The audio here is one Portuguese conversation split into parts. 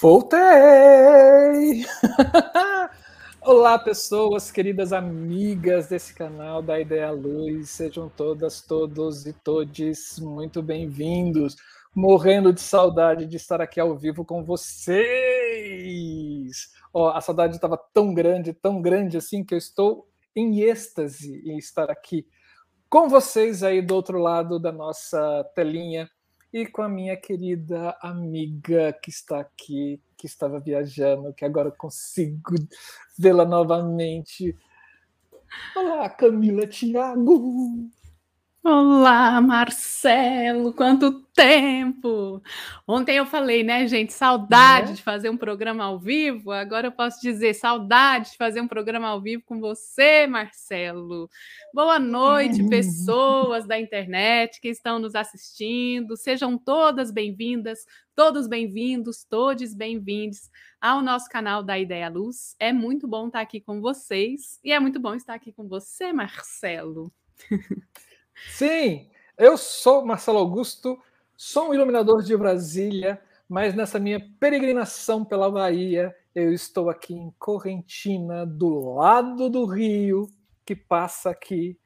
Voltei! Olá, pessoas, queridas amigas desse canal da Ideia Luz, sejam todas, todos e todes muito bem-vindos. Morrendo de saudade de estar aqui ao vivo com vocês. Oh, a saudade estava tão grande, tão grande assim, que eu estou em êxtase em estar aqui com vocês aí do outro lado da nossa telinha e com a minha querida amiga que está aqui, que estava viajando, que agora consigo vê-la novamente. Olá, Camila Thiago! Olá, Marcelo, quanto tempo! Ontem eu falei, né, gente, saudade é? de fazer um programa ao vivo. Agora eu posso dizer saudade de fazer um programa ao vivo com você, Marcelo. Boa noite, pessoas da internet que estão nos assistindo. Sejam todas bem-vindas, todos bem-vindos, todos bem-vindos ao nosso canal da Ideia Luz. É muito bom estar aqui com vocês e é muito bom estar aqui com você, Marcelo. Sim, eu sou Marcelo Augusto, sou um iluminador de Brasília, mas nessa minha peregrinação pela Bahia, eu estou aqui em Correntina, do lado do rio, que passa aqui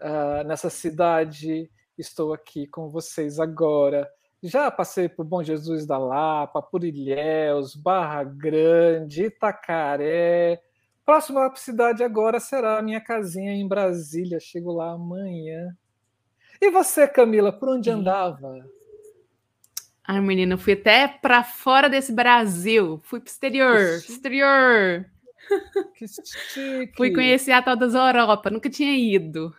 uh, nessa cidade. Estou aqui com vocês agora. Já passei por Bom Jesus da Lapa, por Ilhéus, Barra Grande, Itacaré. Próxima cidade agora será a minha casinha em Brasília. Chego lá amanhã. E você, Camila, por onde andava? Ai, menina, fui até para fora desse Brasil. Fui para o exterior. Exterior. Que chique. Fui conhecer a tal das Europa. Nunca tinha ido.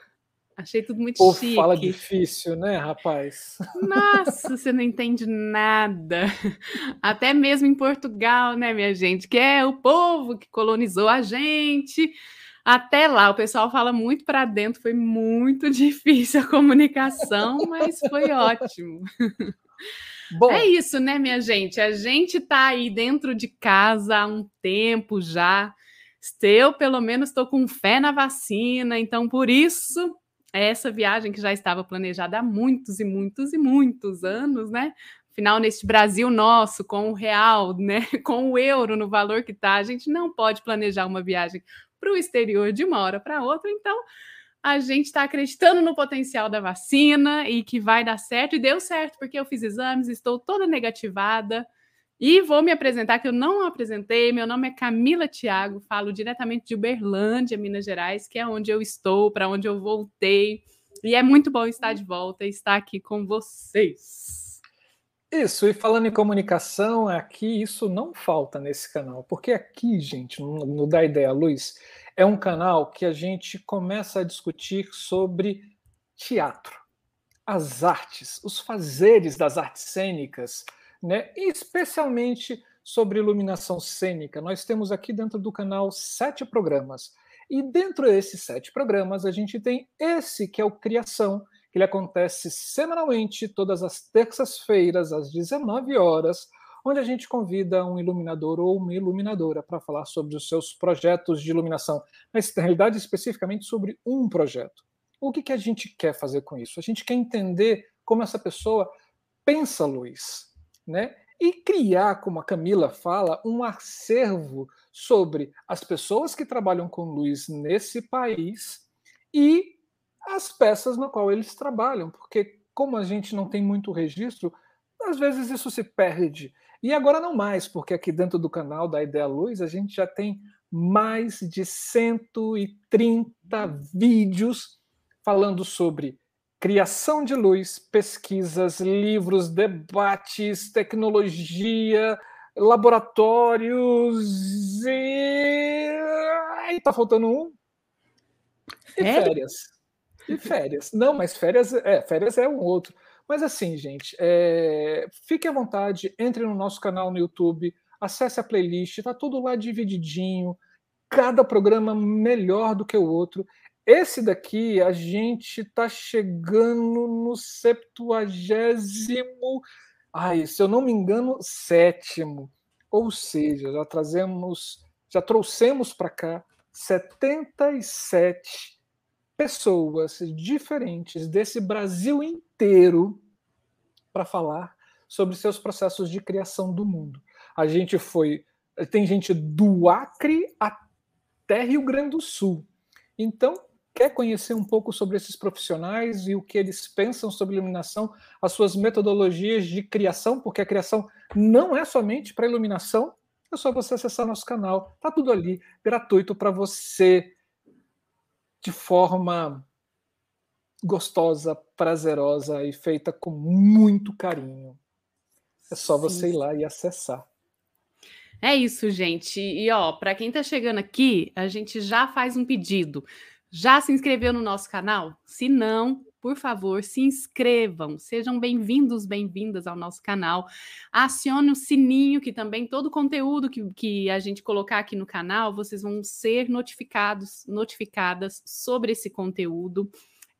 Achei tudo muito Pô, chique. fala difícil, né, rapaz? Nossa, você não entende nada. Até mesmo em Portugal, né, minha gente? Que é o povo que colonizou a gente. Até lá, o pessoal fala muito para dentro, foi muito difícil a comunicação, mas foi ótimo. Bom, é isso, né, minha gente? A gente está aí dentro de casa há um tempo já. Eu, pelo menos, estou com fé na vacina, então por isso essa viagem que já estava planejada há muitos e muitos e muitos anos, né? Afinal, neste Brasil nosso, com o real, né, com o euro no valor que está, a gente não pode planejar uma viagem para o exterior de uma hora para outra. Então, a gente está acreditando no potencial da vacina e que vai dar certo. E deu certo, porque eu fiz exames, estou toda negativada. E vou me apresentar, que eu não apresentei. Meu nome é Camila Thiago, falo diretamente de Uberlândia, Minas Gerais, que é onde eu estou, para onde eu voltei. E é muito bom estar de volta e estar aqui com vocês. Isso, e falando em comunicação, aqui isso não falta nesse canal, porque aqui, gente, no, no Da Ideia Luz, é um canal que a gente começa a discutir sobre teatro, as artes, os fazeres das artes cênicas, né? E especialmente sobre iluminação cênica. Nós temos aqui dentro do canal sete programas. E dentro desses sete programas, a gente tem esse que é o Criação, que ele acontece semanalmente, todas as terças-feiras, às 19 horas, onde a gente convida um iluminador ou uma iluminadora para falar sobre os seus projetos de iluminação, mas na realidade especificamente sobre um projeto. O que, que a gente quer fazer com isso? A gente quer entender como essa pessoa pensa luz, né? E criar, como a Camila fala, um acervo sobre as pessoas que trabalham com luz nesse país e as peças na qual eles trabalham, porque como a gente não tem muito registro, às vezes isso se perde. E agora não mais, porque aqui dentro do canal da Ideia Luz a gente já tem mais de 130 vídeos falando sobre criação de luz, pesquisas, livros, debates, tecnologia, laboratórios e. Aí tá faltando um. E é? férias. E férias. Não, mas férias é, férias é um outro. Mas assim, gente, é, fique à vontade, entre no nosso canal no YouTube, acesse a playlist, tá tudo lá divididinho, cada programa melhor do que o outro. Esse daqui, a gente tá chegando no septuagésimo, ai, se eu não me engano, sétimo. Ou seja, já trazemos, já trouxemos para cá 77 pessoas diferentes desse Brasil inteiro para falar sobre seus processos de criação do mundo. A gente foi, tem gente do Acre até Rio Grande do Sul. Então, quer conhecer um pouco sobre esses profissionais e o que eles pensam sobre iluminação, as suas metodologias de criação, porque a criação não é somente para iluminação, é só você acessar nosso canal. Tá tudo ali, gratuito para você, de forma gostosa, prazerosa e feita com muito carinho. É só Sim. você ir lá e acessar. É isso, gente. E ó, para quem está chegando aqui, a gente já faz um pedido. Já se inscreveu no nosso canal? Se não, por favor, se inscrevam. Sejam bem-vindos, bem-vindas ao nosso canal. Acione o sininho, que também todo conteúdo que, que a gente colocar aqui no canal, vocês vão ser notificados, notificadas sobre esse conteúdo.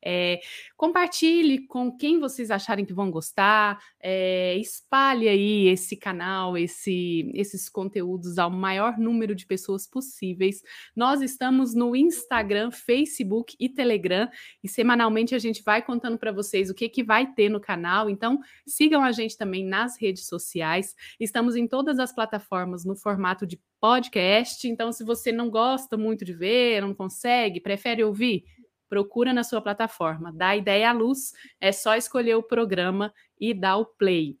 É, compartilhe com quem vocês acharem que vão gostar, é, espalhe aí esse canal, esse, esses conteúdos ao maior número de pessoas possíveis. Nós estamos no Instagram, Facebook e Telegram e semanalmente a gente vai contando para vocês o que, que vai ter no canal. Então sigam a gente também nas redes sociais. Estamos em todas as plataformas no formato de podcast. Então, se você não gosta muito de ver, não consegue, prefere ouvir, procura na sua plataforma, dá ideia à luz, é só escolher o programa e dar o play.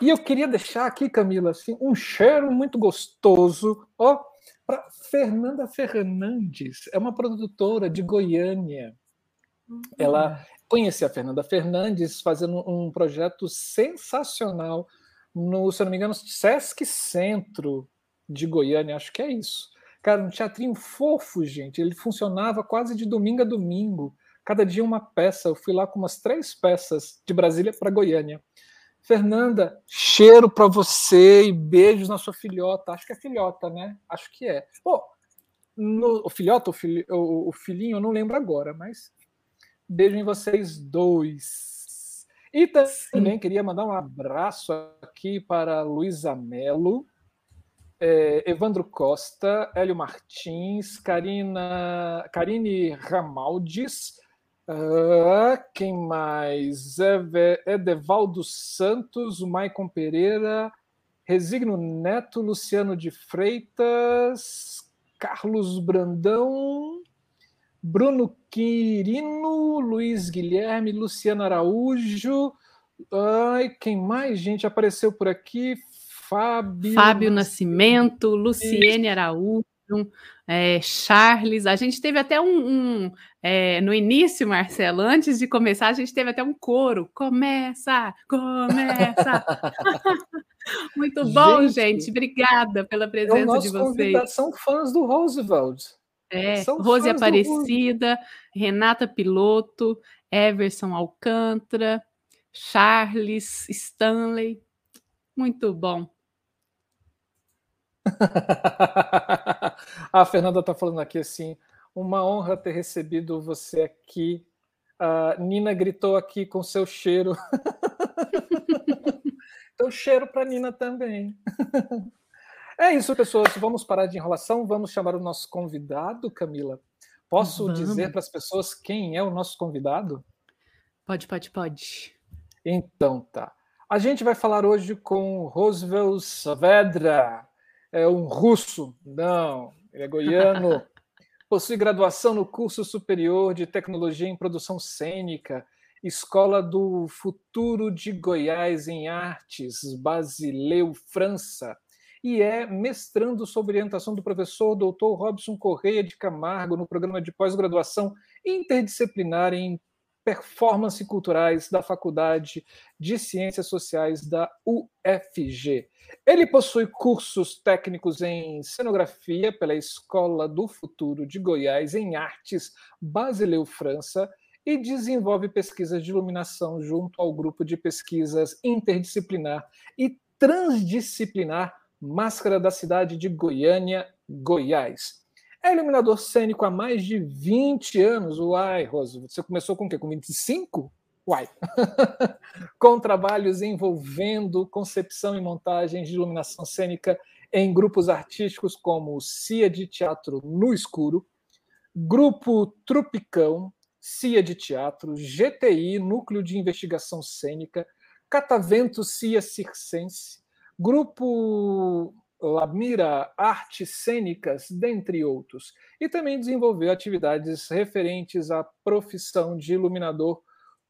E eu queria deixar aqui, Camila, assim, um cheiro muito gostoso, ó, para Fernanda Fernandes, é uma produtora de Goiânia. Uhum. Ela conheci a Fernanda Fernandes fazendo um projeto sensacional no, se eu não me engano, Sesc Centro de Goiânia, acho que é isso. Cara, um teatrinho fofo, gente. Ele funcionava quase de domingo a domingo. Cada dia uma peça. Eu fui lá com umas três peças de Brasília para Goiânia. Fernanda, cheiro para você e beijos na sua filhota. Acho que é filhota, né? Acho que é. Pô, no, o filhota, o, filho, o, o filhinho, eu não lembro agora, mas beijo em vocês dois. E também Sim. queria mandar um abraço aqui para Luísa Melo, é, Evandro Costa, Hélio Martins, Karina, Karine Ramaldes, uh, quem mais? Edevaldo Santos, Maicon Pereira, Resigno Neto, Luciano de Freitas, Carlos Brandão, Bruno Quirino, Luiz Guilherme, Luciano Araújo. Ai, quem mais, gente, apareceu por aqui? Fábio, Fábio Nascimento, Luciene Araújo, é, Charles. A gente teve até um. um é, no início, Marcelo, antes de começar, a gente teve até um coro. Começa! Começa! Muito bom, gente, gente. Obrigada pela é presença de vocês. São fãs do Roosevelt. É, são Rose Aparecida, Renata Piloto, Everson Alcântara, Charles, Stanley. Muito bom. a Fernanda está falando aqui assim: uma honra ter recebido você aqui. A Nina gritou aqui com seu cheiro. então, cheiro para Nina também. é isso, pessoas. Vamos parar de enrolação. Vamos chamar o nosso convidado, Camila. Posso Vamos. dizer para as pessoas quem é o nosso convidado? Pode, pode, pode. Então tá. A gente vai falar hoje com Roosevelt Saavedra é um russo. Não, ele é goiano. Possui graduação no curso superior de tecnologia em produção cênica, Escola do Futuro de Goiás em Artes, Basileu, França, e é mestrando sob orientação do professor Dr. Robson Correia de Camargo no programa de pós-graduação interdisciplinar em performance culturais da Faculdade de Ciências Sociais da UFG. Ele possui cursos técnicos em cenografia pela Escola do Futuro de Goiás em Artes Basileu França e desenvolve pesquisas de iluminação junto ao grupo de pesquisas interdisciplinar e transdisciplinar Máscara da cidade de Goiânia, Goiás. É iluminador cênico há mais de 20 anos. Uai, Rosa, você começou com o quê? Com 25? Uai! com trabalhos envolvendo concepção e montagem de iluminação cênica em grupos artísticos como CIA de Teatro no Escuro, Grupo Tropicão, CIA de Teatro, GTI, Núcleo de Investigação Cênica, Catavento CIA Circense, Grupo Lamira Artes Cênicas, dentre outros, e também desenvolveu atividades referentes à profissão de iluminador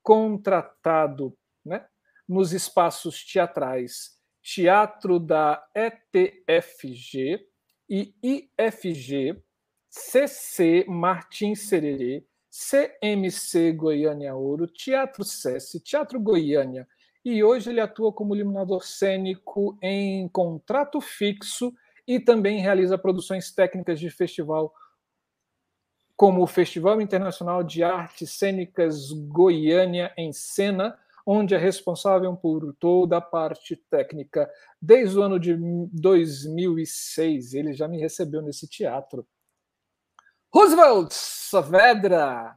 contratado né, nos espaços teatrais Teatro da ETFG e IFG, CC Martins Sererê, CMC Goiânia Ouro, Teatro SESI, Teatro Goiânia, e hoje ele atua como iluminador cênico em contrato fixo e também realiza produções técnicas de festival como o Festival Internacional de Artes Cênicas Goiânia em Cena, onde é responsável por toda a parte técnica desde o ano de 2006. Ele já me recebeu nesse teatro. Roosevelt Saavedra,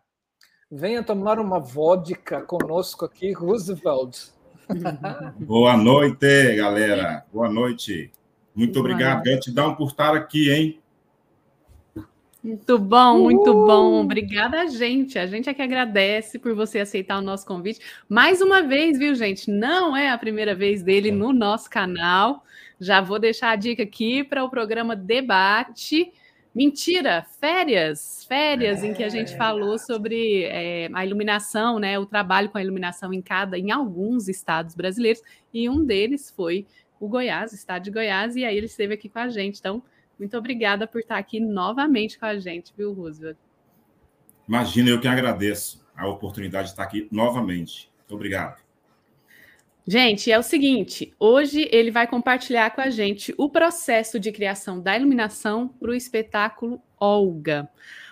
venha tomar uma vodka conosco aqui, Roosevelt. Boa noite, galera. Boa noite. Muito Boa obrigado. Gratidão por estar aqui, hein? Muito bom, muito uh! bom. Obrigada a gente. A gente é que agradece por você aceitar o nosso convite. Mais uma vez, viu, gente? Não é a primeira vez dele no nosso canal. Já vou deixar a dica aqui para o programa Debate. Mentira, férias, férias é. em que a gente falou sobre é, a iluminação, né? O trabalho com a iluminação em cada, em alguns estados brasileiros, e um deles foi o Goiás, o estado de Goiás, e aí ele esteve aqui com a gente. Então, muito obrigada por estar aqui novamente com a gente, viu, Roosevelt? Imagina, eu que agradeço a oportunidade de estar aqui novamente. Muito obrigado. Gente, é o seguinte: hoje ele vai compartilhar com a gente o processo de criação da iluminação para o espetáculo Olga.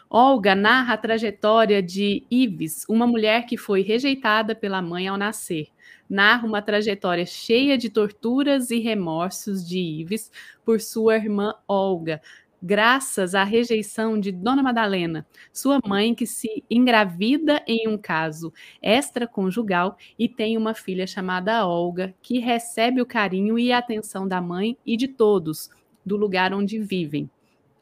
Olga narra a trajetória de Ives, uma mulher que foi rejeitada pela mãe ao nascer narra uma trajetória cheia de torturas e remorsos de Ives por sua irmã Olga, graças à rejeição de Dona Madalena, sua mãe que se engravida em um caso extraconjugal e tem uma filha chamada Olga, que recebe o carinho e a atenção da mãe e de todos do lugar onde vivem.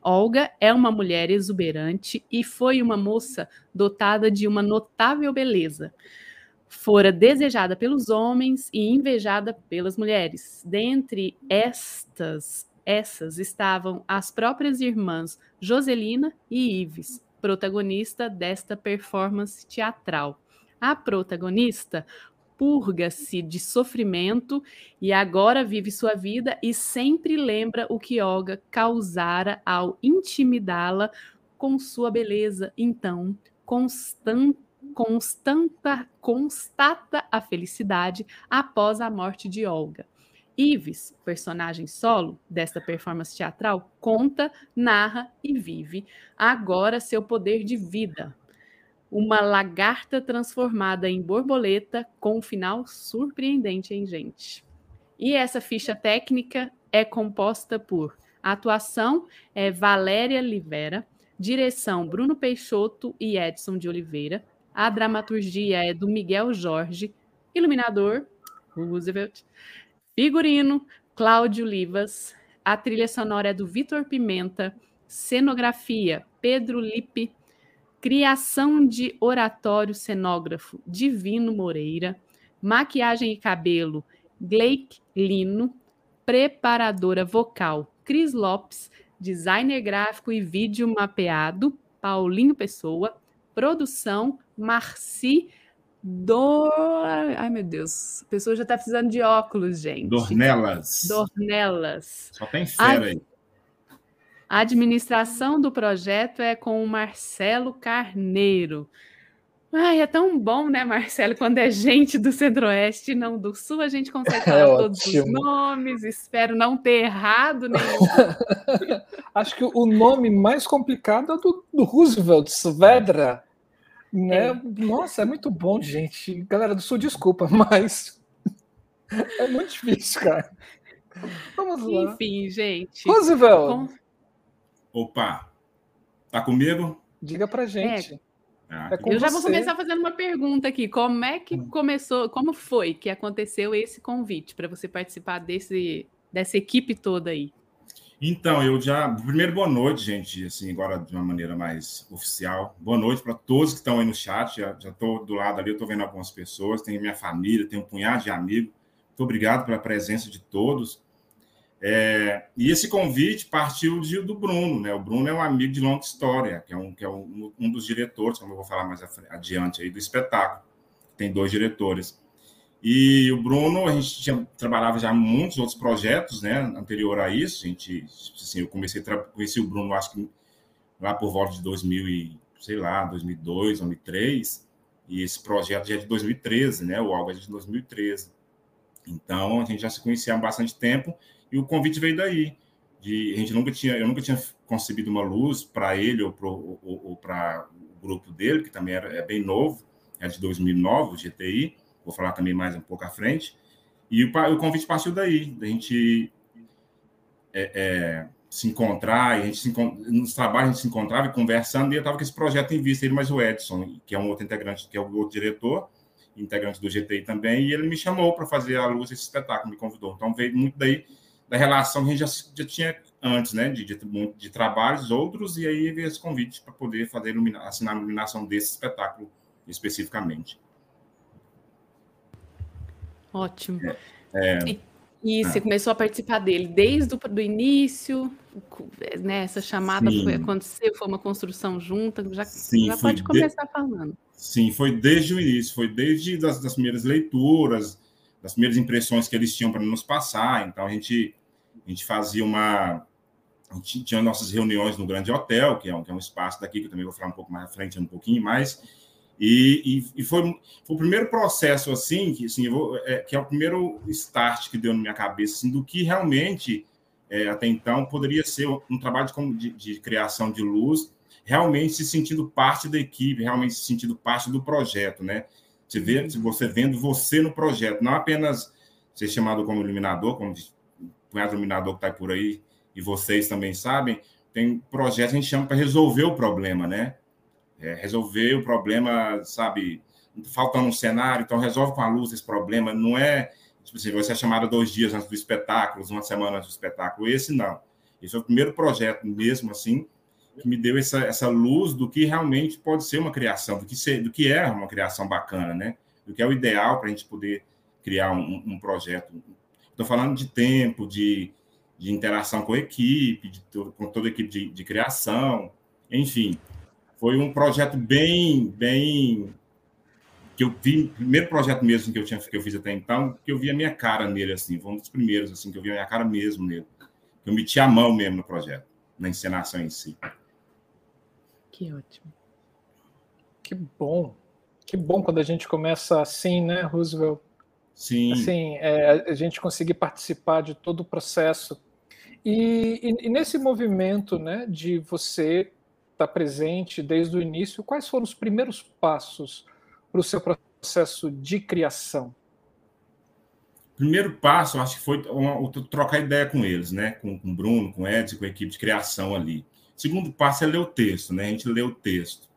Olga é uma mulher exuberante e foi uma moça dotada de uma notável beleza fora desejada pelos homens e invejada pelas mulheres. Dentre estas, essas estavam as próprias irmãs Joselina e Ives, protagonista desta performance teatral. A protagonista purga-se de sofrimento e agora vive sua vida e sempre lembra o que Olga causara ao intimidá-la com sua beleza. Então, constante constanta, constata a felicidade após a morte de Olga. Ives, personagem solo desta performance teatral, conta, narra e vive agora seu poder de vida. Uma lagarta transformada em borboleta com um final surpreendente, hein, gente? E essa ficha técnica é composta por atuação é Valéria Livera, direção Bruno Peixoto e Edson de Oliveira, a dramaturgia é do Miguel Jorge, iluminador, Roosevelt, figurino, Cláudio Livas, a trilha sonora é do Vitor Pimenta, cenografia, Pedro Lippe, criação de oratório cenógrafo, Divino Moreira, maquiagem e cabelo, Blake Lino, preparadora vocal, Cris Lopes, designer gráfico e vídeo mapeado, Paulinho Pessoa, produção, Marci do. Ai, meu Deus. A pessoa já está precisando de óculos, gente. Dornelas. Dornelas. Só tem fera aí. A administração do projeto é com o Marcelo Carneiro. Ai, é tão bom, né, Marcelo, quando é gente do Centro-Oeste e não do Sul, a gente consegue é falar é todos os nomes, espero não ter errado nenhum. Acho que o nome mais complicado é do, do Roosevelt, Svedra. Né? É. Nossa, é muito bom, gente. Galera do Sul, desculpa, mas é muito difícil, cara. Vamos lá. Enfim, gente. Roosevelt. Opa, tá comigo? Diga pra gente. É. Ah, é eu já vou começar fazendo uma pergunta aqui. Como é que hum. começou, como foi que aconteceu esse convite para você participar desse, dessa equipe toda aí? Então, eu já. Primeiro, boa noite, gente. Assim, agora de uma maneira mais oficial. Boa noite para todos que estão aí no chat. Já estou do lado ali, estou vendo algumas pessoas. Tenho minha família, tenho um punhado de amigos. Muito obrigado pela presença de todos. É, e esse convite partiu de, do Bruno, né? O Bruno é um amigo de longa história, que é um, que é um, um dos diretores, como eu vou falar mais adiante aí, do espetáculo. Tem dois diretores. E o Bruno, a gente trabalhava já muitos outros projetos, né? Anterior a isso, a gente, assim, eu comecei a conheci o Bruno, acho que lá por volta de 2000 e, sei lá, 2002, 2003, e esse projeto já é de 2013, né? O Algo é de 2013. Então, a gente já se conhecia há bastante tempo e o convite veio daí. De, a gente nunca tinha, eu nunca tinha concebido uma luz para ele ou para o grupo dele, que também era, é bem novo, é de 2009, o GTI, vou falar também mais um pouco à frente. E o, o convite partiu daí, da gente é, é, se encontrar, a gente se, nos trabalhos a gente se encontrava e conversando, e eu estava com esse projeto em vista, ele mais o Edson, que é um outro integrante, que é o outro diretor, integrante do GTI também, e ele me chamou para fazer a luz esse espetáculo, me convidou. Então veio muito daí da relação que a gente já, já tinha antes, né, de, de, de, trabalhos outros, e aí veio esse convite para poder fazer ilumina, assinar a iluminação desse espetáculo especificamente. Ótimo. É, é, e, e é. você começou a participar dele desde o do início, né, essa chamada Sim. foi, aconteceu, foi uma construção junta, já, Sim, já pode começar de... falando. Sim, foi desde o início, foi desde das, das primeiras leituras, das primeiras impressões que eles tinham para nos passar. Então a gente a gente fazia uma a gente tinha nossas reuniões no Grande Hotel, que é um, que é um espaço daqui que eu também vou falar um pouco mais à frente, um pouquinho mais. E, e, e foi, foi, o primeiro processo assim que assim vou, é, que é o primeiro start que deu na minha cabeça assim, do que realmente é, até então poderia ser um trabalho de, de, de criação de luz realmente se sentindo parte da equipe, realmente se sentindo parte do projeto, né? Você vê, se você vendo você no projeto, não apenas ser chamado como iluminador, como o iluminador que está por aí, e vocês também sabem, tem projetos que a gente chama para resolver o problema, né? É, resolver o problema, sabe? Faltando um cenário, então resolve com a luz esse problema. Não é, tipo assim, você é chamado dois dias antes do espetáculo, uma semana antes do espetáculo. Esse não. Esse é o primeiro projeto mesmo, assim, que me deu essa, essa luz do que realmente pode ser uma criação, do que, ser, do que é uma criação bacana, né? Do que é o ideal para a gente poder criar um, um projeto. Estou falando de tempo, de, de interação com a equipe, de, com toda a equipe de, de criação, enfim. Foi um projeto bem, bem que eu vi, primeiro projeto mesmo que eu tinha que eu fiz até então, que eu vi a minha cara nele assim, foi um dos primeiros assim que eu vi a minha cara mesmo nele. Eu meti a mão mesmo no projeto, na encenação em si. Que ótimo. Que bom. Que bom quando a gente começa assim, né, Roosevelt? Sim. Assim, é, a gente conseguir participar de todo o processo. E, e, e nesse movimento, né, de você estar tá presente desde o início, quais foram os primeiros passos para o seu processo de criação? Primeiro passo, acho que foi uma, trocar ideia com eles, né? Com, com o Bruno, com o Edson, com a equipe de criação ali. Segundo passo é ler o texto, né? A gente lê o texto.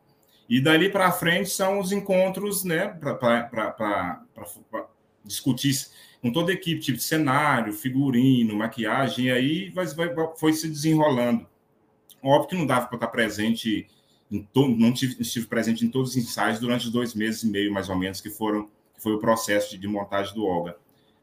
E dali para frente são os encontros, né? Para discutir com toda a equipe, tipo cenário, figurino, maquiagem, e aí vai, vai, foi se desenrolando. Óbvio que não dava para estar presente, não tive, estive presente em todos os ensaios durante os dois meses e meio, mais ou menos, que foram que foi o processo de, de montagem do Olga.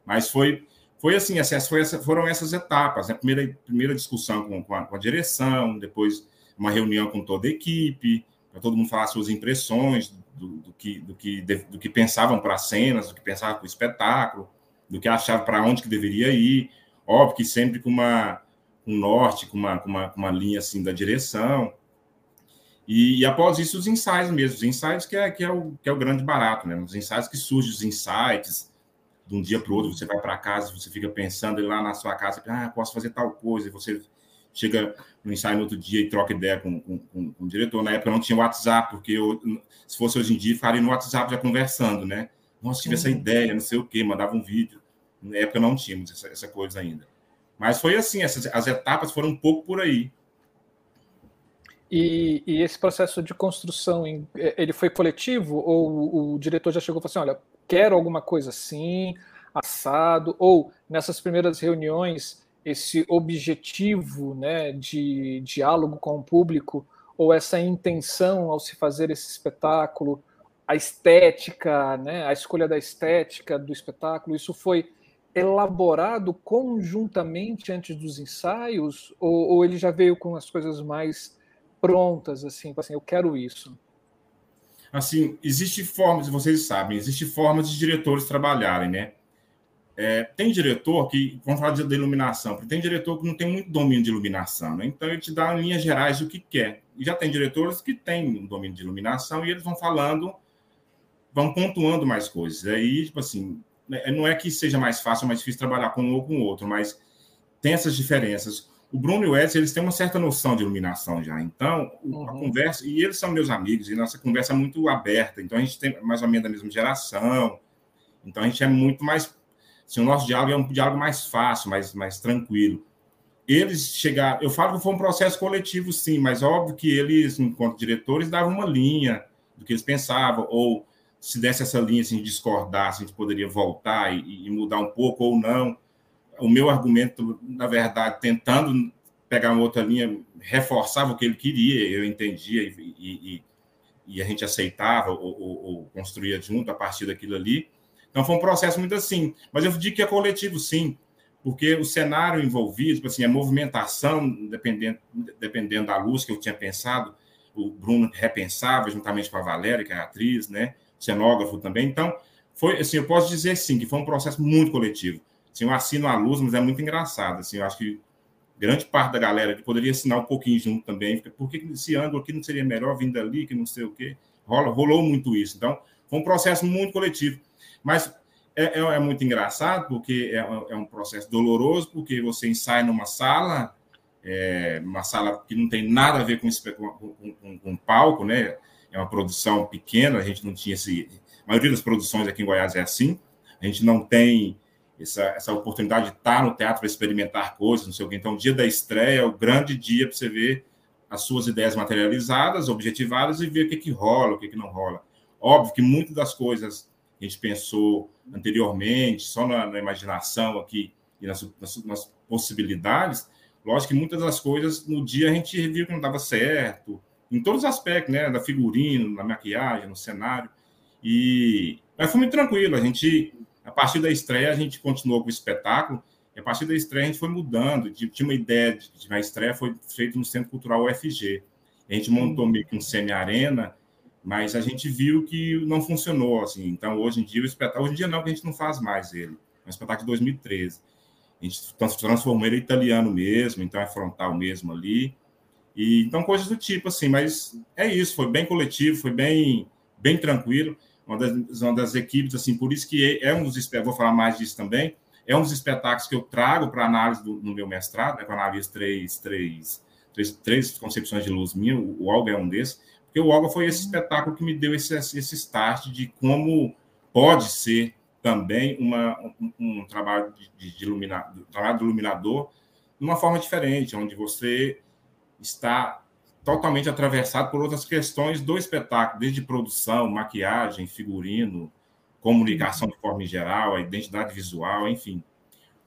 Mas foi foi assim, essas, foi essa, foram essas etapas. Né? Primeira, primeira discussão com, com, a, com, a, direção, depois uma reunião com toda a equipe, para todo mundo falar suas impressões do, do que, do, que, do que pensavam para as cenas, do que pensavam para o espetáculo, do que achavam para onde que deveria ir. Óbvio que sempre com uma um norte, com uma, com uma, uma linha assim da direção. E, e, após isso, os insights mesmo, os insights que é, que é, o, que é o grande barato, né? Os insights que surgem, os insights, de um dia para o outro, você vai para casa, você fica pensando lá na sua casa, ah, posso fazer tal coisa, e você chega no ensaio no outro dia e troca ideia com, com, com, com o diretor. Na época não tinha WhatsApp, porque eu, se fosse hoje em dia, faria no WhatsApp já conversando, né? Nossa, tive uhum. essa ideia, não sei o quê, mandava um vídeo. Na época não tínhamos essa, essa coisa ainda. Mas foi assim, essas, as etapas foram um pouco por aí. E, e, esse processo de construção, ele foi coletivo? Ou o, o diretor já chegou e falou assim, olha, quero alguma coisa assim, assado? Ou nessas primeiras reuniões, esse objetivo né, de diálogo com o público, ou essa intenção ao se fazer esse espetáculo, a estética, né, a escolha da estética do espetáculo, isso foi elaborado conjuntamente antes dos ensaios, ou, ou ele já veio com as coisas mais prontas, assim, assim, eu quero isso? Assim, existe formas, vocês sabem, existe formas de diretores trabalharem, né? É, tem diretor que, vamos falar de, iluminação, porque tem diretor que não tem muito domínio de iluminação, né? então ele te dá linhas gerais o que quer. E já tem diretores que têm um domínio de iluminação e eles vão falando, vão pontuando mais coisas. Aí, tipo assim, não é que seja mais fácil ou mais difícil trabalhar com um ou com o outro, mas tem essas diferenças. O Bruno e o Edson, eles têm uma certa noção de iluminação já. Então, uhum. a conversa, e eles são meus amigos, e nossa conversa é muito aberta. Então, a gente tem mais ou menos da mesma geração. Então, a gente é muito mais Assim, o nosso diálogo é um diálogo mais fácil, mais, mais tranquilo. Eles chegaram, eu falo que foi um processo coletivo, sim, mas óbvio que eles, enquanto diretores, davam uma linha do que eles pensavam, ou se desse essa linha, se a gente discordasse, a gente poderia voltar e, e mudar um pouco ou não. O meu argumento, na verdade, tentando pegar uma outra linha, reforçava o que ele queria, eu entendia e, e, e a gente aceitava ou, ou, ou, construía junto a partir daquilo ali. Então foi um processo muito assim. Mas eu digo que é coletivo, sim, porque o cenário envolvido, tipo assim, a movimentação, dependendo, dependendo da luz que eu tinha pensado, o Bruno repensava juntamente com a Valéria, que é a atriz, né? Cenógrafo também. Então, foi assim, eu posso dizer sim que foi um processo muito coletivo. Assim, eu assino a luz, mas é muito engraçado. Assim, eu acho que grande parte da galera que poderia assinar um pouquinho junto também. Por que esse ângulo aqui não seria melhor vindo ali, que não sei o quê? Rola, rolou muito isso. Então, foi um processo muito coletivo. Mas é, é, é muito engraçado, porque é, é, um processo doloroso, porque você ensaia numa sala, é, uma sala que não tem nada a ver com, com, com, com palco, né? É uma produção pequena, a gente não tinha esse. A maioria das produções aqui em Goiás é assim, a gente não tem essa, essa oportunidade de estar no teatro para experimentar coisas, não sei o quê. Então, o dia da estreia é o grande dia para você ver as suas ideias materializadas, objetivadas e ver o que, que rola, o que, que não rola. Óbvio que muitas das coisas a gente pensou anteriormente, só na, na imaginação aqui e nas, nas, nas, possibilidades, lógico que muitas das coisas no dia a gente viu que não dava certo, em todos os aspectos, né? Da figurino, na maquiagem, no cenário. E mas foi muito tranquilo. A gente, a partir da estreia, a gente continuou com o espetáculo. E a partir da estreia, a gente foi mudando. Tinha uma ideia de, de a estreia foi feita no Centro Cultural UFG. A gente montou meio que um semi-arena mas a gente viu que não funcionou assim. Então, hoje em dia, o espetáculo, hoje em dia não, que a gente não faz mais ele. É um espetáculo de 2013. A gente transformou ele italiano mesmo, então é frontal mesmo ali. E então coisas do tipo assim, mas é isso, foi bem coletivo, foi bem bem tranquilo. Uma das, uma das equipes assim, por isso que é, um dos vou falar mais disso também. É um dos espetáculos que eu trago para análise do, no meu mestrado, né, eu analiso três, três, três, três concepções de luz minha, o, o Olga é um desses porque o Olga foi esse espetáculo que me deu esse, esse start de como pode ser também uma, um, um trabalho de, de iluminador, trabalho do iluminador de uma forma diferente, onde você está totalmente atravessado por outras questões do espetáculo, desde produção, maquiagem, figurino, comunicação de forma geral, a identidade visual, enfim.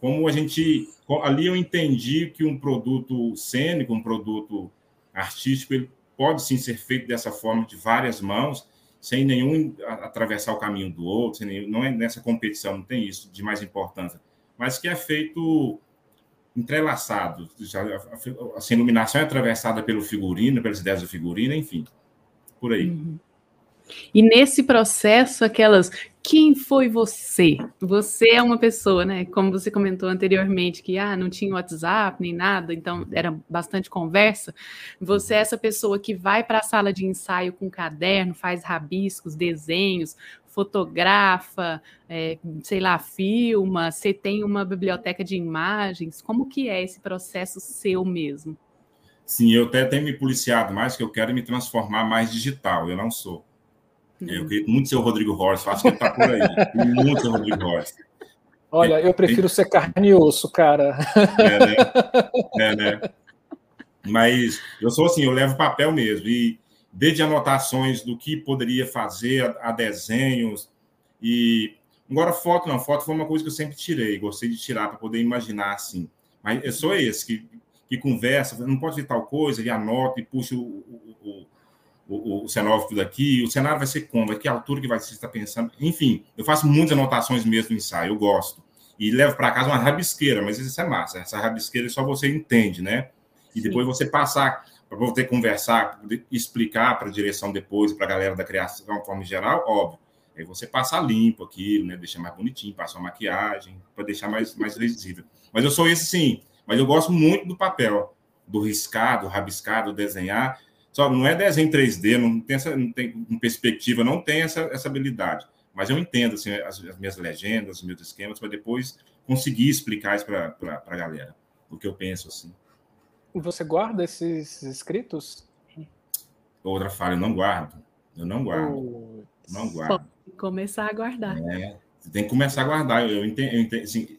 Como a gente ali eu entendi que um produto cênico, um produto artístico, ele pode sim ser feito dessa forma, de várias mãos, sem nenhum atravessar o caminho do outro, nenhum, não é nessa competição, não tem isso de mais importância, mas que é feito entrelaçado. Já, a, iluminação é atravessada pelo figurino, pelas ideias do figurino, enfim, por aí. Uhum. E nesse processo, aquelas quem foi você? Você é uma pessoa, né? Como você comentou anteriormente, que ah, não tinha WhatsApp nem nada, então era bastante conversa. Você é essa pessoa que vai para a sala de ensaio com caderno, faz rabiscos, desenhos, fotografa, é, sei lá, filma, você tem uma biblioteca de imagens. Como que é esse processo seu mesmo? Sim, eu até tenho me policiado mais, que eu quero me transformar mais digital, eu não sou. Eu queria muito ser o Rodrigo Horst, acho que ele está por aí. muito ser o Rodrigo Horst. Olha, eu prefiro ser carne e osso, cara. É, né? É, né? Mas eu sou assim, eu levo papel mesmo. E desde anotações do que poderia fazer, a, a desenhos. E agora, foto não, foto foi uma coisa que eu sempre tirei, gostei de tirar para poder imaginar assim. Mas eu sou esse que, que conversa, não pode ver tal coisa, e anota e puxa o, o, o o, o cenógrafo daqui, o cenário vai ser como, a que altura que vai você estar pensando. Enfim, eu faço muitas anotações mesmo no ensaio, eu gosto. E levo para casa uma rabisqueira, mas isso é massa. Essa rabisqueira só você entende, né? E depois você passar para poder conversar, poder explicar para a direção depois, para a galera da criação de uma forma geral, óbvio. Aí você passa limpo aquilo, né? Deixa mais bonitinho, passa uma maquiagem, para deixar mais, mais visível. Mas eu sou esse sim. Mas eu gosto muito do papel, do riscar, do rabiscar, do desenhar. Só não é desenho 3D, não tem essa não tem perspectiva, não tem essa, essa habilidade. Mas eu entendo assim, as, as minhas legendas, os meus esquemas, para depois conseguir explicar isso para a galera, o que eu penso assim. Você guarda esses escritos? Outra falha, eu não guardo. Eu não guardo. Oh, não guardo. começar a guardar. É, você tem que começar a guardar. Eu entendo, eu entendo assim,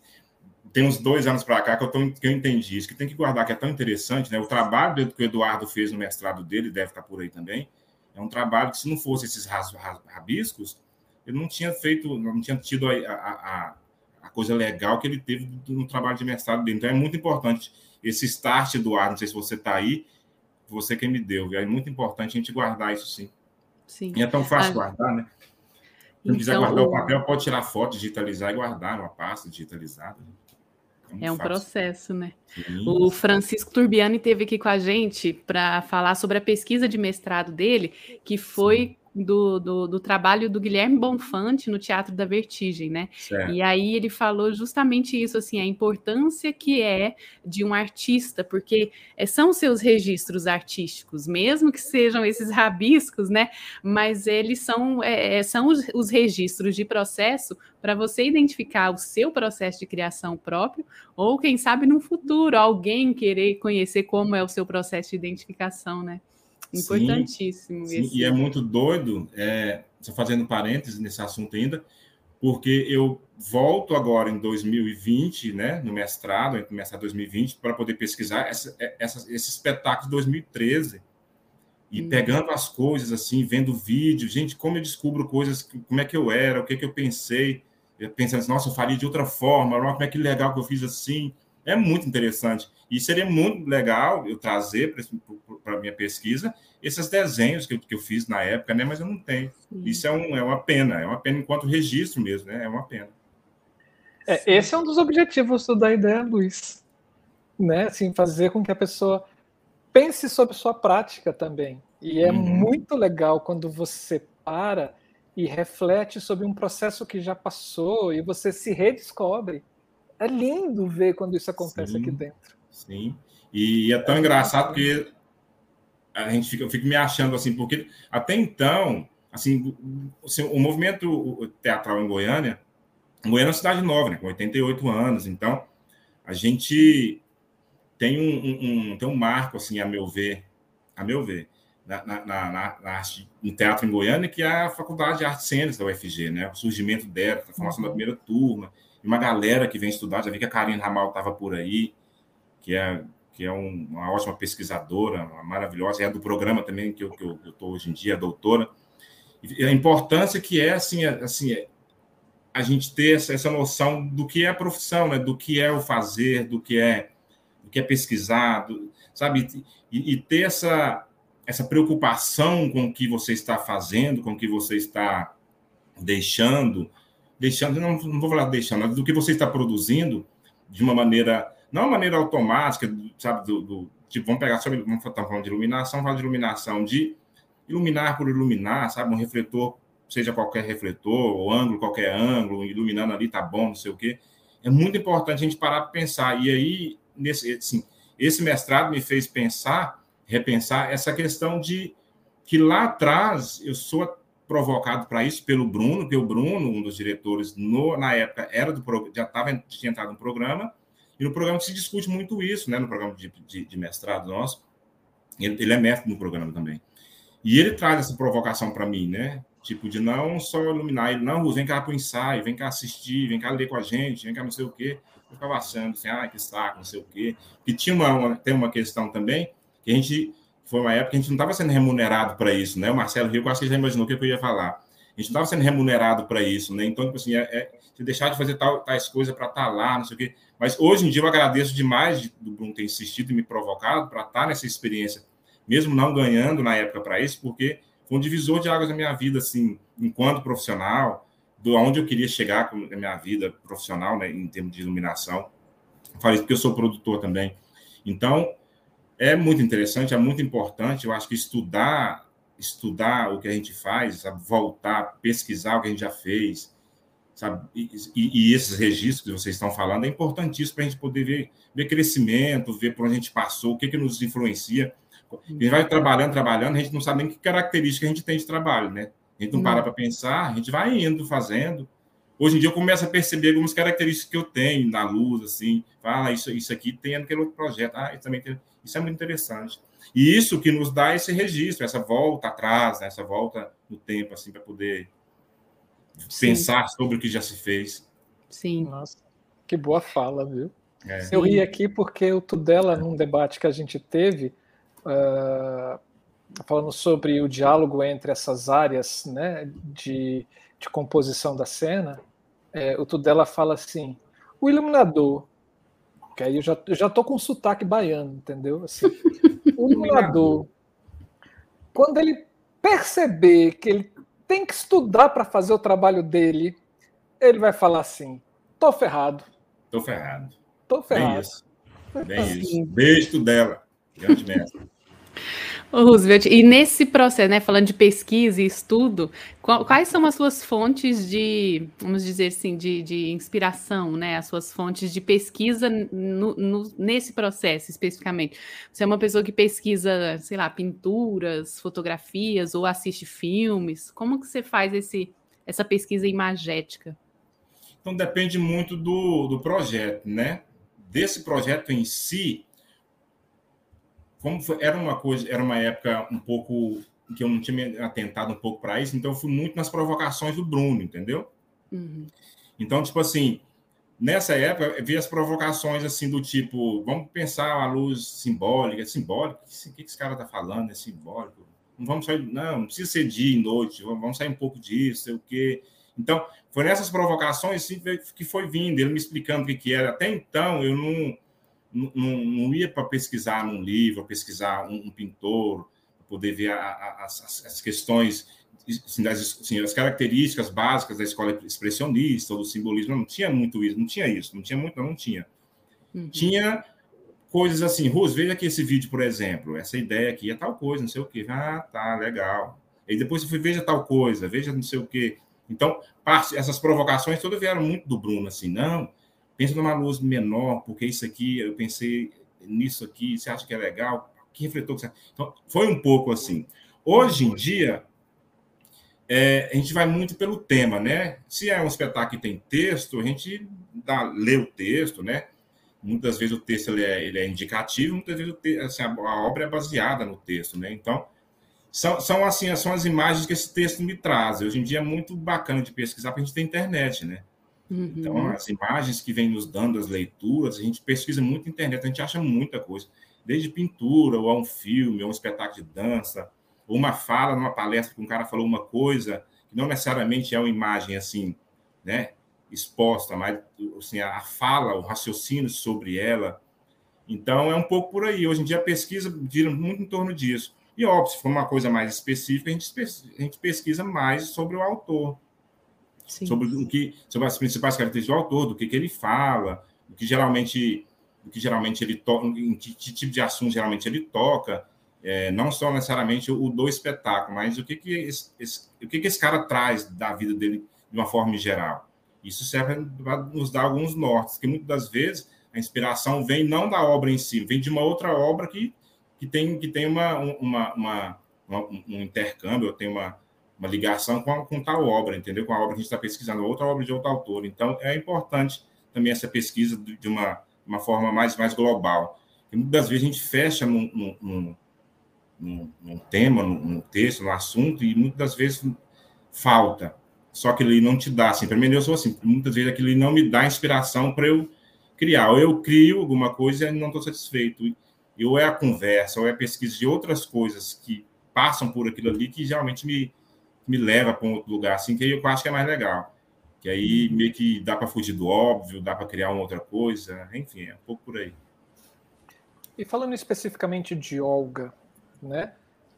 tem uns dois anos para cá que eu, tô, que eu entendi isso, que tem que guardar, que é tão interessante, né? O trabalho que o Eduardo fez no mestrado dele, deve estar por aí também, é um trabalho que, se não fosse esses rabiscos, ele não tinha feito, não tinha tido a, a, a coisa legal que ele teve no trabalho de mestrado dele. Então, é muito importante esse start, Eduardo, não sei se você está aí, você quem me deu, viu? é muito importante a gente guardar isso sim. Sim. E é tão fácil ah, guardar, né? Se então, quiser guardar o... o papel, pode tirar foto, digitalizar e guardar numa pasta digitalizada. Né? É um fácil. processo, né? Sim. O Francisco Turbiani teve aqui com a gente para falar sobre a pesquisa de mestrado dele, que foi do, do, do, trabalho do Guilherme Bonfante no Teatro da Vertigem, né? Certo. E aí ele falou justamente isso, assim, a importância que é de um artista, porque é, são seus registros artísticos, mesmo que sejam esses rabiscos, né? Mas eles são, é são os, os registros de processo para você identificar o seu processo de criação próprio, ou quem sabe no futuro alguém querer conhecer como é o seu processo de identificação, né? Importantíssimo sim, sim. E é muito doido, é, só fazendo parênteses nesse assunto ainda, porque eu volto agora em 2020, né, no mestrado, no mestrado 2020, para poder pesquisar essa, é, essa, esse espetáculo de 2013 e hum. pegando as coisas assim, vendo vídeo, gente, como eu descubro coisas, como é que eu era, o que, que eu pensei, eu pensando assim, nossa, eu faria de outra forma, como é que legal que eu fiz assim, é muito interessante. E seria muito legal eu trazer para a minha pesquisa esses desenhos que eu, que eu fiz na época, né? mas eu não tenho. Sim. Isso é, um, é uma pena, é uma pena enquanto registro mesmo, né? é uma pena. É, esse é um dos objetivos da ideia, Luiz. Né? Assim, fazer com que a pessoa pense sobre sua prática também. E é uhum. muito legal quando você para e reflete sobre um processo que já passou e você se redescobre. É lindo ver quando isso acontece sim, aqui dentro. Sim. E é tão é engraçado porque a gente fica, eu fico me achando assim, porque até então, assim, assim o movimento teatral em Goiânia, Goiânia é uma cidade nova, né, com 88 anos, então a gente tem um, um, um, tem um marco, assim, a meu ver, a meu ver, na, na, na, na arte, no teatro em Goiânia, que é a Faculdade de Artes Cênicas da UFG, né, o surgimento dela, a formação da primeira turma, uma galera que vem estudar, já vi que a Karine Ramal estava por aí, que é, que é um, uma ótima pesquisadora, uma maravilhosa, é do programa também que eu estou hoje em dia, doutora. E a importância que é, assim, é, assim é, a gente ter essa, essa noção do que é a profissão, né? do que é o fazer, do que é, do que é pesquisar, do, sabe? E, e ter essa, essa preocupação com o que você está fazendo, com o que você está deixando, deixando, não, não vou falar deixando, mas do que você está produzindo de uma maneira, não uma maneira automática, sabe, do, do tipo, vamos pegar sobre, vamos estar falando de iluminação, falar de iluminação, de iluminar por iluminar, sabe, um refletor, seja qualquer refletor, ou ângulo, qualquer ângulo, iluminando ali, tá bom, não sei o quê. É muito importante a gente parar para pensar. E aí, nesse, assim, esse mestrado me fez pensar, repensar essa questão de que lá atrás eu sou provocado para isso pelo Bruno, porque o Bruno, um dos diretores, no, na época, era do já estava tinha entrado no programa, e no programa se discute muito isso, né, no programa de, de, de mestrado nosso. Ele, ele, é mestre no programa também. E ele traz essa provocação para mim, né? Tipo, de não só iluminar ele, não, vem cá para o ensaio, vem cá assistir, vem cá ler com a gente, vem cá não sei o quê. Eu ficava achando assim, ah, que saco, não sei o quê. E tinha uma, uma, tem uma questão também que a gente foi uma época que a gente não estava sendo remunerado para isso, né? O Marcelo Rio, quase que já imaginou o que eu ia falar. A gente não estava sendo remunerado para isso, né? Então, tipo assim, é, é, deixar de fazer tal, tais coisas para estar tá lá, não sei o quê. Mas hoje em dia eu agradeço demais do Bruno ter insistido e me provocado para estar tá nessa experiência, mesmo não ganhando na época para isso, porque foi um divisor de águas na minha vida, assim, enquanto profissional, do aonde eu queria chegar com a minha vida profissional, né, em termos de iluminação. falei porque eu sou produtor também. Então, é muito interessante, é muito importante. Eu acho que estudar, estudar o que a gente faz, sabe? voltar, pesquisar o que a gente já fez, sabe? E, e, e esses registros que vocês estão falando é importantíssimo para a gente poder ver, ver crescimento, ver por onde a gente passou, o que, que nos influencia. A gente vai trabalhando, trabalhando, a gente não sabe nem que característica a gente tem de trabalho, né? A gente não para para pensar, a gente vai indo, fazendo. Hoje em dia eu começo a perceber algumas características que eu tenho na luz, assim, fala, ah, isso, isso aqui tem naquele outro projeto, ah, isso também tem isso é muito interessante. E isso que nos dá esse registro, essa volta atrás, né? essa volta no tempo, assim, para poder Sim. pensar sobre o que já se fez. Sim. Nossa, que boa fala, viu? É. Eu ri aqui porque o Tudela, num debate que a gente teve, uh, falando sobre o diálogo entre essas áreas né, de, de composição da cena, é, o Tudela fala assim: o iluminador que aí eu já, eu já tô com sotaque baiano, entendeu? Assim, o iluminador, quando ele perceber que ele tem que estudar para fazer o trabalho dele, ele vai falar assim: tô ferrado. Tô ferrado. Tô ferrado. Bem isso. Bem assim. isso. Beijo dela. Grande mestre. Roosevelt, e nesse processo, né, falando de pesquisa e estudo, quais são as suas fontes de, vamos dizer assim, de, de inspiração, né, as suas fontes de pesquisa no, no, nesse processo especificamente? Você é uma pessoa que pesquisa, sei lá, pinturas, fotografias ou assiste filmes? Como que você faz esse, essa pesquisa imagética? Então depende muito do, do projeto, né? Desse projeto em si, como foi, era uma coisa, era uma época um pouco que eu não tinha me atentado um pouco para isso, então eu fui muito nas provocações do Bruno, entendeu? Uhum. Então, tipo assim, nessa época, eu vi as provocações assim do tipo, vamos pensar a luz simbólica, simbólica, o que, que esse cara tá falando, é simbólico? Não vamos sair, não, não precisa ser dia e noite, vamos sair um pouco disso, sei o quê. Então, foi nessas provocações assim, que foi vindo, ele me explicando o que, que era. Até então, eu não não, não ia para pesquisar num livro, pesquisar um, um pintor, poder ver a, a, as, as, questões, assim, das, assim, as características básicas da escola expressionista, ou do simbolismo. Não tinha muito isso, não tinha isso, não tinha muito, não, não tinha. Uhum. Tinha coisas assim, Rose, veja aqui esse vídeo, por exemplo, essa ideia aqui é tal coisa, não sei o quê. Ah, tá, legal. E depois você foi, veja tal coisa, veja não sei o quê. Então, essas provocações todas vieram muito do Bruno, assim, não, pensa numa luz menor, porque isso aqui, eu pensei nisso aqui, você acha que é legal? Que refletor que você... Então, foi um pouco assim. Hoje em dia, é, a gente vai muito pelo tema, né? Se é um espetáculo que tem texto, a gente dá, lê o texto, né? Muitas vezes o texto ele é, ele é indicativo, muitas vezes te, assim, a, a, obra é baseada no texto, né? Então, são, são, assim, são as imagens que esse texto me traz. Hoje em dia é muito bacana de pesquisar, porque a gente tem internet, né? Uhum. Então, as imagens que vêm nos dando as leituras, a gente pesquisa muito na internet, a gente acha muita coisa, desde pintura, ou a um filme, ou um espetáculo de dança, ou uma fala numa palestra que um cara falou uma coisa, que não necessariamente é uma imagem assim, né, exposta, mas assim, a fala, o raciocínio sobre ela. Então, é um pouco por aí. Hoje em dia, a pesquisa gira muito em torno disso. E, óbvio, se for uma coisa mais específica, a gente, a gente pesquisa mais sobre o autor. Sobre o que sobre as principais características do autor, do que, que ele fala, o que geralmente o que geralmente ele toca, em que, que, tipo de assunto geralmente ele toca, é, não só necessariamente o, do espetáculo, mas o que que esse, esse, o que que esse cara traz da vida dele de uma forma geral. Isso serve para nos dar alguns nortes, que muitas das vezes a inspiração vem não da obra em si, vem de uma outra obra que, que tem que tem uma, uma, uma, uma um intercâmbio, tem uma uma ligação com, com tal obra, entendeu? Com a obra que a gente está pesquisando, outra obra de outro autor. Então, é importante também essa pesquisa de, uma, uma forma mais, mais global. E muitas vezes a gente fecha num, num, num, num tema, num, texto, num assunto, e muitas vezes falta. Só que ele não te dá, assim, para mim eu sou assim, muitas vezes aquilo não me dá inspiração para eu criar. Ou eu crio alguma coisa e não estou satisfeito. Ou é a conversa, ou é a pesquisa de outras coisas que passam por aquilo ali que geralmente me, me leva para um outro lugar, assim, que eu acho que é mais legal. Que aí meio que dá para fugir do óbvio, dá para criar uma outra coisa, enfim, é um pouco por aí. E falando especificamente de Olga, né?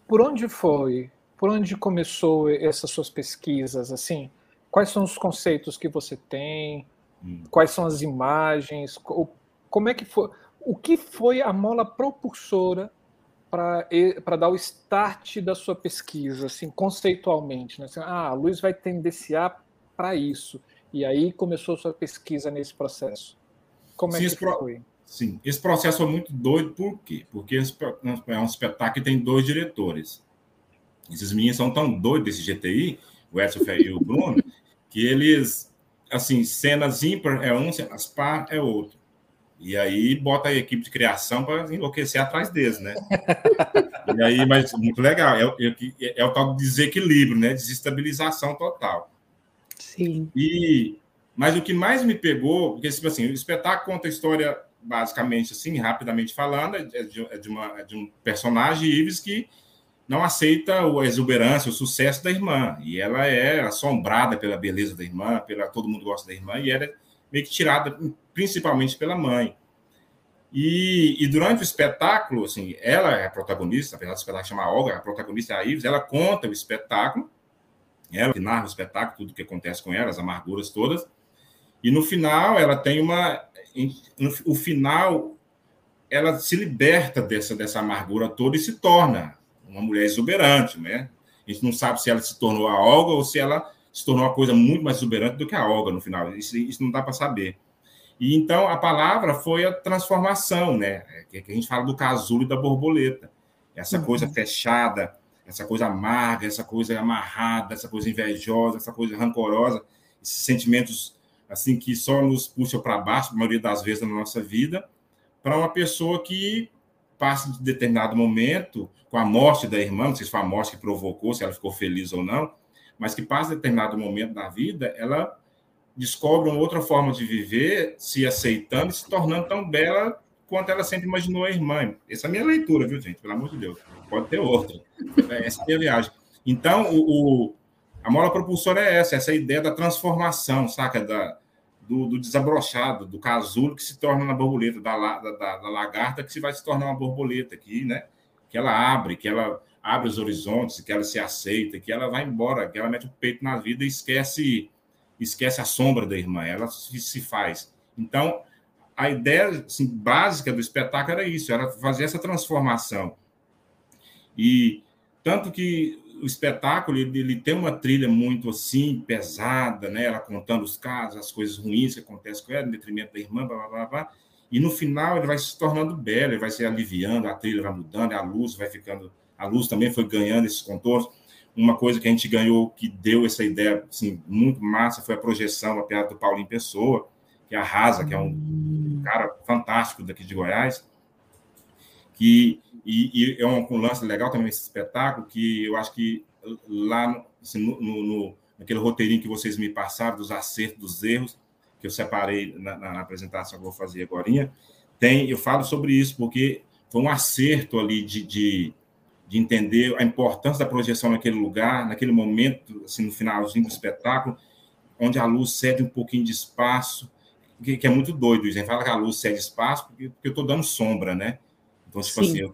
Por onde foi? Por onde começou essas suas pesquisas? Assim, quais são os conceitos que você tem? Hum. Quais são as imagens? Como é que foi? O que foi a mola propulsora para dar o start da sua pesquisa, assim, conceitualmente? Né? Assim, ah, a luz vai tendenciar para isso. E aí começou a sua pesquisa nesse processo. Como é Sim, é que foi? Sim, esse processo foi muito doido, por quê? Porque é um espetáculo que tem dois diretores. Esses meninos são tão doidos desse GTI, o Edson e o Bruno, que eles, assim, cenas ímpar é um, cenas par é outro. E aí bota a equipe de criação para enlouquecer atrás deles, né? e aí, mas muito legal, é, é, é o tal desequilíbrio, né? Desestabilização total. Sim. E, mas o que mais me pegou, porque tipo assim, o espetáculo conta a história basicamente assim, rapidamente falando, é de, é de, uma, é de um personagem, Ives, que não aceita a exuberância, o sucesso da irmã. E ela é assombrada pela beleza da irmã, pela todo mundo gosta da irmã, e ela é meio que tirada principalmente pela mãe. E, e, durante o espetáculo, assim, ela é a protagonista, apesar do espetáculo chamar Olga, a protagonista é a Ives, ela conta o espetáculo, ela narra o espetáculo, tudo o que acontece com ela, as amarguras todas, e no final ela tem uma. O final, ela se liberta dessa, dessa amargura toda e se torna uma mulher exuberante, né? A gente não sabe se ela se tornou a Olga ou se ela se tornou uma coisa muito mais exuberante do que a Olga no final. Isso, isso não dá para saber. E então a palavra foi a transformação, né? É que a gente fala do casulo e da borboleta. Essa uhum. coisa fechada, essa coisa amarga, essa coisa amarrada, essa coisa invejosa, essa coisa rancorosa, esses sentimentos assim que só nos puxam para baixo, a maioria das vezes na nossa vida, para uma pessoa que passa de determinado momento com a morte da irmã, não sei se foi a morte que provocou, se ela ficou feliz ou não, mas que passa de determinado momento da vida, ela descobre uma outra forma de viver, se aceitando e se tornando tão bela quanto ela sempre imaginou a irmã. Essa é a minha leitura, viu, gente? Pelo amor de Deus. Pode ter outra. Essa é a minha viagem. Então, o, o, a mola propulsora é essa, essa ideia da transformação, saca? Da, do, do desabrochado, do casulo que se torna uma borboleta, da, da, da, lagarta que se vai se tornar uma borboleta aqui, né? Que ela abre, que ela abre os horizontes, que ela se aceita, que ela vai embora, que ela mete o peito na vida e esquece esquece a sombra da irmã, ela se, faz. Então, a ideia assim, básica do espetáculo era isso, era fazer essa transformação. E tanto que o espetáculo ele, ele, tem uma trilha muito assim pesada, né? Ela contando os casos, as coisas ruins que acontecem com ela, em detrimento da irmã, blá, blá, blá, blá. E no final ele vai se tornando belo, ele vai se aliviando, a trilha vai mudando, a luz vai ficando, a luz também foi ganhando esses contornos. Uma coisa que a gente ganhou, que deu essa ideia assim, muito massa, foi a projeção, a piada do Paulinho Pessoa, que arrasa, que é um cara fantástico daqui de Goiás, que e, e é um, um, lance legal também esse espetáculo, que eu acho que lá assim, no, no, no, naquele roteirinho que vocês me passaram, dos acertos, dos erros, que eu separei na, na, na apresentação que eu vou fazer agora, tem, eu falo sobre isso, porque foi um acerto ali de, de de entender a importância da projeção naquele lugar, naquele momento, assim, no finalzinho do espetáculo, onde a luz cede um pouquinho de espaço, que, que é muito doido. A gente fala que a luz cede espaço porque, porque eu estou dando sombra, né? Então, tipo Sim. assim, eu,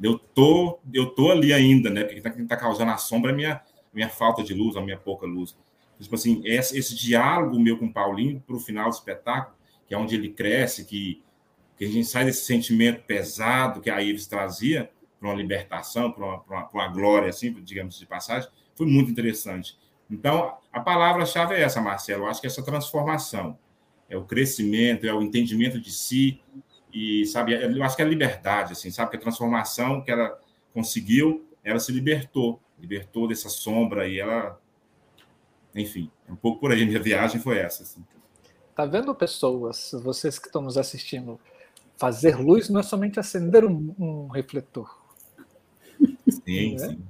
eu, tô, eu tô ali ainda, né? Porque quem está tá causando a sombra é a minha, minha falta de luz, a minha pouca luz. Então, tipo assim, esse, esse diálogo meu com o Paulinho para o final do espetáculo, que é onde ele cresce, que, que a gente sai desse sentimento pesado que a Ives trazia, para uma libertação, para uma, uma, uma, glória, assim, digamos de passagem, foi muito interessante. Então, a palavra-chave é essa, Marcelo. Eu acho que essa transformação é o crescimento, é o entendimento de si e, sabe, eu acho que é a liberdade, assim, sabe, que a transformação que ela conseguiu, ela se libertou, libertou dessa sombra e ela, enfim, um pouco por aí. Minha viagem foi essa. Assim. Tá vendo, pessoas, vocês que estão nos assistindo, fazer luz não é somente acender um, um refletor Sim, né? sim.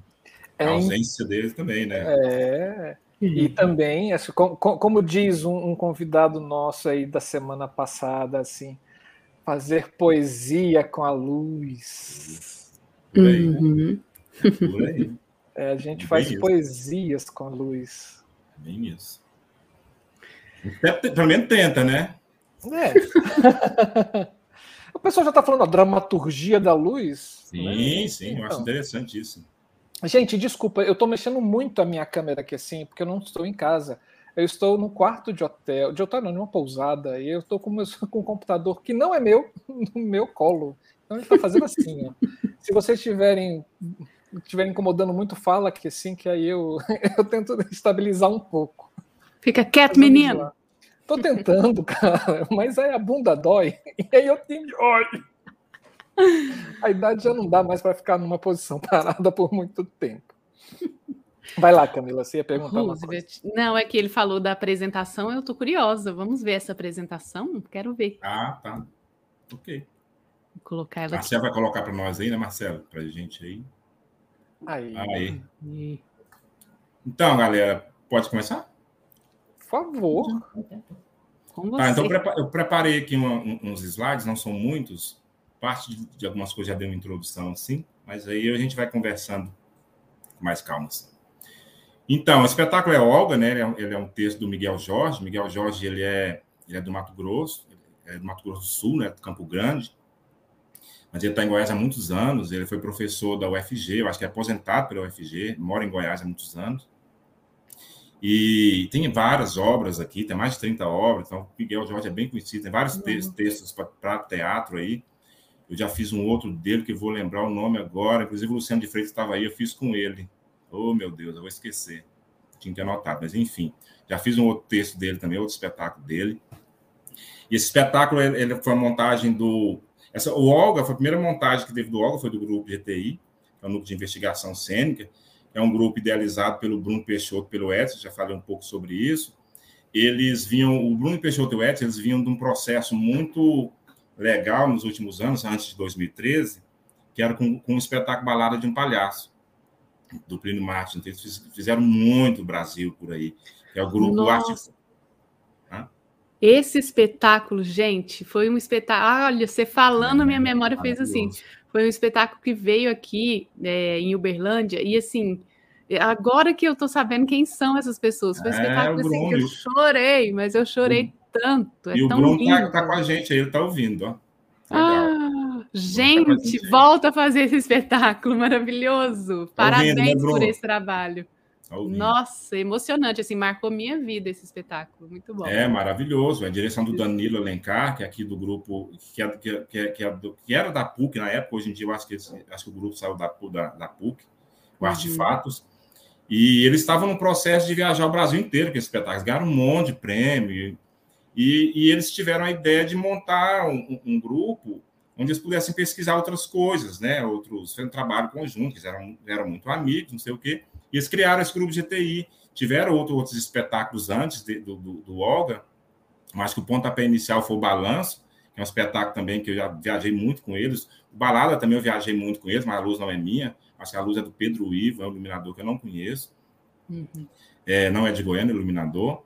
É, a ausência dele também, né? É. E também, como diz um, convidado nosso aí da semana passada, assim, Fazer poesia com a luz. Por aí, né? uhum. Por aí. É, a gente Bem faz isso. poesias com a luz. Bem isso. Pelo menos tenta, né? É. o pessoal já está falando a dramaturgia da luz. Sim, né? sim, então. eu acho então. interessante isso. Gente, desculpa, eu estou mexendo muito a minha câmera aqui assim, porque eu não estou em casa. Eu estou no quarto de hotel, de hotel não, numa pousada, e eu estou com, com um computador que não é meu, no meu colo. Então ele está fazendo assim, ó. Se vocês estiverem estiver incomodando muito, fala que sim, que aí eu, eu tento estabilizar um pouco. Fica quieto, menino. Tô tentando, cara, mas aí a bunda dói, e aí eu tenho olho. A idade já não dá mais para ficar numa posição parada por muito tempo. Vai lá, Camila, você ia perguntar Roosevelt. uma coisa. Não, é que ele falou da apresentação, eu tô curiosa. Vamos ver essa apresentação? Quero ver. Ah, tá. Ok. Vou colocar ela Marcelo aqui. vai colocar para nós aí, né, Marcelo? Para gente aí. Aí. aí. Então, galera, pode começar? Por favor. Tá, então eu preparei aqui uma, uns slides, não são muitos. Parte de algumas coisas já deu uma introdução assim, mas aí a gente vai conversando com mais calma. Assim. Então, o espetáculo é Olga, né? Ele é, ele é, um texto do Miguel Jorge. Miguel Jorge ele é, ele é do Mato Grosso, é do Mato Grosso do Sul, né? Do Campo Grande. Mas ele está em Goiás há muitos anos. Ele foi professor da UFG, eu acho que é aposentado pela UFG, mora em Goiás há muitos anos. E tem várias obras aqui, tem mais de 30 obras. Então, o Miguel Jorge é bem conhecido, tem vários uhum. textos para teatro aí. Eu já fiz um outro dele que vou lembrar o nome agora. Inclusive, o Luciano de Freitas estava aí, eu fiz com ele. Oh, meu Deus, eu vou esquecer. Tinha que anotar, mas enfim. Já fiz um outro texto dele também, outro espetáculo dele. E esse espetáculo ele foi a montagem do. Essa, o Olga, foi a primeira montagem que teve do Olga, foi do grupo GTI, que é o Núcleo de Investigação Cênica. É um grupo idealizado pelo Bruno Peixoto pelo Edson, já falei um pouco sobre isso. Eles vinham, o Bruno Peixoto e o Edson, eles vinham de um processo muito legal nos últimos anos, antes de 2013, que era com, com o espetáculo Balada de um Palhaço do Plínio Martins. Então, eles fizeram muito Brasil por aí. É o grupo Arte... Esse espetáculo, gente, foi um espetáculo. Olha, você falando, minha memória fez assim. Foi um espetáculo que veio aqui é, em Uberlândia, e assim, agora que eu tô sabendo quem são essas pessoas. Foi um é, espetáculo assim, que eu chorei, mas eu chorei tanto. É e o Bruno tá, tá, com a gente aí, ele tá ouvindo, ó. Ah, Gente, volta a fazer esse espetáculo maravilhoso. Tá Parabéns ouvindo, né, por esse trabalho. Tá Nossa, emocionante, assim, marcou minha vida esse espetáculo, muito bom. É maravilhoso, é a direção do Danilo Alencar, que é aqui do grupo, que, é, que, é, que, é do, que era da PUC na época, hoje em dia eu acho que, acho que o grupo saiu da, da, da PUC, o uhum. Artefatos, e eles estavam no processo de viajar o Brasil inteiro com esse espetáculo, ganharam um monte de prêmio, e, e eles tiveram a ideia de montar um, um grupo onde eles pudessem pesquisar outras coisas, né? Outros, um trabalho conjunto, eles eram, eram muito amigos, não sei o quê. E eles criaram esse grupo de TI. Tiveram outro, outros espetáculos antes de, do, do, do Olga, mas que o pontapé inicial foi o Balanço, que é um espetáculo também que eu já viajei muito com eles. O Balada também eu viajei muito com eles, mas a luz não é minha. Acho que a luz é do Pedro Ivo, é um iluminador que eu não conheço. Uhum. É, não é de Goiânia, iluminador.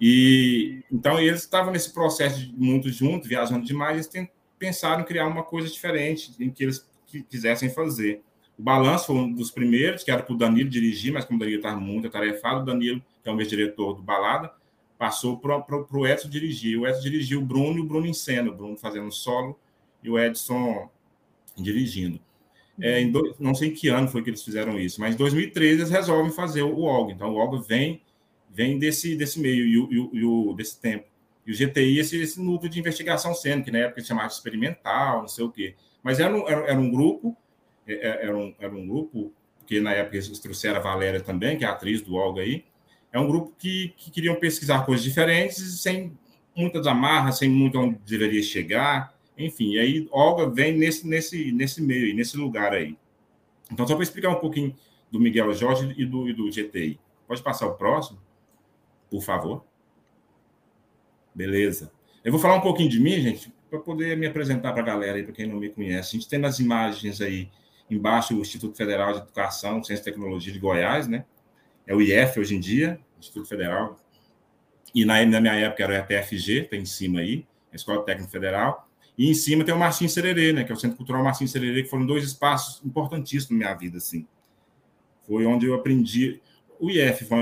E então eles estavam nesse processo de muito juntos, viajando demais, eles pensaram em criar uma coisa diferente, em que eles quisessem fazer. O Balanço foi um dos primeiros, que era para o Danilo dirigir, mas como o Danilo estava muito atarefado, o Danilo, que é o meu diretor do Balada, passou para o Edson dirigir. O Edson dirigiu o Bruno e o Bruno em cena, o Bruno fazendo solo e o Edson dirigindo. É, não sei em que ano foi que eles fizeram isso, mas em 2013 eles resolvem fazer o Olga. Então o Olga vem, vem desse, desse meio e o, desse tempo. E o GTI, esse, esse núcleo de investigação sendo, que na época chamava de experimental, não sei o quê. Mas era um, era, era um grupo, era um, era um grupo, porque na época eles trouxeram a Valéria também, que é atriz do Olga aí, é um grupo que, que queriam pesquisar coisas diferentes, sem muitas amarras, sem muito onde deveria chegar, enfim. Aí Olga vem nesse, nesse, nesse meio aí, nesse lugar aí. Então, só para explicar um pouquinho do Miguel Jorge e do, e do GTI. Pode passar o próximo, por favor. Beleza. Eu vou falar um pouquinho de mim, gente, para poder me apresentar para a galera aí, para quem não me conhece. A gente tem nas imagens aí embaixo o Instituto Federal de Educação, Ciência e Tecnologia de Goiás, né? É o IF hoje em dia, Instituto Federal. E na, na minha época era o ETFG, está em cima aí, a Escola Técnica Federal. E em cima tem o Martim Sererê, né? Que é o Centro Cultural Martim Sererê, que foram dois espaços importantíssimos na minha vida, assim. Foi onde eu aprendi. O IF foi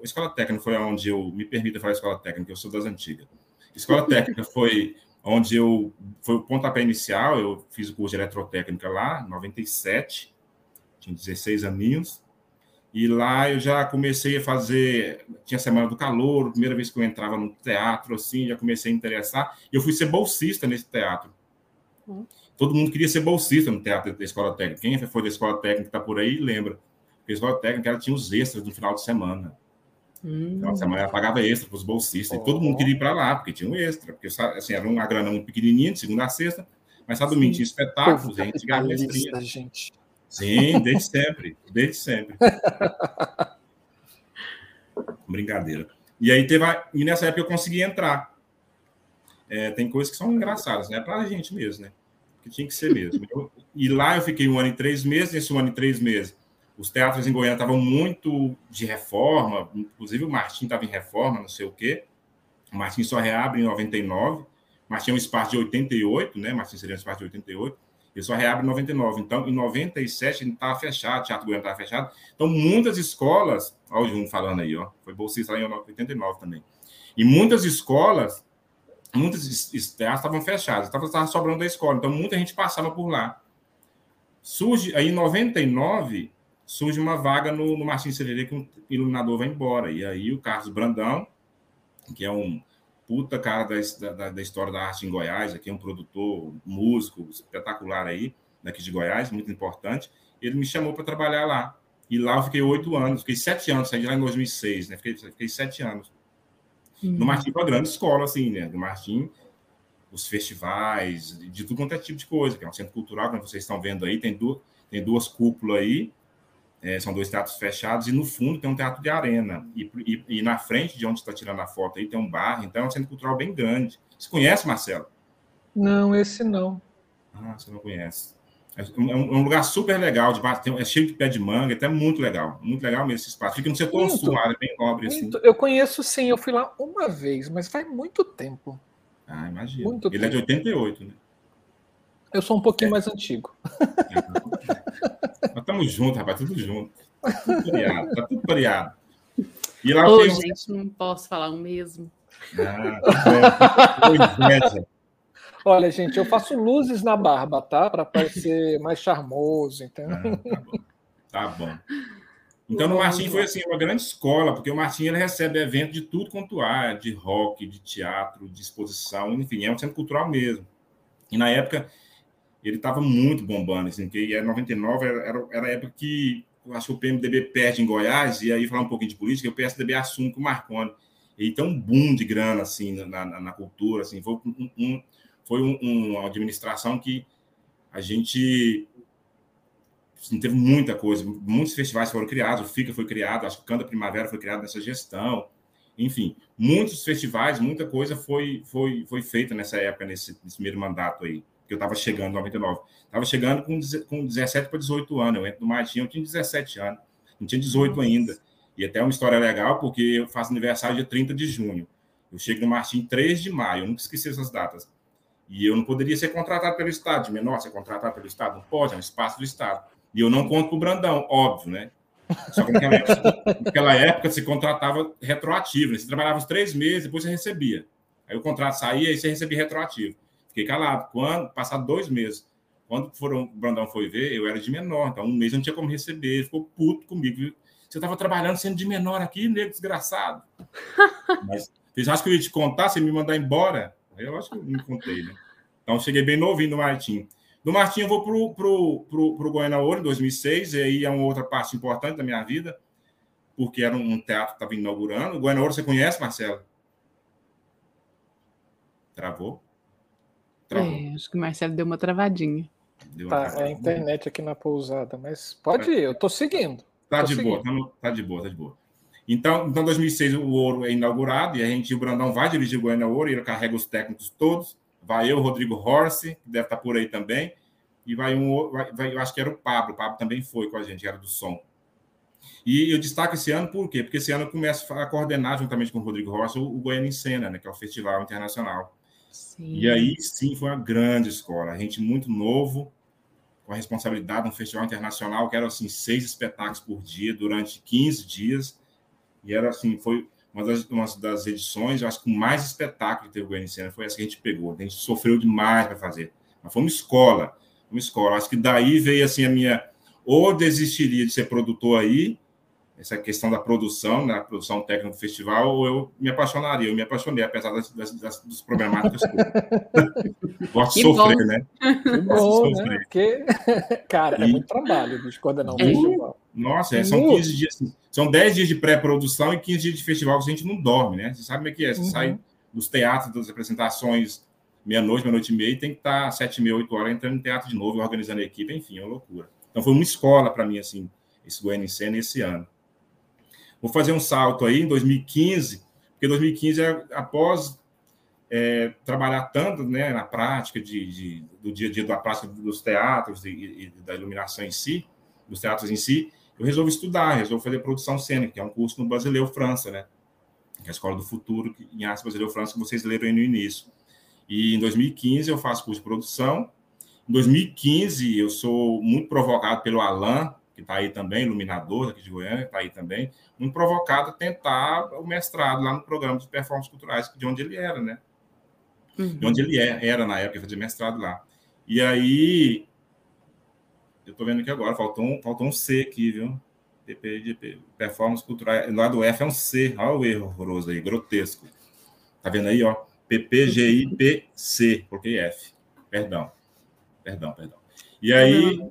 a escola técnica foi onde eu me permita falar escola técnica, eu sou das antigas. Escola técnica foi onde eu foi o pontapé inicial, eu fiz o curso de eletrotécnica lá, 97, tinha 16 aninhos. E lá eu já comecei a fazer, tinha Semana do Calor, primeira vez que eu entrava no teatro, assim, já comecei a interessar. E eu fui ser bolsista nesse teatro. Uhum. Todo mundo queria ser bolsista no teatro da Escola Técnica. Quem foi da Escola Técnica está por aí, lembra. Porque a Escola Técnica ela tinha os extras no final de semana. Hum. Final de semana ela pagava extra para os bolsistas. Oh. E todo mundo queria ir para lá, porque tinha um extra. Porque assim, era uma grana muito pequenininha, de segunda a sexta. Mas sabe, domingo tinha espetáculos, a gente ganhava mestrinha. Gente. Sim, desde sempre, desde sempre. Brincadeira. E aí teve a... e nessa época eu consegui entrar. É, tem coisas que são engraçadas, né? Para a gente mesmo, né? Que tinha que ser mesmo. Eu... e lá eu fiquei um ano e três meses. Nesse um ano e três meses, os teatros em Goiânia estavam muito de reforma. Inclusive o Martim estava em reforma, não sei o quê. O Martim só reabre em 99. O Martim é um espaço de 88, né? Martim seria um espaço de 88 ele só reabre em 99. Então, em 97, ele estava fechado, o Teatro Goiano estava fechado. Então, muitas escolas, olha o Jun falando aí, ó, foi bolsista lá em 89 também. E muitas escolas, muitos teatros estavam fechados, estava sobrando da escola. Então, muita gente passava por lá. Surge, aí em 99, surge uma vaga no, no Martins Sererê que um iluminador vai embora. E aí o Carlos Brandão, que é um puta cara da, da, da, história da arte em Goiás, aqui é um produtor, músico espetacular aí, daqui de Goiás, muito importante. Ele me chamou para trabalhar lá. E lá eu fiquei oito anos, fiquei sete anos, saí de lá em 2006, né? Fiquei, fiquei sete anos. Uhum. No Martim foi uma grande escola, assim, né? Do Martim, os festivais, de tudo quanto é tipo de coisa, que é um centro cultural, como vocês estão vendo aí, tem duas, tem duas cúpulas aí, é, são dois teatros fechados, e no fundo tem um teatro de arena. E, e, e na frente de onde está tirando a foto aí tem um bar, então é um centro cultural bem grande. Você conhece, Marcelo? Não, esse não. Ah, você não conhece. É um, é um lugar super legal, de tem, é cheio de pé de manga, até muito legal. Muito legal mesmo esse espaço. Fica no setor muito, sul, área bem nobre. Assim. Eu conheço sim, eu fui lá uma vez, mas faz muito tempo. Ah, imagina. Muito Ele tempo. é de 88, né? Eu sou um pouquinho é. mais antigo. Nós estamos juntos, rapaz, tudo junto. Tá tudo pareado, tá tudo pareado. E lá Ô, gente, não posso falar o mesmo. Ah, Olha, gente, eu faço luzes na barba, tá? Para parecer mais charmoso, então. Ah, tá bom. Tá bom. Então, no Martim foi assim, uma grande escola, porque o Martim ele recebe evento de tudo quanto há, de rock, de teatro, de exposição, enfim, é um centro cultural mesmo. E na época ele estava muito bombando, assim, que em 99 era, era a época que acho que o PMDB perde em Goiás, e aí falar um pouquinho de política, o PSDB assume com o Marconi. E tem um boom de grana, assim, na, na, na cultura, assim, foi, um, um foi um, uma administração que a gente assim, teve muita coisa, muitos festivais foram criados, o FICA foi criado, acho que o Canta Primavera foi criado nessa gestão, enfim, muitos festivais, muita coisa foi, foi, foi feita nessa época, nesse, nesse primeiro mandato aí que eu estava chegando em 99. Estava chegando com, com 17 para 18 anos. Eu entro no Martinho, eu tinha 17 anos, não tinha 18 Nossa. ainda. E até uma história legal, porque eu faço aniversário dia 30 de junho. Eu chego no Martim 3 de maio, eu nunca esqueci essas datas. E eu não poderia ser contratado pelo Estado, de menor, ser contratado pelo Estado, não pode, é um espaço do Estado. E eu não conto para o Brandão, óbvio, né? Só que naquela época, naquela época se contratava retroativo, né? você trabalhava uns três meses, depois você recebia. Aí o contrato saía e você recebia retroativo. Fiquei calado. Quando, passado dois meses, quando foram, o Brandão foi ver, eu era de menor, então um mês eu não tinha como receber. Ele ficou puto comigo. Você estava trabalhando sendo de menor aqui, nego desgraçado. Mas vocês acham que eu ia te contar, você me mandar embora? Eu acho que eu me contei, né? Então cheguei bem novinho no Martim. Do Martim eu vou para o pro, pro, pro Goiânia Ouro, em 2006, e aí é uma outra parte importante da minha vida, porque era um teatro que estava inaugurando. O Goiânia Ouro você conhece, Marcelo? Travou? É, acho que o Marcelo deu uma travadinha. Deu uma tá, travadinha. é a internet aqui na pousada, mas pode ir, eu tô seguindo. Tá tô de seguindo. boa, tá, no, tá, de boa, tá de boa. Então, então, 2006 o Ouro é inaugurado e a gente, o Brandão vai dirigir o Goiânia Ouro, e ele carrega os técnicos todos. Vai eu, o Rodrigo Horse, que deve estar por aí também, e vai um, vai, vai, eu acho que era o Pablo, o Pablo também foi com a gente, era do som. E eu destaco esse ano por quê? Porque esse ano eu começo a coordenar, juntamente com o Rodrigo Horse, o, o Goiânia em Cena, né, que é o festival internacional. Sim. E aí, sim, foi uma grande escola. A gente muito novo, com a responsabilidade de um festival internacional, que era assim, seis espetáculos por dia, durante 15 dias. E era assim, foi uma das, uma das edições, eu acho que mais espetáculo que teve o Goiânia foi essa que a gente pegou. A gente sofreu demais para fazer. Mas foi uma escola, uma escola. Acho que daí veio assim a minha. Ou desistiria de ser produtor aí, essa questão da produção, né, produção técnica do festival, eu me apaixonaria. Eu me apaixonei, apesar das, das, das dos problemáticos. Gosto de sofrer, bom. né? Que bom, né? Porque, cara, é e... é muito trabalho de coordenar um é. festival. Nossa, é, são 15 dias, são 10 dias de pré-produção e 15 dias de festival que a gente não dorme, né? Você sabe como é que é? Você uhum. sai dos teatros, das apresentações, meia-noite, meia-noite e meia, e tem que estar sete e meia, oito horas entrando no teatro de novo, organizando a equipe, enfim, é uma loucura. Então foi uma escola para mim, assim, esse Goiânia em Cena esse ano. Vou fazer um salto aí em 2015, porque 2015 é após é, trabalhar tanto né, na prática de, de, do dia a dia da prática dos teatros e, da iluminação em si, dos teatros em si, eu resolvi estudar, resolvi fazer produção cênica, que é um curso no Brasileiro França, né? Que é a Escola do Futuro, em arte Brasileiro França, que vocês leram aí no início. E em 2015 eu faço curso de produção. Em 2015 eu sou muito provocado pelo Alain, que está aí também, iluminador aqui de Goiânia, está aí também, muito provocado a tentar o mestrado lá no programa de performances culturais, de onde ele era, né? Uhum. De onde ele é, era na época, fazia mestrado lá. E aí, eu estou vendo aqui agora, faltou um, faltou um C aqui, viu? DP, performance cultural, lá do F é um C, olha o erro horroroso aí, grotesco. Tá vendo aí, ó? PPGIPC, porque F. Perdão. Perdão, perdão. E aí,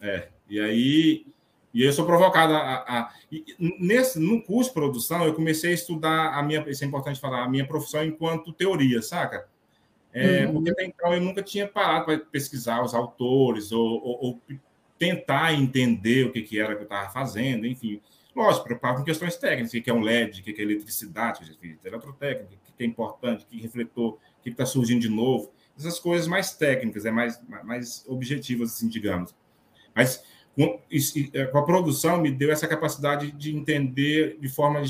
é, e aí, e eu sou provocado a, a, nesse no curso de produção eu comecei a estudar a minha, isso é importante falar, a minha profissão enquanto teoria, saca? É, uhum. Porque até então eu nunca tinha parado para pesquisar os autores ou, ou, ou, tentar entender o que, que era que eu estava fazendo, enfim. Lógico, preocupado com questões técnicas, o que é um LED, o que é eletricidade, eletrotécnica, o que é importante, o que é refletor, o que está surgindo de novo. Essas coisas mais técnicas, é mais, mais objetivas, assim, digamos. Mas é, com a produção me deu essa capacidade de entender de forma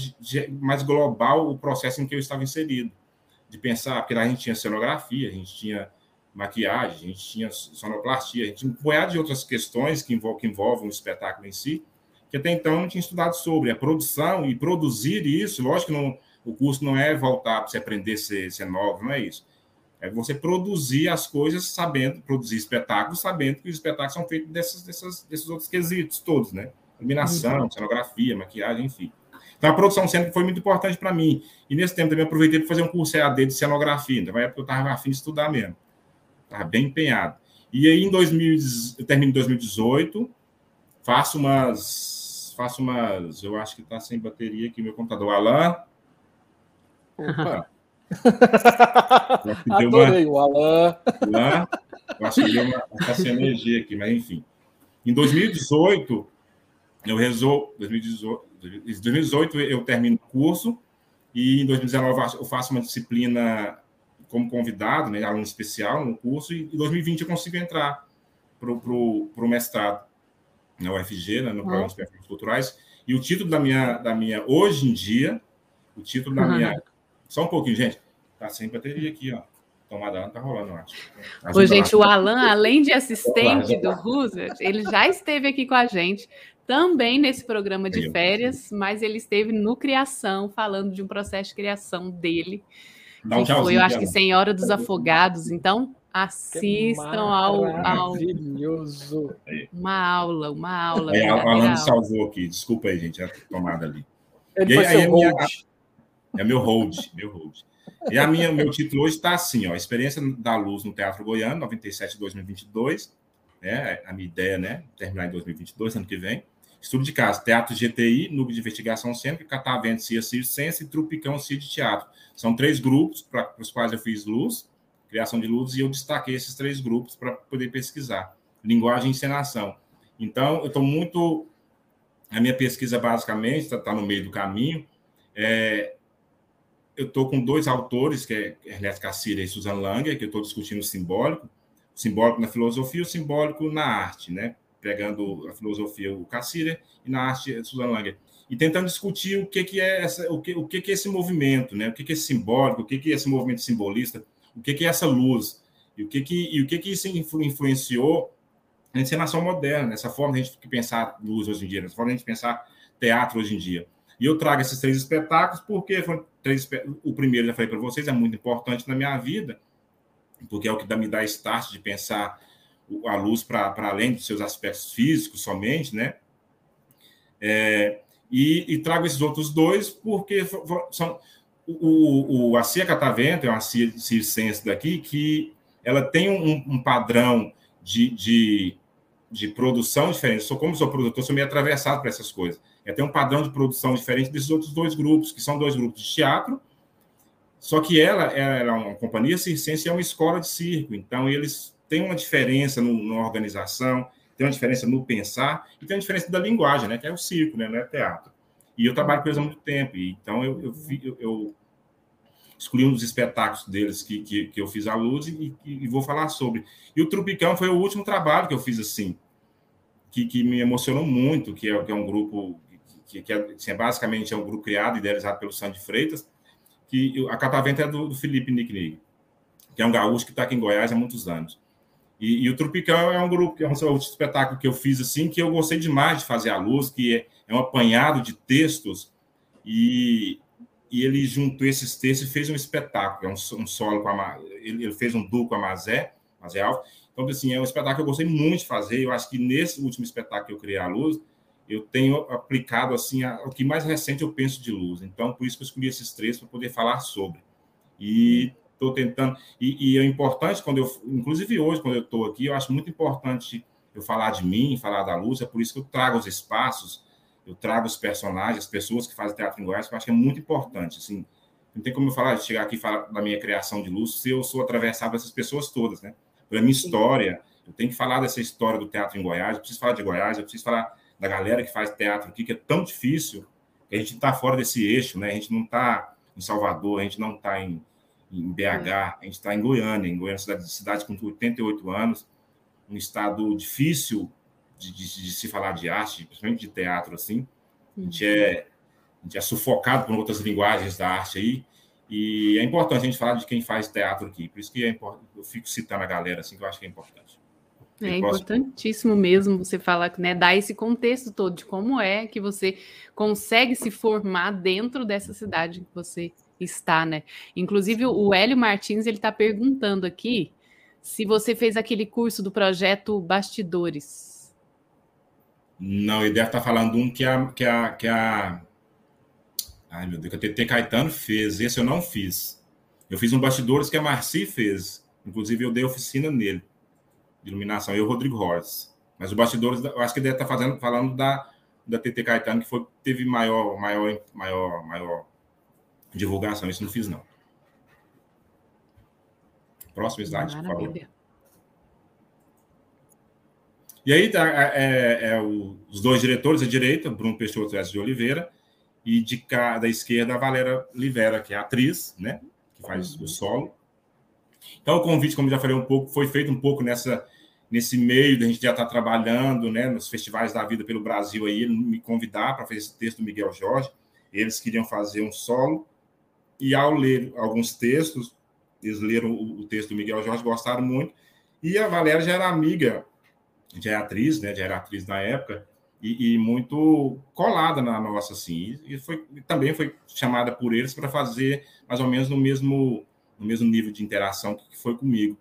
mais global o processo em que eu estava inserido, de pensar, porque lá a gente tinha cenografia, a gente tinha maquiagem, a gente tinha sonoplastia, a gente tinha um punhado de outras questões que envolvem, que envolvem o espetáculo em si, que até então não tinha estudado sobre. A produção e produzir isso, lógico que não, o curso não é voltar para você aprender a ser, ser novo, não é isso. É você produzir as coisas sabendo, produzir espetáculos sabendo que os espetáculos são feitos desses, desses, desses outros quesitos todos, né? Iluminação, uhum. cenografia, maquiagem, enfim. Então, a produção sempre foi muito importante para mim. E nesse tempo também aproveitei para fazer um curso EAD de cenografia. Então, época eu estava afim de estudar mesmo. Estava bem empenhado. E aí, em 2000, eu termino em 2018, faço umas. Faço umas. Eu acho que está sem bateria aqui meu computador. Alain. Opa! Adorei uma, o Alain. Alain. Eu acho que deu uma, uma energia aqui, mas enfim. Em 2018, eu resolvo. 2018, 2018 eu termino o curso e em 2019 eu faço uma disciplina como convidado, né, aluno especial no curso, e em 2020 eu consigo entrar para o mestrado na UFG, né, no programa de performances culturais. E o título da minha, da minha, hoje em dia, o título da uhum. minha só um pouquinho, gente. Tá sem bateria aqui, ó. Tomada não tá rolando, acho. Ô, gente, o Alan, além de assistente do Roosevelt, ele já esteve aqui com a gente também nesse programa de férias, mas ele esteve no Criação, falando de um processo de criação dele. Um que foi, eu acho que Senhora dos Afogados. Então, assistam ao, ao. Maravilhoso. Uma aula, uma aula. É, o Alan salvou aqui, desculpa aí, gente, a tomada ali. Ele e aí, seu minha, é meu hold, meu hold. E a minha, meu título hoje está assim, ó, experiência da luz no Teatro Goiano, 97 2022, né? A minha ideia, né, terminar em 2022, ano que vem. Estudo de caso, Teatro GTI, Núcleo de Investigação Cênica, Catavento, CIA Circense e Trupicão CIA Teatro. São três grupos para os quais eu fiz luz, criação de luzes, e eu destaquei esses três grupos para poder pesquisar. Linguagem e encenação. Então, eu estou muito... A minha pesquisa, basicamente, está tá no meio do caminho, é, eu estou com dois autores, que é Ernesto Cassira e Susan Langer, que eu estou discutindo o simbólico, o simbólico na filosofia e o simbólico na arte, né? Pegando a filosofia o Cassira e na arte Susan Langer. E tentando discutir o que, que é essa, o que, o que, que é esse movimento, né? O que, que é simbólico, o que, que é esse movimento simbolista, o que, que é essa luz e o que, que, e o que, que isso influenciou na encenação moderna, nessa forma de a gente pensar luz hoje em dia, nessa forma de a gente pensar teatro hoje em dia. E eu trago esses três espetáculos porque foram três, o primeiro, já falei para vocês, é muito importante na minha vida, porque é o que me dá start de pensar a luz para além dos seus aspectos físicos somente, né? É, e, e, trago esses outros dois porque são o, o, a Cia Catavento é uma cia circense daqui que ela tem um, um padrão de, de, de, produção diferente. Sou como sou produtor, sou meio atravessado para essas coisas. Ela tem um padrão de produção diferente desses outros dois grupos, que são dois grupos de teatro. Só que ela, ela é uma companhia circense e é uma escola de circo. Então, eles têm uma diferença no, na organização, tem uma diferença no pensar e tem uma diferença da linguagem, né? Que é o circo, né? Não é teatro. E eu trabalho com eles há muito tempo. E, então, eu, eu, eu, eu escolhi um dos espetáculos deles que, que, que eu fiz à luz e, e, vou falar sobre. E o Trupicão foi o último trabalho que eu fiz assim, que, que me emocionou muito, que é, que é um grupo que, que é, assim, basicamente é um grupo criado, idealizado pelo Sandy Freitas, que a Catavento é do, do Felipe Nicknig, que é um gaúcho que está aqui em Goiás há muitos anos. E, e, o Tropicão é um grupo, é um espetáculo que eu fiz assim, que eu gostei demais de fazer à luz, que é, é um apanhado de textos e, e ele juntou esses textos e fez um espetáculo, é um, um solo com a ele, ele, fez um duo com a Mazé, Mazé Alves. Então, assim, é um espetáculo que eu gostei muito de fazer. Eu acho que nesse último espetáculo que eu criei a luz, eu tenho aplicado assim a, o que mais recente eu penso de luz. Então, por isso que eu escolhi esses três para poder falar sobre. E estou tentando. E, e, é importante quando eu, inclusive hoje, quando eu estou aqui, eu acho muito importante eu falar de mim, falar da luz. É por isso que eu trago os espaços eu trago os personagens, as pessoas que fazem teatro em Goiás, que eu acho que é muito importante. Assim, não tem como eu falar, chegar aqui e falar da minha criação de luz se eu sou atravessado dessas pessoas todas, né? Pela minha história, eu tenho que falar dessa história do teatro em Goiás, eu preciso falar de Goiás, eu preciso falar da galera que faz teatro aqui, que é tão difícil, que a gente está fora desse eixo, né? A gente não está em Salvador, a gente não está em, em, BH, a gente está em Goiânia, em Goiânia, cidade, cidade com 88 anos, um estado difícil de, de, de, se falar de arte, principalmente de teatro, assim. A gente, é, a gente é sufocado por outras linguagens da arte aí, e é importante a gente falar de quem faz teatro aqui. Por isso que é importante, eu fico citando a galera, assim, que eu acho que é importante. É importantíssimo mesmo você falar, né, dar esse contexto todo de como é que você consegue se formar dentro dessa cidade que você está, né? Inclusive o Hélio Martins ele está perguntando aqui se você fez aquele curso do projeto Bastidores. Não, ele deve estar falando um que a, que a, que a. Ai, meu Deus, que a TT Caetano fez. Esse eu não fiz. Eu fiz um bastidores que a Marci fez. Inclusive, eu dei oficina nele, de iluminação, e o Rodrigo Horst. Mas o bastidores, eu acho que deve estar fazendo, falando da, da TT Caetano, que foi, teve maior, maior, maior, maior divulgação. Isso não fiz, não. Próximo slide, Maravilha. por favor. E aí tá, é, é, é os dois diretores, a direita, Bruno Peixoto e de Oliveira, e de cá, da esquerda, a Valéria Livera, que é atriz, né? Que faz uhum. o solo. Então, o convite, como já falei um pouco, foi feito um pouco nessa, nesse meio da gente já estar tá trabalhando, né? Nos festivais da vida pelo Brasil aí, me convidar para fazer esse texto do Miguel Jorge. Eles queriam fazer um solo, e ao ler alguns textos, eles leram o, o texto do Miguel Jorge, gostaram muito, e a Valéria já era amiga já atriz, né? Já era atriz na época e, e muito colada na nossa, assim. E foi também foi chamada por eles para fazer mais ou menos no mesmo no mesmo nível de interação que foi comigo.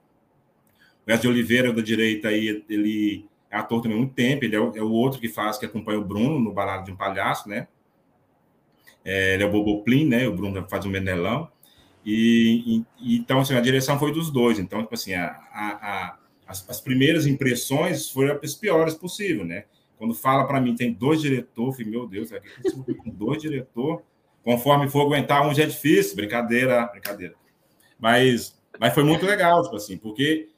O Wesley Oliveira da direita aí, ele é ator também há muito tempo. Ele é o, é o, outro que faz que acompanha o Bruno no Balado de um Palhaço, né? É, ele é o Bobo Plin, né? O Bruno faz o Menelão. E, e, então, assim, a direção foi dos dois. Então, tipo assim, a, a, as, as primeiras impressões foram as piores possível, né? Quando fala para mim, tem dois diretores, falei, meu Deus, aqui com dois diretores, conforme for aguentar um já é difícil, brincadeira, brincadeira. Mas, mas foi muito legal, tipo assim, porque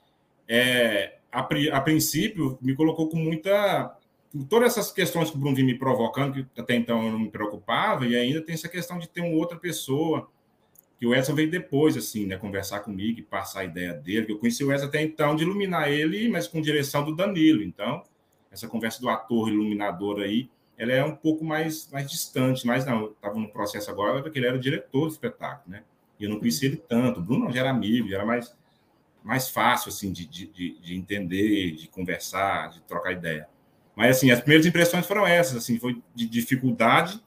é, a, a princípio me colocou com muita todas essas questões que o Bruno vinha me provocando, que até então eu não me preocupava, e ainda tem essa questão de ter uma outra pessoa que o Edson veio depois, assim, né, conversar comigo e passar a ideia dele, que eu conheci o Edson até então de iluminar ele, mas com direção do Danilo. Então, essa conversa do ator iluminador aí, ela é um pouco mais, mais distante, mas não, estava no processo agora, porque ele era o diretor do espetáculo, né? E eu não conhecia ele tanto. O Bruno já era amigo, já era mais, mais fácil, assim, de, de, de entender, de conversar, de trocar ideia. Mas, assim, as primeiras impressões foram essas, assim, foi de dificuldade,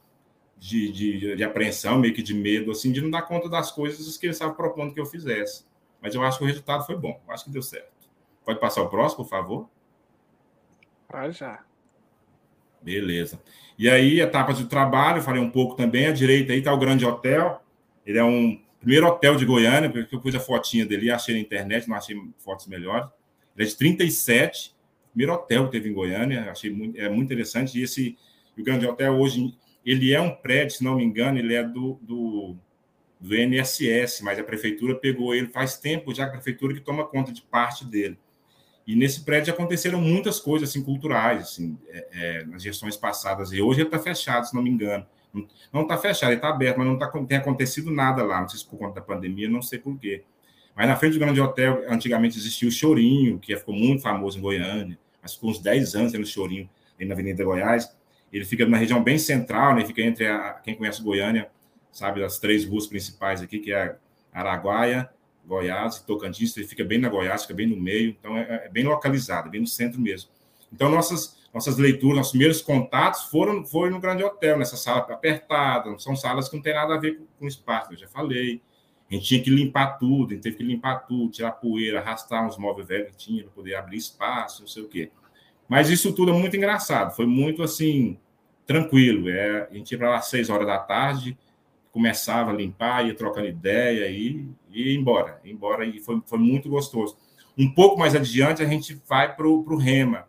de, de, de apreensão, meio que de medo, assim, de não dar conta das coisas que ele estava propondo que eu fizesse. Mas eu acho que o resultado foi bom, eu acho que deu certo. Pode passar o próximo, por favor? Ah, já. Beleza. E aí, etapas de trabalho, falei um pouco também. À direita aí está o Grande Hotel. Ele é um primeiro hotel de Goiânia, porque eu pus a fotinha dele, achei na internet, não achei fotos melhores. Ele é de 37, primeiro hotel que teve em Goiânia, achei muito, é muito interessante. E esse o Grande Hotel hoje, ele é um prédio, se não me engano, ele é do, do, do NSS, mas a prefeitura pegou ele faz tempo já, a prefeitura que toma conta de parte dele. E nesse prédio aconteceram muitas coisas assim, culturais, assim, é, é, nas gestões passadas. E hoje ele está fechado, se não me engano. Não está fechado, ele está aberto, mas não tá, tem acontecido nada lá. Não sei se por conta da pandemia, não sei por quê. Mas na frente do grande hotel, antigamente existia o Chorinho, que ficou muito famoso em Goiânia, mas ficou uns 10 anos tendo Chorinho ali na Avenida Goiás. Ele fica numa região bem central, né? Fica entre a, quem conhece Goiânia, sabe, as três ruas principais aqui, que é Araguaia, Goiás e Tocantins, ele fica bem na Goiás, fica bem no meio, então é, é, bem localizado, bem no centro mesmo. Então, nossas, nossas leituras, nossos primeiros contatos foram, foram no grande hotel, nessa sala apertada, são salas que não tem nada a ver com, com espaço, eu já falei. A gente tinha que limpar tudo, a gente teve que limpar tudo, tirar poeira, arrastar uns móveis velhos que tinha para poder abrir espaço, não sei o quê. Mas isso tudo é muito engraçado, foi muito assim, tranquilo. É, a gente ia para lá às seis horas da tarde, começava a limpar, ia trocando ideia e, e ia embora, ia embora e foi, foi muito gostoso. Um pouco mais adiante, a gente vai para o Rema,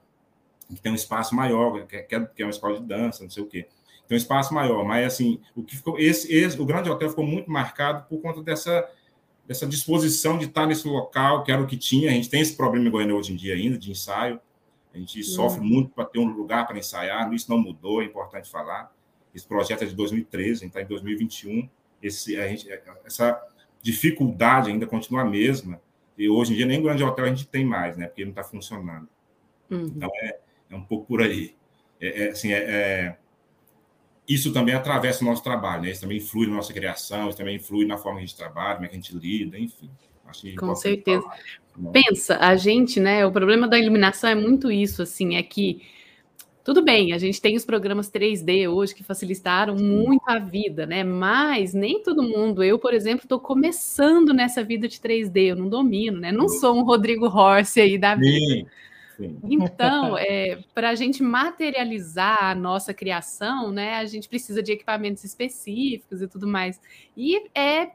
que tem um espaço maior, que é, que é uma escola de dança, não sei o quê. Tem um espaço maior, mas assim, o que ficou, esse, esse, o Grande Hotel ficou muito marcado por conta dessa, dessa disposição de estar nesse local, que era o que tinha. A gente tem esse problema em Goiânia hoje em dia ainda, de ensaio. A gente sofre muito para ter um lugar para ensaiar, isso não mudou, é importante falar. Esse projeto é de 2013, está em 2021. Esse, a gente, essa dificuldade ainda continua a mesma. E hoje em dia nem grande hotel a gente tem mais, né? Porque não está funcionando. Uhum. Então é, é, um pouco por aí. É, é assim, é, é, isso também atravessa o nosso trabalho, né? Isso também influi na nossa criação, isso também influi na forma que a gente trabalha, como é que a gente lida, enfim. Com certeza. Falar? Pensa, a gente, né? O problema da iluminação é muito isso, assim, é que tudo bem, a gente tem os programas 3D hoje que facilitaram muito a vida, né? Mas nem todo mundo, eu, por exemplo, estou começando nessa vida de 3D, eu não domino, né? Não sou um Rodrigo Horse aí da vida. Sim. Então, é, para a gente materializar a nossa criação, né, a gente precisa de equipamentos específicos e tudo mais. E é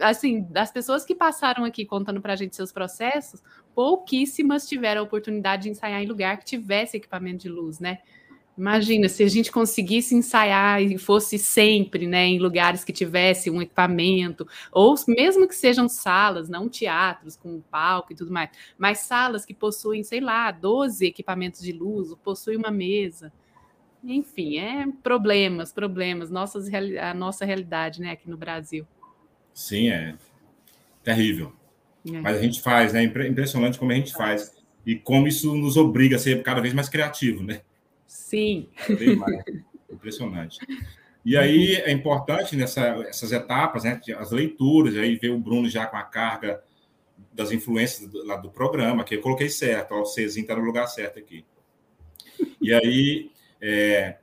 assim, das pessoas que passaram aqui contando para a gente seus processos, pouquíssimas tiveram a oportunidade de ensaiar em lugar que tivesse equipamento de luz, né? Imagina se a gente conseguisse ensaiar e fosse sempre, né, em lugares que tivesse um equipamento, ou mesmo que sejam salas, não teatros com palco e tudo mais, mas salas que possuem, sei lá, 12 equipamentos de luz, possuem uma mesa. Enfim, é problemas, problemas, nossas, a nossa realidade, né, aqui no Brasil. Sim, é terrível. É. Mas a gente faz, né? Impressionante como a gente faz. E como isso nos obriga a ser cada vez mais criativo, né? Sim. Impressionante. E aí é importante nessas etapas, né? As leituras, aí ver o Bruno já com a carga das influências do, lá do programa, que eu coloquei certo, ó, o Czinho está no lugar certo aqui. E aí é,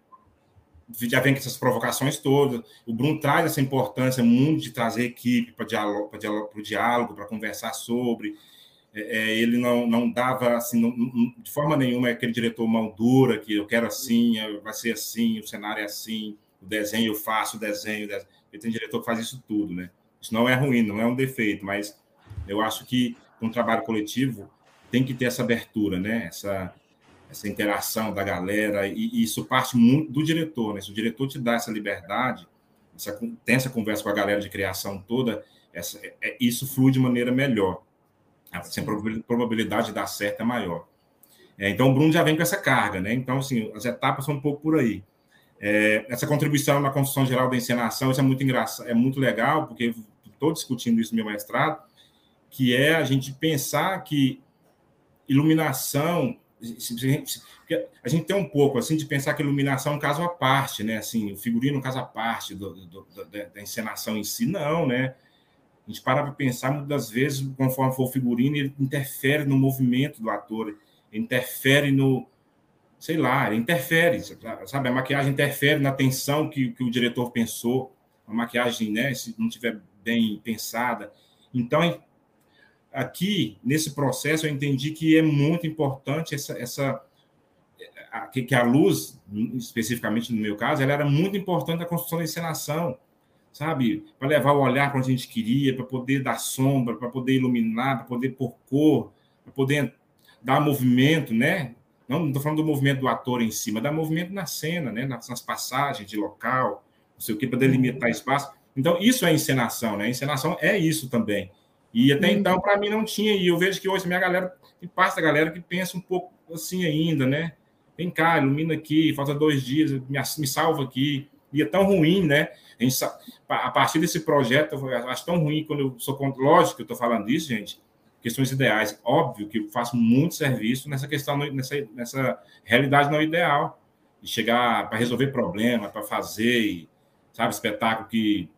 já vem com essas provocações todas. O Bruno traz essa importância muito de trazer equipe para o diálogo, para conversar sobre. É, é, ele não, não dava, assim, não, de forma nenhuma, aquele diretor mão dura, que eu quero assim, vai ser assim, o cenário é assim, o desenho eu faço, o desenho. O desenho. Ele tem diretor que faz isso tudo, né? Isso não é ruim, não é um defeito, mas eu acho que um trabalho coletivo tem que ter essa abertura, né? Essa, essa interação da galera, e, e, isso parte muito do diretor, né? Se o diretor te dá essa liberdade, essa, tem essa conversa com a galera de criação toda, essa, é, é isso flui de maneira melhor. Assim, a probabilidade de dar certo é maior. É, então, o Bruno já vem com essa carga, né? Então, assim, as etapas são um pouco por aí. É, essa contribuição na construção geral da encenação, isso é muito engraçado, é muito legal, porque estou discutindo isso no meu mestrado, que é a gente pensar que iluminação a gente tem um pouco assim de pensar que iluminação é um caso à parte, né? Assim, o figurino é um caso à parte do, do, do, da, encenação em si, não, né? A gente para para pensar, muitas das vezes, conforme for o figurino, ele interfere no movimento do ator, interfere no. Sei lá, ele interfere, sabe? A maquiagem interfere na tensão que, que o diretor pensou, a maquiagem, né, se não tiver bem pensada. Então, aqui, nesse processo, eu entendi que é muito importante essa. essa que, que a luz, especificamente no meu caso, ela era muito importante na construção da encenação sabe? Para levar o olhar para onde a gente queria, para poder dar sombra, para poder iluminar, para poder pôr cor, para poder dar movimento, né? Não estou falando do movimento do ator em si, mas dar movimento na cena, né? Nas, nas passagens de local, não sei o que, para delimitar uhum. espaço. Então, isso é encenação, né? Encenação é isso também. E até uhum. então, para mim, não tinha. E eu vejo que hoje minha galera, tem parte da galera que pensa um pouco assim ainda, né? Vem cá, ilumina aqui, falta dois dias, me, me salva aqui. E é tão ruim, né? A, gente, a partir desse projeto, eu acho tão ruim quando eu sou contra. Lógico que eu estou falando disso, gente. Questões ideais. Óbvio que eu faço muito serviço nessa questão, nessa, nessa realidade não ideal. E chegar para resolver problema, para fazer, sabe, espetáculo que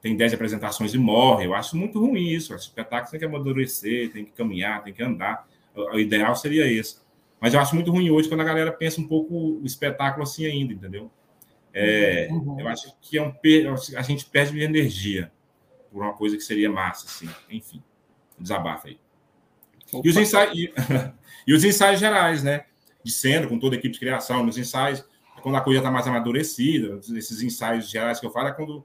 tem 10 apresentações e morre. Eu acho muito ruim isso. O espetáculo tem que amadurecer, tem que caminhar, tem que andar. O, o ideal seria esse. Mas eu acho muito ruim hoje quando a galera pensa um pouco o espetáculo assim ainda, entendeu? É, uhum. Eu acho que é um, a gente perde energia por uma coisa que seria massa, assim. Enfim, desabafa aí. E os, ensaios, e, e, os ensaios gerais, né? De cena, com toda a equipe de criação, nos ensaios, quando a coisa está mais amadurecida, esses ensaios gerais que eu falo é quando.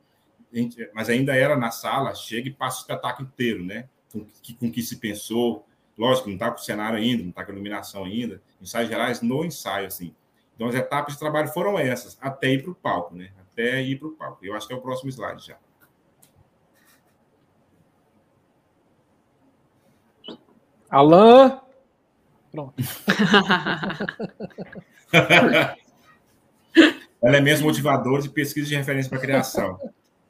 Mas ainda era na sala, chega e passa o espetáculo inteiro, né? Com que, com que se pensou. Lógico, não está com o cenário ainda, não está com a iluminação ainda. Ensaios gerais no ensaio, assim. Então, as etapas de trabalho foram essas, até ir para o palco, né? Até ir para o palco. Eu acho que é o próximo slide já. Alain. Pronto. Elementos motivadores de pesquisa de referência para criação.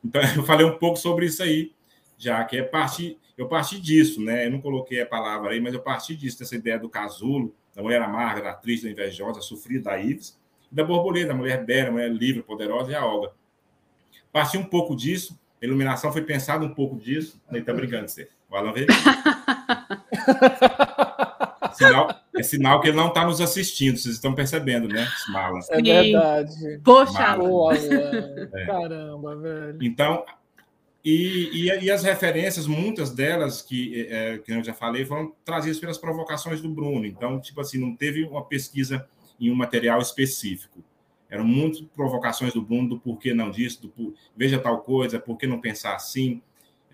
Então, eu falei um pouco sobre isso aí, já que é parte, eu parti disso, né? Eu não coloquei a palavra aí, mas eu parti disso, dessa ideia do casulo, da mulher amarga, da atriz, da invejosa, sofrida, da Ives, e da borboleta, da mulher bela, mulher livre, poderosa e a Olga. Parti um pouco disso, a iluminação foi pensada um pouco disso. Ele tá brincando, você. O Alan veio. sinal, é sinal que ele não está nos assistindo, vocês estão percebendo, né? Mala. É verdade. Poxa, é. caramba, velho. Então, e, e, e, as referências, muitas delas que, é, que eu já falei, foram trazidas pelas provocações do Bruno. Então, tipo assim, não teve uma pesquisa em um material específico. Eram muitas provocações do Bruno do porquê não disso, do veja tal coisa, por que não pensar assim,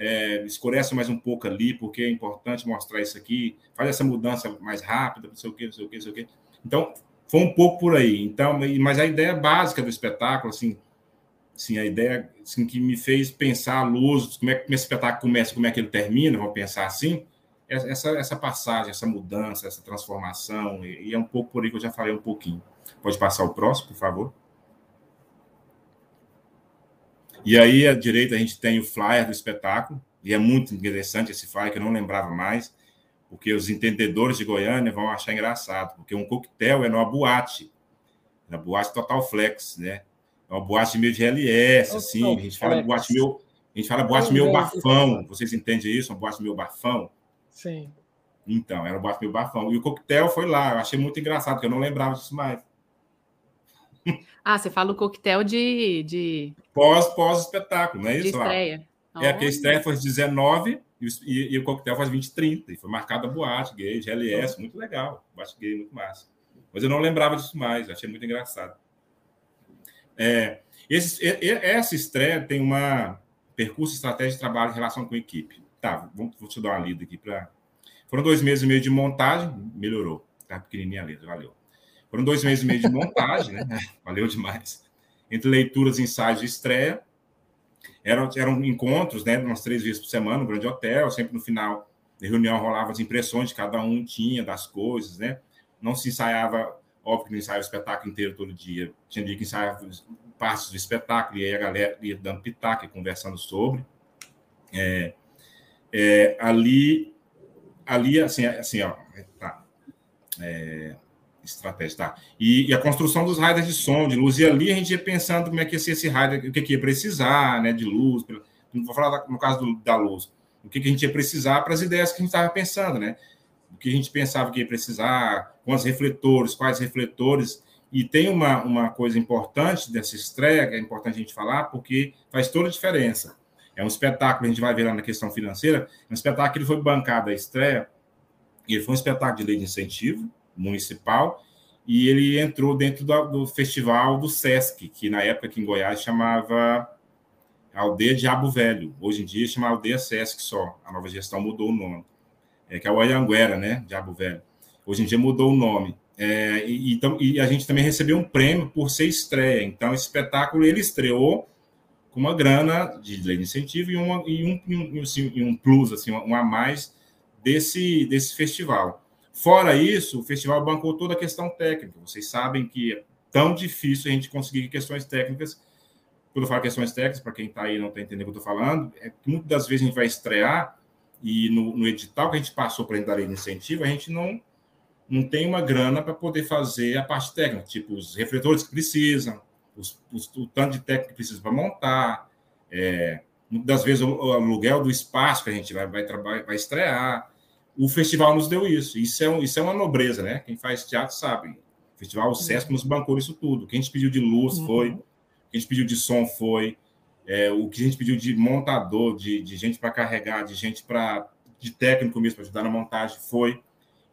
é, escurece mais um pouco ali, porque é importante mostrar isso aqui, faz essa mudança mais rápida, não sei o quê, não sei o quê, não sei o quê. Então, foi um pouco por aí. Então, mas a ideia básica do espetáculo, assim, Assim, a ideia assim, que me fez pensar a luz, como é que esse espetáculo começa, como é que ele termina, vamos pensar assim, é essa, essa passagem, essa mudança, essa transformação, e, e é um pouco por aí que eu já falei um pouquinho. Pode passar o próximo, por favor? E aí, à direita, a gente tem o flyer do espetáculo, e é muito interessante esse flyer, que eu não lembrava mais, porque os entendedores de Goiânia vão achar engraçado, porque um coquetel é numa boate, na boate Total Flex, né? É uma boate meio de LS, assim. a gente fala boate meio. A gente fala boate meio bafão. Vocês entendem isso? Uma boate meio bafão? Sim. Então, era um boate meio bafão. E o coquetel foi lá. Eu achei muito engraçado, porque eu não lembrava disso mais. Ah, você fala o coquetel de. de... Pós, pós-espetáculo, não é isso? De estreia. Lá? É, porque a estreia foi 19 e, e, e, o coquetel foi 20 e 30. E foi marcada boate gay, GLS, muito legal. Boate gay, muito massa. Mas eu não lembrava disso mais, achei muito engraçado. É, esse, essa estreia tem uma percurso estratégia de trabalho em relação com a equipe. Tá, vamos, vou te dar uma lida aqui para. Foram dois meses e meio de montagem, melhorou. Tá pequenininha a letra, valeu. Foram dois meses e meio de montagem, né? Valeu demais. Entre leituras e ensaios de estreia. Eram, eram encontros, né? Umas três vezes por semana, no grande hotel. Sempre no final da reunião rolava as impressões de cada um tinha das coisas, né? Não se ensaiava Óbvio que não ensaiava o espetáculo inteiro todo dia. Tinha dia que ensaiava partes do espetáculo, e aí a galera ia dando pitaco e conversando sobre. É, é, ali, ali, assim, assim ó, tá. É, estratégia, tá? E, e, a construção dos raiders de som, de luz, e ali a gente ia pensando como é que ia ser esse raider, o que, que ia precisar, né, de luz. Não vou falar no caso do, da luz, o que, que a gente ia precisar para as ideias que a gente estava pensando, né? O que a gente pensava que ia precisar, quantos refletores, quais refletores. E tem uma, uma coisa importante dessa estreia, que é importante a gente falar, porque faz toda a diferença. É um espetáculo, a gente vai ver lá na questão financeira, é um espetáculo que foi bancado a estreia, e ele foi um espetáculo de lei de incentivo municipal, e ele entrou dentro do, do festival do SESC, que na época aqui em Goiás chamava Aldeia Diabo Velho. Hoje em dia chama Aldeia SESC só. A nova gestão mudou o nome. É, que é o Oianguera, né? Diabo Velho. Hoje em dia mudou o nome. É, e, então, e a gente também recebeu um prêmio por ser estreia. Então, esse espetáculo ele estreou com uma grana de lei de incentivo e, uma, e, um, e um, e um plus, assim, um a mais desse, desse festival. Fora isso, o festival bancou toda a questão técnica. Vocês sabem que é tão difícil a gente conseguir questões técnicas. Quando eu falo questões técnicas, para quem está aí e não está entendendo o que eu estou falando, é que muitas das vezes a gente vai estrear e no, no edital que a gente passou para a lei de incentivo, a gente não, não tem uma grana para poder fazer a parte técnica, tipo os refletores que precisam, os, os, o tanto de técnico que precisa para montar, é, muitas das vezes o, o, aluguel do espaço que a gente vai, vai, vai estrear. O festival nos deu isso. Isso é, um, isso é uma nobreza, né? Quem faz teatro sabe. O festival, o Sesc nos bancou isso tudo. O que a gente pediu de luz uhum. foi, o que a gente pediu de som foi, é, o que a gente pediu de montador, de, de gente para carregar, de gente para de técnico mesmo para ajudar na montagem foi.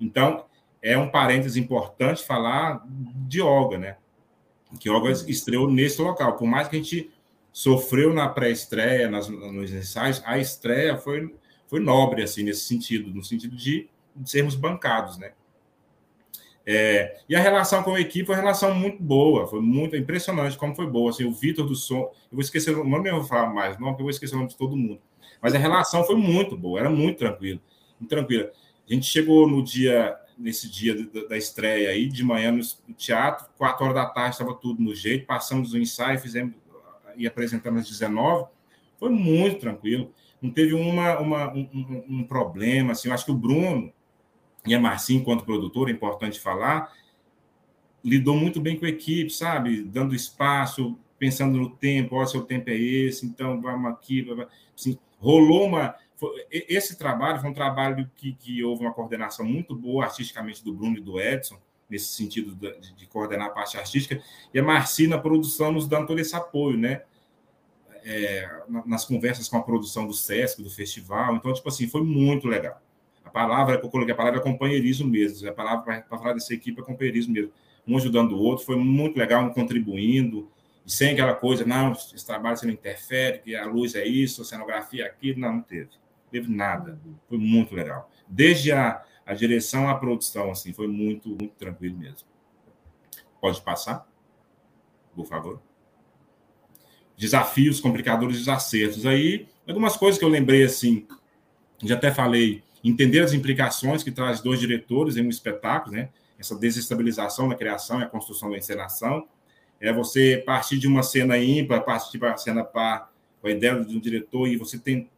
Então, é um parênteses importante falar de Olga, né? Que Olga estreou nesse local. Por mais que a gente sofreu na pré-estreia, nos ensaios, a estreia foi, foi nobre, assim, nesse sentido, no sentido de, sermos bancados, né? É, e a relação com a equipe foi uma relação muito boa, foi muito impressionante como foi boa. Assim, o Vitor do Som, eu vou esquecer o nome, eu vou falar mais, não, porque eu vou esquecer o nome de todo mundo. Mas a relação foi muito boa, era muito tranquilo, muito tranquila. A gente chegou no dia, nesse dia da, da estreia aí, de manhã no teatro, quatro horas da tarde estava tudo no jeito, passamos o ensaio, fizemos e apresentamos às 19, foi muito tranquilo. Não teve uma, uma um, um, problema, assim, eu acho que o Bruno, e a Marcinho, enquanto produtor, é importante falar, lidou muito bem com a equipe, sabe? Dando espaço, pensando no tempo, ó, seu tempo é esse, então vamos aqui. Assim, rolou uma. Esse trabalho foi um trabalho que, que houve uma coordenação muito boa artisticamente do Bruno e do Edson, nesse sentido de, de coordenar a parte artística, e a Marci na produção nos dando todo esse apoio, né? É, nas conversas com a produção do SESC, do festival. Então, tipo assim, foi muito legal. A palavra que eu coloquei, a palavra é companheirismo mesmo. A palavra para falar dessa equipe é companheirismo mesmo. Um ajudando o outro, foi muito legal, um contribuindo, sem aquela coisa, não, esse trabalho você não interfere, que a luz é isso, a cenografia é aquilo. Não, não teve. Não teve nada. Foi muito legal. Desde a, a direção à produção, assim, foi muito, muito tranquilo mesmo. Pode passar, por favor. Desafios, complicadores, desacertos. Aí, algumas coisas que eu lembrei, assim, já até falei entender as implicações que traz dois diretores em um espetáculo, né? Essa desestabilização na criação e a construção da encenação. É você partir de uma cena ímpar, partir para a cena par, com a ideia de um diretor, e você tem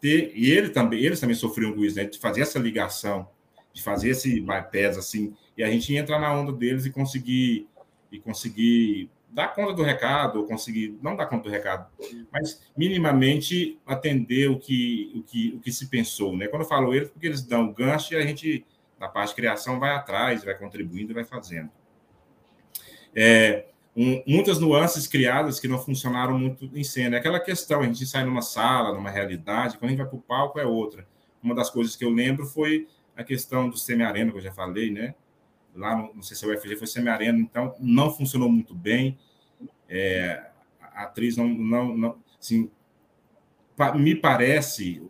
ter, e ele também, eles também sofriam com isso, né? De fazer essa ligação, de fazer esse bypass, assim, e a gente entra na onda deles e conseguir e conseguir dar conta do recado, ou conseguir, não dar conta do recado, mas minimamente atender o que, o que, o que se pensou. Né? Quando eu falo eles, porque eles dão gancho e a gente, na parte de criação, vai atrás, vai contribuindo e vai fazendo. É, um, muitas nuances criadas que não funcionaram muito em cena. É aquela questão, a gente sai numa sala, numa realidade, quando a gente vai para o palco é outra. Uma das coisas que eu lembro foi a questão do semi-arena, que eu já falei, né? Lá no, no CCUFG foi semi-arena, então não funcionou muito bem. É, a atriz não, não, não assim, me parece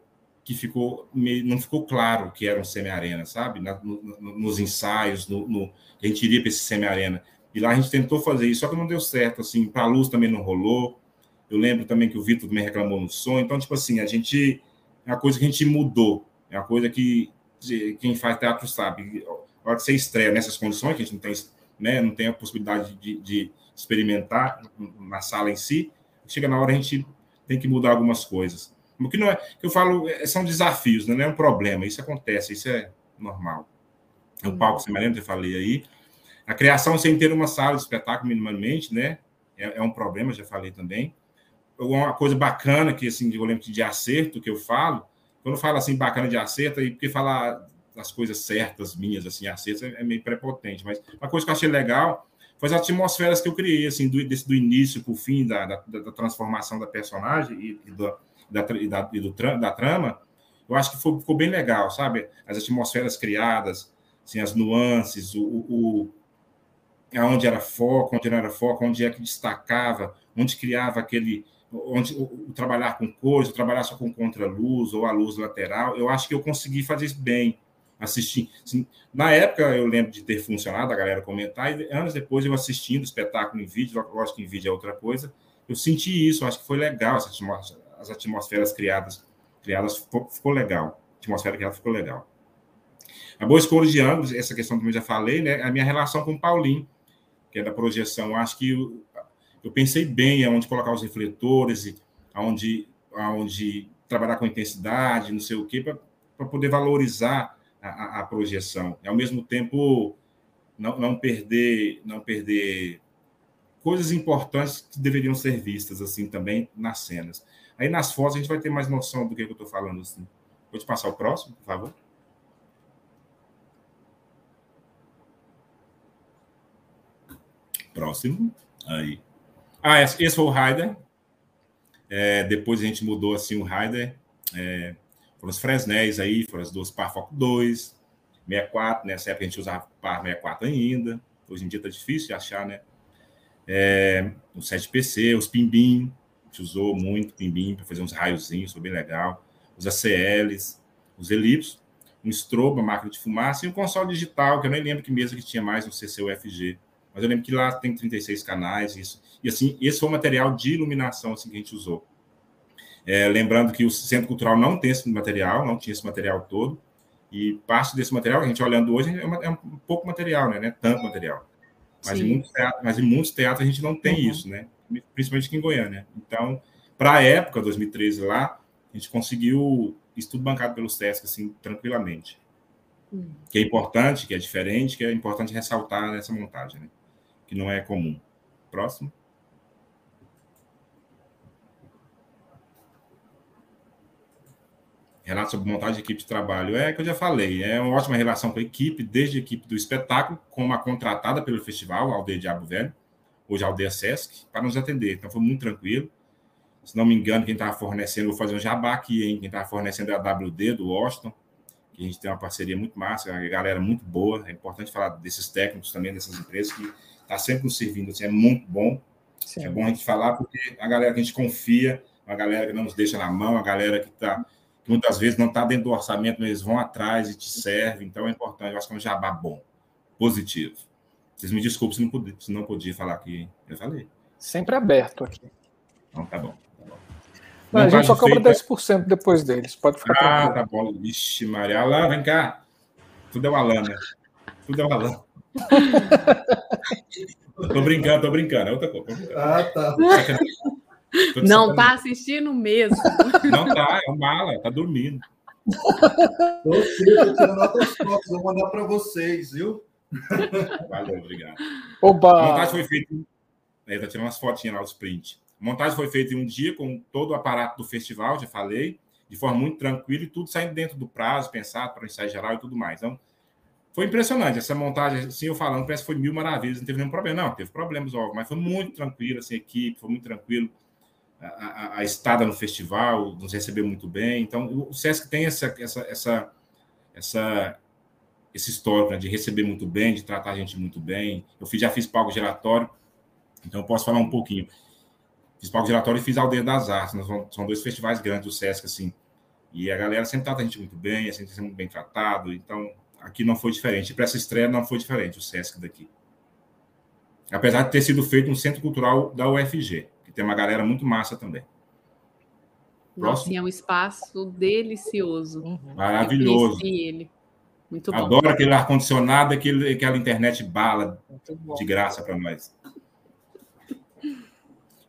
que ficou não ficou claro que era um semi-arena, sabe? Na, no, nos ensaios, no, no, a gente iria para esse semi-arena. E lá a gente tentou fazer isso, só que não deu certo, assim, para a luz também não rolou. Eu lembro também que o Vitor também reclamou no som. Então, tipo assim, a gente é uma coisa que a gente mudou, é uma coisa que quem faz teatro sabe a hora que você estreia nessas condições, que a gente não tem, né, não tem a possibilidade de, de experimentar na sala em si, chega na hora a gente tem que mudar algumas coisas. O que não é, que eu falo, é, são desafios, né, não é um problema, isso acontece, isso é normal. O uhum. palco semelhante, eu falei aí. A criação sem ter uma sala de espetáculo minimamente, né, é, é um problema, já falei também. Uma coisa bacana que, assim, eu lembro de acerto que eu falo, quando fala assim bacana de acerto, e porque falar das coisas certas minhas, assim, acertos, é, é meio prepotente. Mas uma coisa que eu achei legal foi as atmosferas que eu criei, assim, do, desse, do início para o fim da, da, da, transformação da personagem e, e, do, da, e, da, e do, da trama. Eu acho que foi, ficou bem legal, sabe? As atmosferas criadas, assim, as nuances, o, o, o onde era foco, onde não era foco, onde é que destacava, onde criava aquele onde o trabalhar com cores, o trabalhar só com contraluz ou a luz lateral, eu acho que eu consegui fazer isso bem assistir. Assim, na época, eu lembro de ter funcionado, a galera comentar, e anos depois, eu assistindo o espetáculo em vídeo, lógico que em vídeo é outra coisa, eu senti isso, acho que foi legal, as atmosferas criadas, criadas ficou, legal, a atmosfera criada ficou legal. A boa escolha de ambos, essa questão que eu já falei, né, a minha relação com o Paulinho, que é da projeção, acho que eu, eu pensei bem aonde colocar os refletores, aonde, aonde trabalhar com intensidade, não sei o quê, para poder valorizar a, a projeção. E, ao mesmo tempo, não, não perder não perder coisas importantes que deveriam ser vistas assim também nas cenas. Aí nas fotos a gente vai ter mais noção do que, eu estou falando. Assim. Vou te passar o próximo, por favor. Próximo. Aí. Ah, esse foi o Raider. É, depois a gente mudou assim o Raider. É, foram os Fresnéis aí, foram as duas Par Foco 2, 64, nessa época a gente usava Par 64 ainda, hoje em dia tá difícil de achar, né? É, o 7PC, os Pimbim, a gente usou muito Pimbim para fazer uns raiozinhos, foi bem legal. Os ACLs, os Elipsos, um strobo, uma máquina de fumaça e um console digital, que eu nem lembro que mesa que tinha mais no CCUFG. Mas eu lembro que lá tem 36 canais, isso. E assim, esse foi o material de iluminação assim, que a gente usou. É, lembrando que o Centro Cultural não tem esse material, não tinha esse material todo, e parte desse material, a gente olhando hoje, é, uma, é um pouco material, né? Não é tanto material. Mas em, muitos teatros, mas em muitos teatros a gente não tem uhum. isso, né? Principalmente aqui em Goiânia. Então, para a época, 2013 lá, a gente conseguiu isso tudo bancado pelos SESC, assim, tranquilamente. Uhum. Que é importante, que é diferente, que é importante ressaltar nessa montagem, né? Que não é comum. Próximo. Relato sobre montagem de equipe de trabalho. É que eu já falei, é uma ótima relação com a equipe, desde a equipe do espetáculo, como a contratada pelo festival, a Aldeia Diabo Velho, hoje a Aldeia Sesc, para nos atender. Então foi muito tranquilo. Se não me engano, quem estava fornecendo, vou fazer um jabá aqui, hein? Quem estava fornecendo é a WD do Washington, que a gente tem uma parceria muito massa, a galera muito boa. É importante falar desses técnicos também, dessas empresas, que está sempre nos servindo, assim, é muito bom. Sim. É bom a gente falar, porque a galera que a gente confia, a galera que não nos deixa na mão, a galera que está que muitas vezes não está dentro do orçamento, mas eles vão atrás e te servem. Então é importante, eu acho que é um jabá bom, positivo. Vocês me desculpem se não podia, se não podia falar aqui. Eu falei. Sempre aberto aqui. Então tá bom. Não, a gente só cobra feita... 10% depois deles. Pode ficar Ah, tranquilo. tá bom. Vixe, Maria. Alain, vem cá. Tudo é o Alan, né? Tudo é o Alan. tô brincando, tô brincando. É outra coisa. Ah, tá. Não tá assistindo mesmo. Não tá, é um mala, tá dormindo. Tô tirando outras fotos, vou mandar para vocês, viu? Valeu, obrigado. Oba! A montagem foi feita. Ele tá tirando umas fotinhas lá, os print. A montagem foi feita em um dia com todo o aparato do festival, já falei, de forma muito tranquila e tudo saindo dentro do prazo, pensado para o ensaio geral e tudo mais. Então, foi impressionante. Essa montagem, assim, eu falando, parece que foi mil maravilhas, não teve nenhum problema. Não, teve problemas, óbvio, mas foi muito tranquilo, assim, a equipe, foi muito tranquilo a, a, estada no festival, nos recebeu muito bem. Então, o Sesc tem essa, essa, essa, essa, esse histórico né, de receber muito bem, de tratar a gente muito bem. Eu fiz, já fiz palco giratório, então eu posso falar um pouquinho. Fiz palco giratório e fiz Aldeia das Artes. São dois festivais grandes do Sesc, assim. E a galera sempre trata a gente muito bem, a gente sempre muito bem tratado. Então, aqui não foi diferente. Para essa estreia não foi diferente, o Sesc daqui. Apesar de ter sido feito no Centro Cultural da UFG tem uma galera muito massa também. Nossa, é um espaço delicioso. Uhum. Maravilhoso. ele. Muito bom. Adoro aquele ar-condicionado, aquele, aquela internet bala de graça para nós.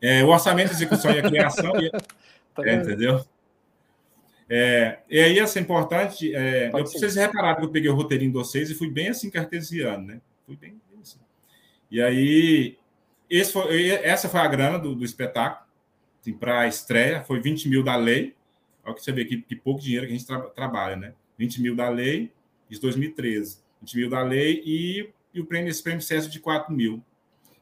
É, o orçamento, execução e a criação. e, tá é, entendeu? É, e aí, essa é importante. É, eu preciso reparar que eu peguei o roteirinho de vocês e fui bem assim cartesiano, né? Fui bem, bem assim. E aí, foi, essa foi a grana do, do espetáculo. Assim, para a estreia, foi 20 mil da lei. Olha que você vê que, que pouco dinheiro que a gente tra trabalha, né? 20 mil da lei, de 2013. 20 mil da lei e, e o prêmio, esse prêmio CESO de 4 mil.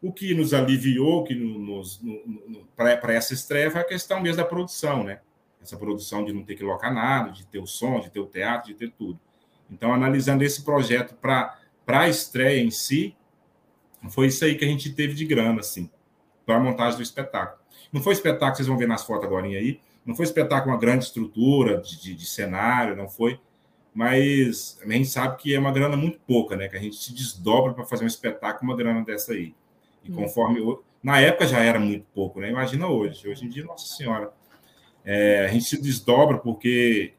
O que nos aliviou que nos, no, no, para essa estreia foi a questão mesmo da produção, né? Essa produção de não ter que locar nada, de ter o som, de ter o teatro, de ter tudo. Então, analisando esse projeto para a estreia em si, foi isso aí que a gente teve de grana, assim, para a montagem do espetáculo. Não foi espetáculo, vocês vão ver nas fotos agora aí, não foi espetáculo uma grande estrutura de, de, de cenário, não foi, mas a gente sabe que é uma grana muito pouca, né? Que a gente se desdobra para fazer um espetáculo, uma grana dessa aí. E hum. conforme. Na época já era muito pouco, né? Imagina hoje. Hoje em dia, nossa senhora. É, a gente se desdobra porque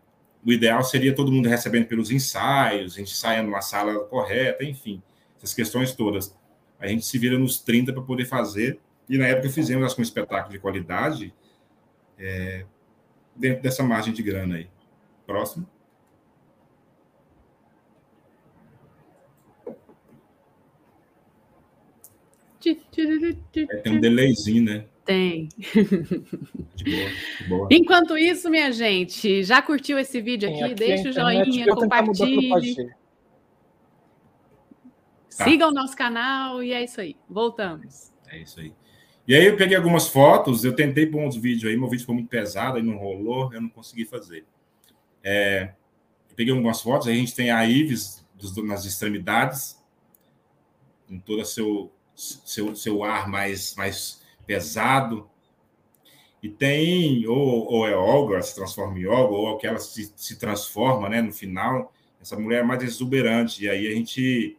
o ideal seria todo mundo recebendo pelos ensaios, a gente saia numa sala correta, enfim, essas questões todas. A gente se vira nos 30 para poder fazer. E na época fizemos com um espetáculo de qualidade é, dentro dessa margem de grana aí. Próximo. É, tem um delayzinho, né? Tem. De boa, de boa. Enquanto isso, minha gente, já curtiu esse vídeo aqui? aqui Deixa o joinha, compartilhe. Tá. Siga o nosso canal e é isso aí. Voltamos. É isso aí. E aí eu peguei algumas fotos, eu tentei pôr uns vídeos aí, meu vídeo ficou muito pesado, aí não rolou, eu não consegui fazer. É, eu peguei algumas fotos, aí a gente tem a Ives dos, nas extremidades, com todo seu, seu, seu ar mais, mais pesado. E tem, ou, ou é Olga, se transforma em Olga, ou aquela se, se transforma né, no final. Essa mulher é mais exuberante. E aí a gente.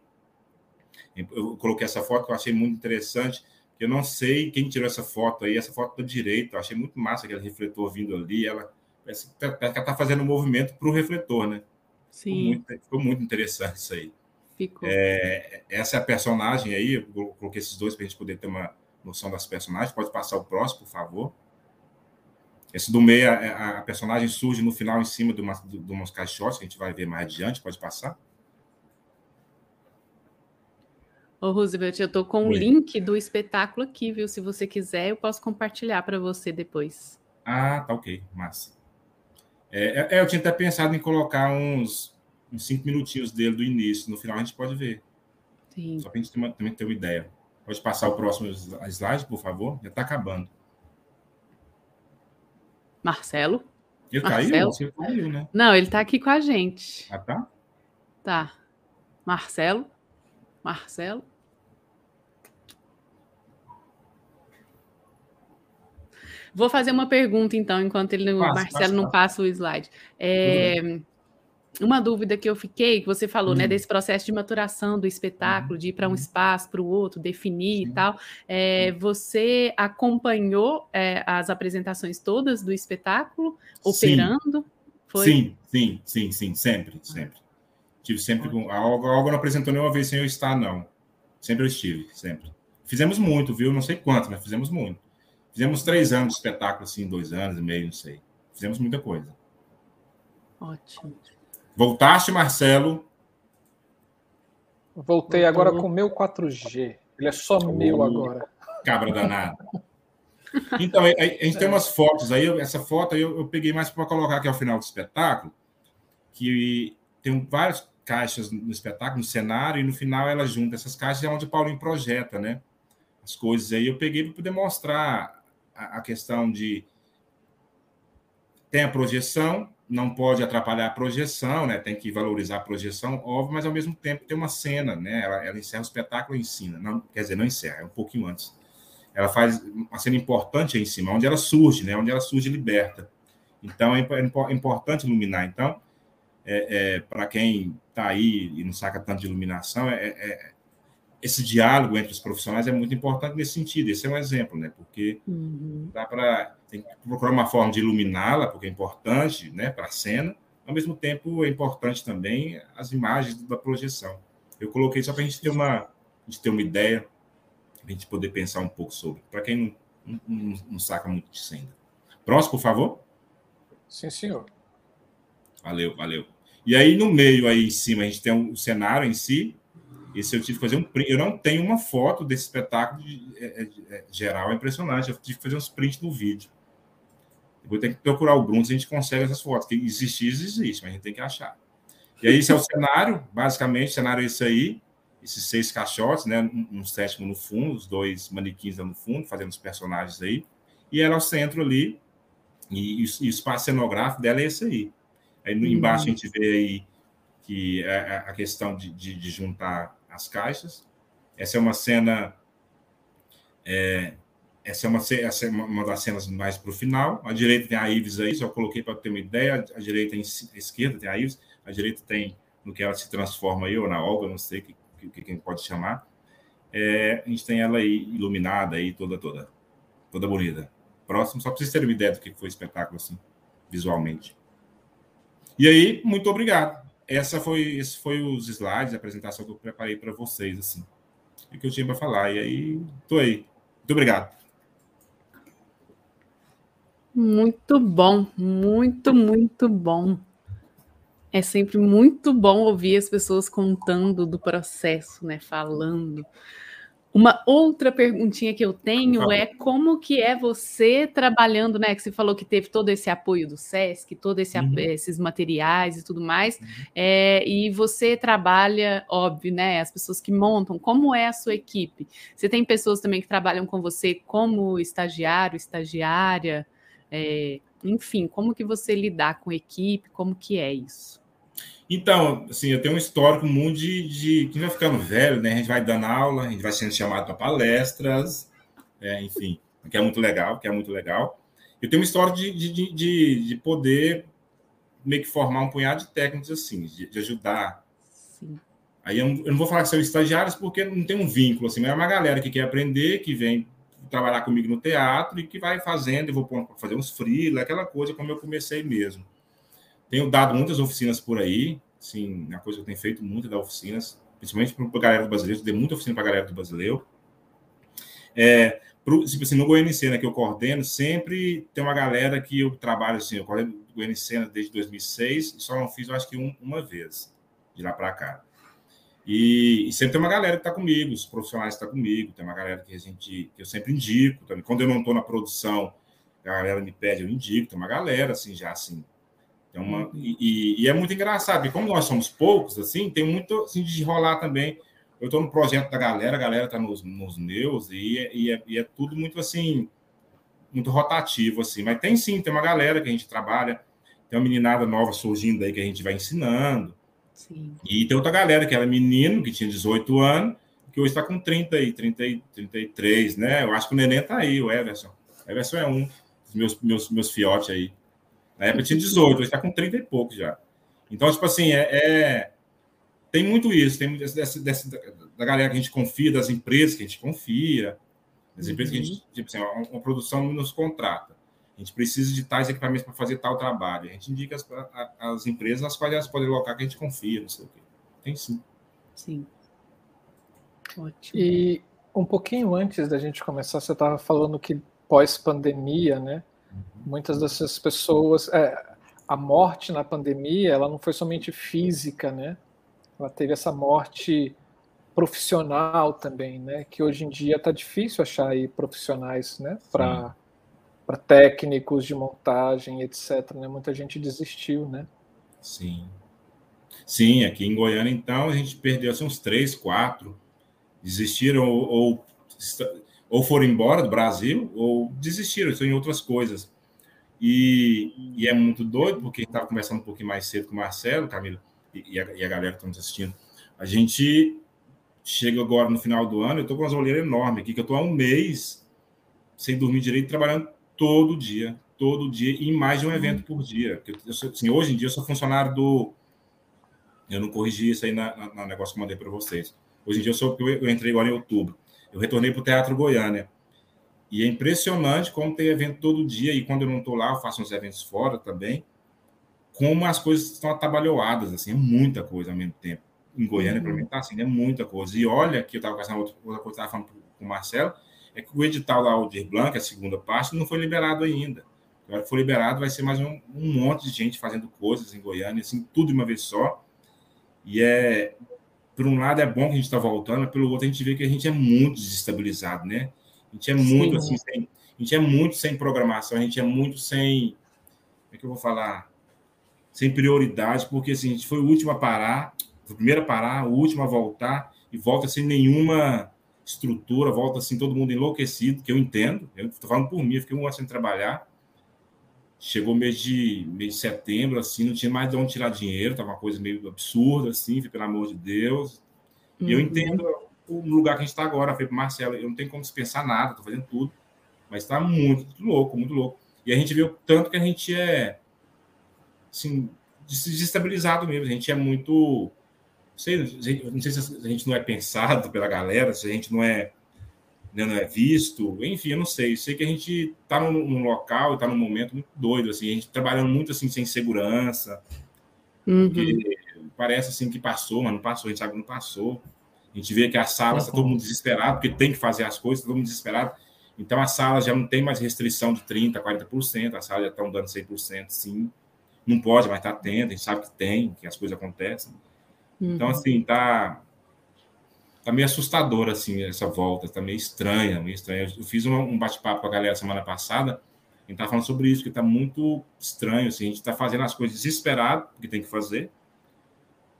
Eu coloquei essa foto que eu achei muito interessante eu não sei quem tirou essa foto aí, essa foto da direita. Eu achei muito massa aquele refletor vindo ali. Ela parece que ela está fazendo um movimento para o refletor, né? Sim. Ficou muito, ficou muito, interessante isso aí. Ficou. É, essa é a personagem aí. Eu coloquei esses dois para a gente poder ter uma noção das personagens. Pode passar o próximo, por favor. Esse do meio, a, a personagem surge no final em cima de, uma, de, de umas caixotes que a gente vai ver mais adiante. Pode passar. Ô, Roosevelt, eu tô com o link do espetáculo aqui, viu? Se você quiser, eu posso compartilhar para você depois. Ah, tá ok, massa. É, é, eu tinha até pensado em colocar uns, uns cinco minutinhos dele do início. No final a gente pode ver. Sim. Só para a gente ter uma, também ter uma ideia. Pode passar o próximo slide, por favor? Já está acabando. Marcelo? Ele Marcelo? caiu? Você caiu, né? Não, ele está aqui com a gente. Ah, tá? Tá. Marcelo? Marcelo? Vou fazer uma pergunta, então, enquanto ele, o Marcelo não passa o slide. É, uma dúvida que eu fiquei, que você falou, né, uhum. desse processo de maturação do espetáculo, uhum. de ir para um uhum. espaço, para o outro, definir Sim. e tal. É, você acompanhou é, as apresentações todas do espetáculo, operando? Sim, sim, sim, sim, sempre, sempre. Tive sempre com. A Olga, a Olga não apresentou nenhuma vez sem eu estar, não. Sempre eu estive, sempre. Fizemos muito, viu? Não sei quanto, mas fizemos muito. Fizemos três anos de espetáculo, assim, dois anos e meio, não sei. Fizemos muita coisa. Ótimo. Voltaste, Marcelo? Voltei agora com o meu 4G. Ele é só oh, meu agora. Cabra danada. Então, a, a gente tem umas fotos aí. Essa foto aí eu, eu peguei mais para colocar aqui ao final do espetáculo, que tem várias caixas no espetáculo, no cenário, e no final ela junta essas caixas, é onde o Paulinho projeta, né? As coisas aí. Eu peguei para poder mostrar a, questão de. Tem a projeção, não pode atrapalhar a projeção, né? Tem que valorizar a projeção, óbvio, mas ao mesmo tempo tem uma cena, né? Ela, ela encerra o espetáculo e ensina. Não, quer dizer, não encerra, é um pouquinho antes. Ela faz uma cena importante aí em cima, onde ela surge, né? Onde ela surge liberta. Então é, é importante iluminar. Então, é, é para quem está aí e não saca tanto de iluminação, é, é, esse diálogo entre os profissionais é muito importante nesse sentido. Esse é um exemplo, né? Porque uhum. dá para procurar uma forma de iluminá-la, porque é importante, né, para a cena. Ao mesmo tempo, é importante também as imagens da projeção. Eu coloquei só para a gente ter uma, gente ter uma ideia, a gente poder pensar um pouco sobre. Para quem não, não, não, saca muito de cena. Próximo, por favor. Sim, senhor. Valeu, valeu. E aí, no meio, aí em cima, a gente tem o um cenário em si. Esse eu tive que fazer um print. Eu não tenho uma foto desse espetáculo de, é, é, é, geral, é impressionante. Eu tive que fazer uns prints do vídeo. vou ter que procurar o Bruno se a gente consegue essas fotos. Que existir, existe, mas a gente tem que achar. E aí, esse é o cenário, basicamente, o cenário é esse aí, esses seis caixotes, né? Um, um sétimo no fundo, os dois manequins lá no fundo, fazendo os personagens aí. E ela é o centro ali, e, e o espaço cenográfico dela é esse aí. Aí no, embaixo a gente vê aí que é, é a questão de, de, de juntar as caixas. Essa é uma cena. É, essa é, uma, essa é uma das cenas mais para o final. À direita tem a Ives aí, só coloquei para ter uma ideia. À direita, à esquerda tem a Ives. À direita tem no que ela se transforma aí, ou na Olga, não sei que, que quem pode chamar. É, a gente tem ela aí iluminada aí, toda, toda, toda bonita. Próximo, só para vocês terem uma ideia do que foi o espetáculo, assim, visualmente. E aí, muito obrigado. Essa foi, esse foi os slides, a apresentação que eu preparei para vocês, assim. O que eu tinha para falar. E aí, tô aí. Muito obrigado. Muito bom, muito, muito bom. É sempre muito bom ouvir as pessoas contando do processo, né? Falando. Uma outra perguntinha que eu tenho é como que é você trabalhando, né? Que você falou que teve todo esse apoio do SESC, todo esse uhum. esses materiais e tudo mais, uhum. é, e você trabalha, óbvio, né? As pessoas que montam, como é a sua equipe? Você tem pessoas também que trabalham com você como estagiário, estagiária, é, enfim, como que você lidar com equipe, como que é isso? Então, assim, eu tenho um histórico muito de, de que vai ficando velho, né? A gente vai dando aula, a gente vai sendo chamado para palestras, é, enfim, que é muito legal, que é muito legal. Eu tenho uma história de, de, de, de poder meio que formar um punhado de técnicos assim, de, de ajudar. Sim. Aí eu não, eu não, vou falar que são estagiários porque não tem um vínculo, assim, mas é uma galera que quer aprender, que vem trabalhar comigo no teatro e que vai fazendo, eu vou fazer uns freela, aquela coisa como eu comecei mesmo. Tenho dado muitas oficinas por aí, sim, uma coisa que eu tenho feito muito das oficinas, principalmente para a galera do brasileiro, dei muita oficina para a galera do brasileiro. É, pro, tipo assim, no Goiânia né, que eu coordeno, sempre tem uma galera que eu trabalho assim, eu coordeno Goiânia desde 2006, só não fiz, eu acho que um, uma vez, de lá para cá. E, e, sempre tem uma galera que está comigo, os profissionais estão tá comigo, tem uma galera que a gente que eu sempre indico também. Quando eu não estou na produção, a galera me pede, eu indico, tem uma galera assim já assim tem uma, e, e, é muito engraçado, porque como nós somos poucos, assim, tem muito assim, de rolar também. Eu estou no projeto da galera, a galera está nos, nos meus, e, é, e, é, e é tudo muito assim, muito rotativo, assim. Mas tem sim, tem uma galera que a gente trabalha, tem uma meninada nova surgindo aí que a gente vai ensinando. Sim. E tem outra galera que era menino, que tinha 18 anos, que hoje está com 30 e 30, 33, né? Eu acho que o neném está aí, o Everson. O Everson é um dos meus, meus, meus fiotes aí. Na época tinha 18, hoje está com 30 e pouco já. Então, tipo assim, é, é tem muito isso, tem dessa, dessa, da galera que a gente confia, das empresas que a gente confia, das empresas que a gente, uhum. tipo assim, uma, uma produção nos contrata. A gente precisa de tais equipamentos para fazer tal trabalho. A gente indica as, as empresas nas quais elas podem colocar que a gente confia, não sei o quê. Tem sim. Sim. Ótimo. E um pouquinho antes da gente começar, você estava falando que pós-pandemia, né? Muitas dessas pessoas, é, a morte na pandemia, ela não foi somente física, né? Ela teve essa morte profissional também, né? Que hoje em dia está difícil achar aí profissionais, né? Para para técnicos de montagem, etc. Né? Muita gente desistiu, né? Sim. Sim, aqui em Goiânia, então, a gente perdeu assim, uns três, quatro. Desistiram ou, ou, ou foram embora do Brasil ou desistiram, estão em outras coisas. E, e é muito doido, porque estava conversando um pouquinho mais cedo com o Marcelo, Camila, e, a, e a galera que está nos assistindo. A gente chega agora no final do ano, eu estou com uma olheiras enorme aqui, que eu estou há um mês sem dormir direito, trabalhando todo dia, todo dia, e mais de um evento por dia. Eu, assim, hoje em dia eu sou funcionário do. Eu não corrigi isso aí na, negócio que eu mandei para vocês. Hoje em dia eu, sou, eu entrei agora em outubro. Eu retornei para o Teatro Goiânia. E é impressionante como tem evento todo dia, e quando eu não estou lá, eu faço uns eventos fora também, como as coisas estão atabalhoadas, assim, é muita coisa ao mesmo tempo. Em Goiânia, uhum. para mim, tá assim, é muita coisa. E olha, que eu estava conversando outra, coisa, estava falando com o Marcelo, é que o edital da Aldir Blanc, a segunda parte, não foi liberado ainda. Agora que for liberado, vai ser mais um, um monte de gente fazendo coisas em Goiânia, assim, tudo de uma vez só. E é, por um lado, é bom que a gente está voltando, mas pelo outro, a gente vê que a gente é muito desestabilizado, né? A gente é muito Sim. assim, sem... A gente é muito sem programação, a gente é muito sem. Como é que eu vou falar? Sem prioridade, porque assim, a gente foi o último a parar, foi o primeiro a parar, o último a voltar, e volta sem nenhuma estrutura, volta assim, todo mundo enlouquecido, que eu entendo. Eu estou falando por mim, eu fiquei um ano sem trabalhar. Chegou mês de, mês de setembro, assim, não tinha mais de onde tirar dinheiro, estava uma coisa meio absurda, assim, pelo amor de Deus. E eu uhum. entendo o lugar que a gente está agora, falei para Marcelo, eu não tenho como dispensar nada, estou fazendo tudo, mas está muito louco, muito louco. E a gente vê o tanto que a gente é, assim, desestabilizado mesmo, a gente é muito, sei, não sei se a gente não é pensado pela galera, se a gente não é, né, não é visto, enfim, eu não sei, sei que a gente está num, num, local, está num momento muito doido, assim, a gente trabalhando muito assim sem segurança, uhum. parece assim que passou, mas não passou, a gente sabe que não passou. A gente vê que as salas está todo mundo desesperado, porque tem que fazer as coisas, tá todo mundo desesperado. Então, as salas já não tem mais restrição de 30%, 40%, as salas já estão dando 100%, sim. Não pode, mas está tendo, a gente sabe que tem, que as coisas acontecem. Então, uhum. Então, assim, tá, tá meio assustador, assim, essa volta, tá meio estranha, meio estranha. Eu fiz um, bate-papo com a galera semana passada, a gente tá falando sobre isso, que tá muito estranho, assim, a gente tá fazendo as coisas desesperado, porque tem que fazer,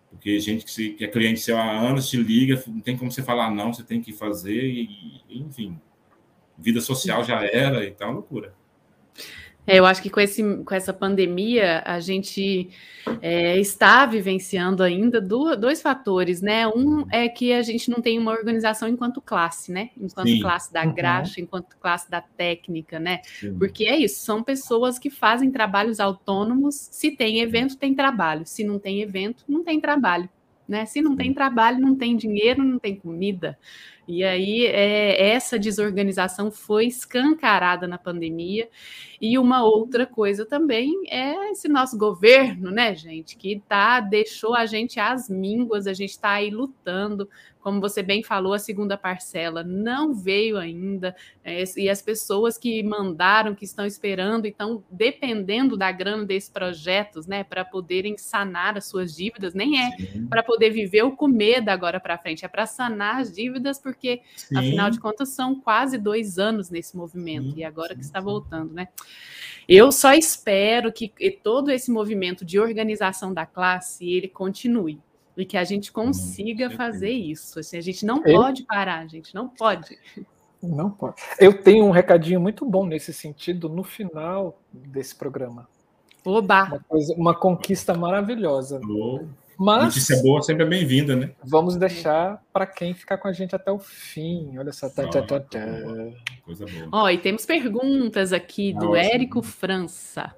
porque gente que, se, que é cliente seu há anos te liga, não tem como você falar não, você tem que fazer, e, enfim, vida social já era e tal, loucura. É, eu acho que com, esse, com essa pandemia, a gente é, está vivenciando ainda do, dois fatores, né? Um é que a gente não tem uma organização enquanto classe, né? Enquanto Sim. classe da uhum. graxa, uhum. enquanto classe da técnica, né? Sim. Porque é isso, são pessoas que fazem trabalhos autônomos. Se tem evento, tem trabalho. Se não tem evento, não tem trabalho. Né? Se não tem trabalho, não tem dinheiro, não tem comida. E aí é, essa desorganização foi escancarada na pandemia. E uma outra coisa também é esse nosso governo, né, gente, que tá deixou a gente às mínguas, a gente está aí lutando como você bem falou, a segunda parcela não veio ainda, é, e as pessoas que mandaram, que estão esperando e estão dependendo da grana desses projetos, né, para poderem sanar as suas dívidas, nem é para poder viver o comer da agora para frente, é para sanar as dívidas, porque, Sim. afinal de contas, são quase dois anos nesse movimento, Sim. e agora que está voltando, né? Eu só espero que todo esse movimento de organização da classe ele continue e que a gente consiga fazer isso. Assim, a gente não Eu... pode parar, a gente não pode. Não pode. Eu tenho um recadinho muito bom nesse sentido no final desse programa. Oba! Uma, coisa, uma conquista maravilhosa. Oh. Mas notícia boa sempre é bem-vinda, né? Vamos deixar para quem ficar com a gente até o fim. Olha só. Tá, tá, tá, tá. Coisa boa. Ó, e temos perguntas aqui do Érico França.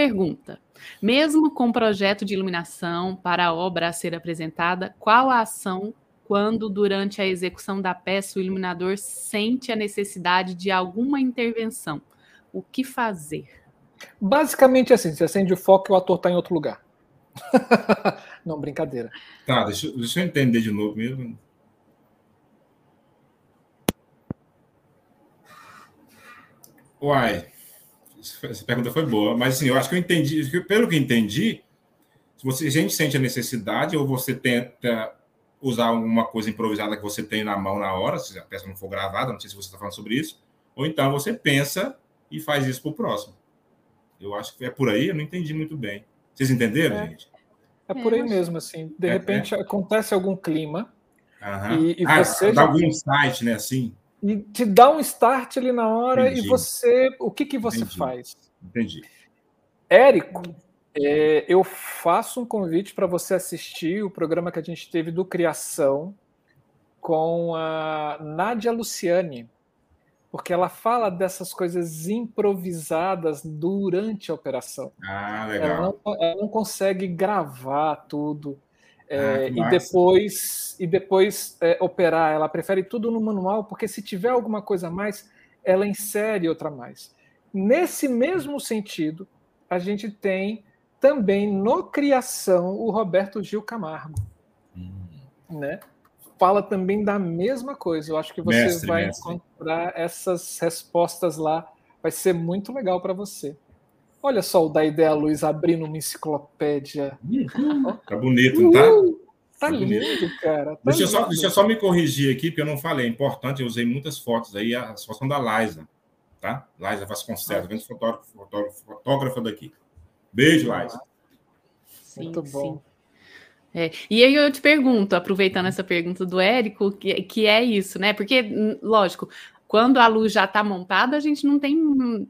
Pergunta: mesmo com projeto de iluminação para a obra a ser apresentada, qual a ação quando, durante a execução da peça, o iluminador sente a necessidade de alguma intervenção? O que fazer? Basicamente assim: você acende o foco e o ator está em outro lugar. Não, brincadeira. Tá, deixa, deixa eu entender de novo mesmo. Uai, essa pergunta foi boa, mas assim, eu acho que eu entendi, pelo que entendi, se você, a gente sente a necessidade ou você tenta usar alguma coisa improvisada que você tem na mão na hora, se a peça não for gravada, não sei se você está falando sobre isso, ou então você pensa e faz isso para o próximo. Eu acho que é por aí, eu não entendi muito bem. Vocês entenderam, é. gente? É por aí mesmo, assim. De é, repente é. acontece algum clima e, e ah, você. Dá algum site, né? Assim e te dá um start ali na hora Entendi. e você, o que que você Entendi. faz? Entendi. Érico, é, eu faço um convite para você assistir o programa que a gente teve do Criação com a Nádia Luciani, porque ela fala dessas coisas improvisadas durante a operação. Ah, legal. Ela não, ela não consegue gravar tudo. É, ah, e depois, e depois é, operar. Ela prefere tudo no manual, porque se tiver alguma coisa a mais, ela insere outra mais. Nesse mesmo sentido, a gente tem também no Criação o Roberto Gil Camargo. Hum. Né? Fala também da mesma coisa. Eu acho que você mestre, vai mestre. encontrar essas respostas lá. Vai ser muito legal para você. Olha só o da ideia Luz abrindo uma enciclopédia. Tá bonito, não tá? Uh, tá, tá lindo, cara. Tá deixa, lindo. Eu só, deixa eu só me corrigir aqui, porque eu não falei. É importante, eu usei muitas fotos aí, a fotos da Liza. tá? Laisa Vasconcelos, grande fotógrafo, fotógrafo, fotógrafa daqui. Beijo, Laisa. Muito bom. Sim. É, e aí eu te pergunto, aproveitando essa pergunta do Érico, que, que é isso, né? Porque, lógico, quando a luz já está montada, a gente não tem,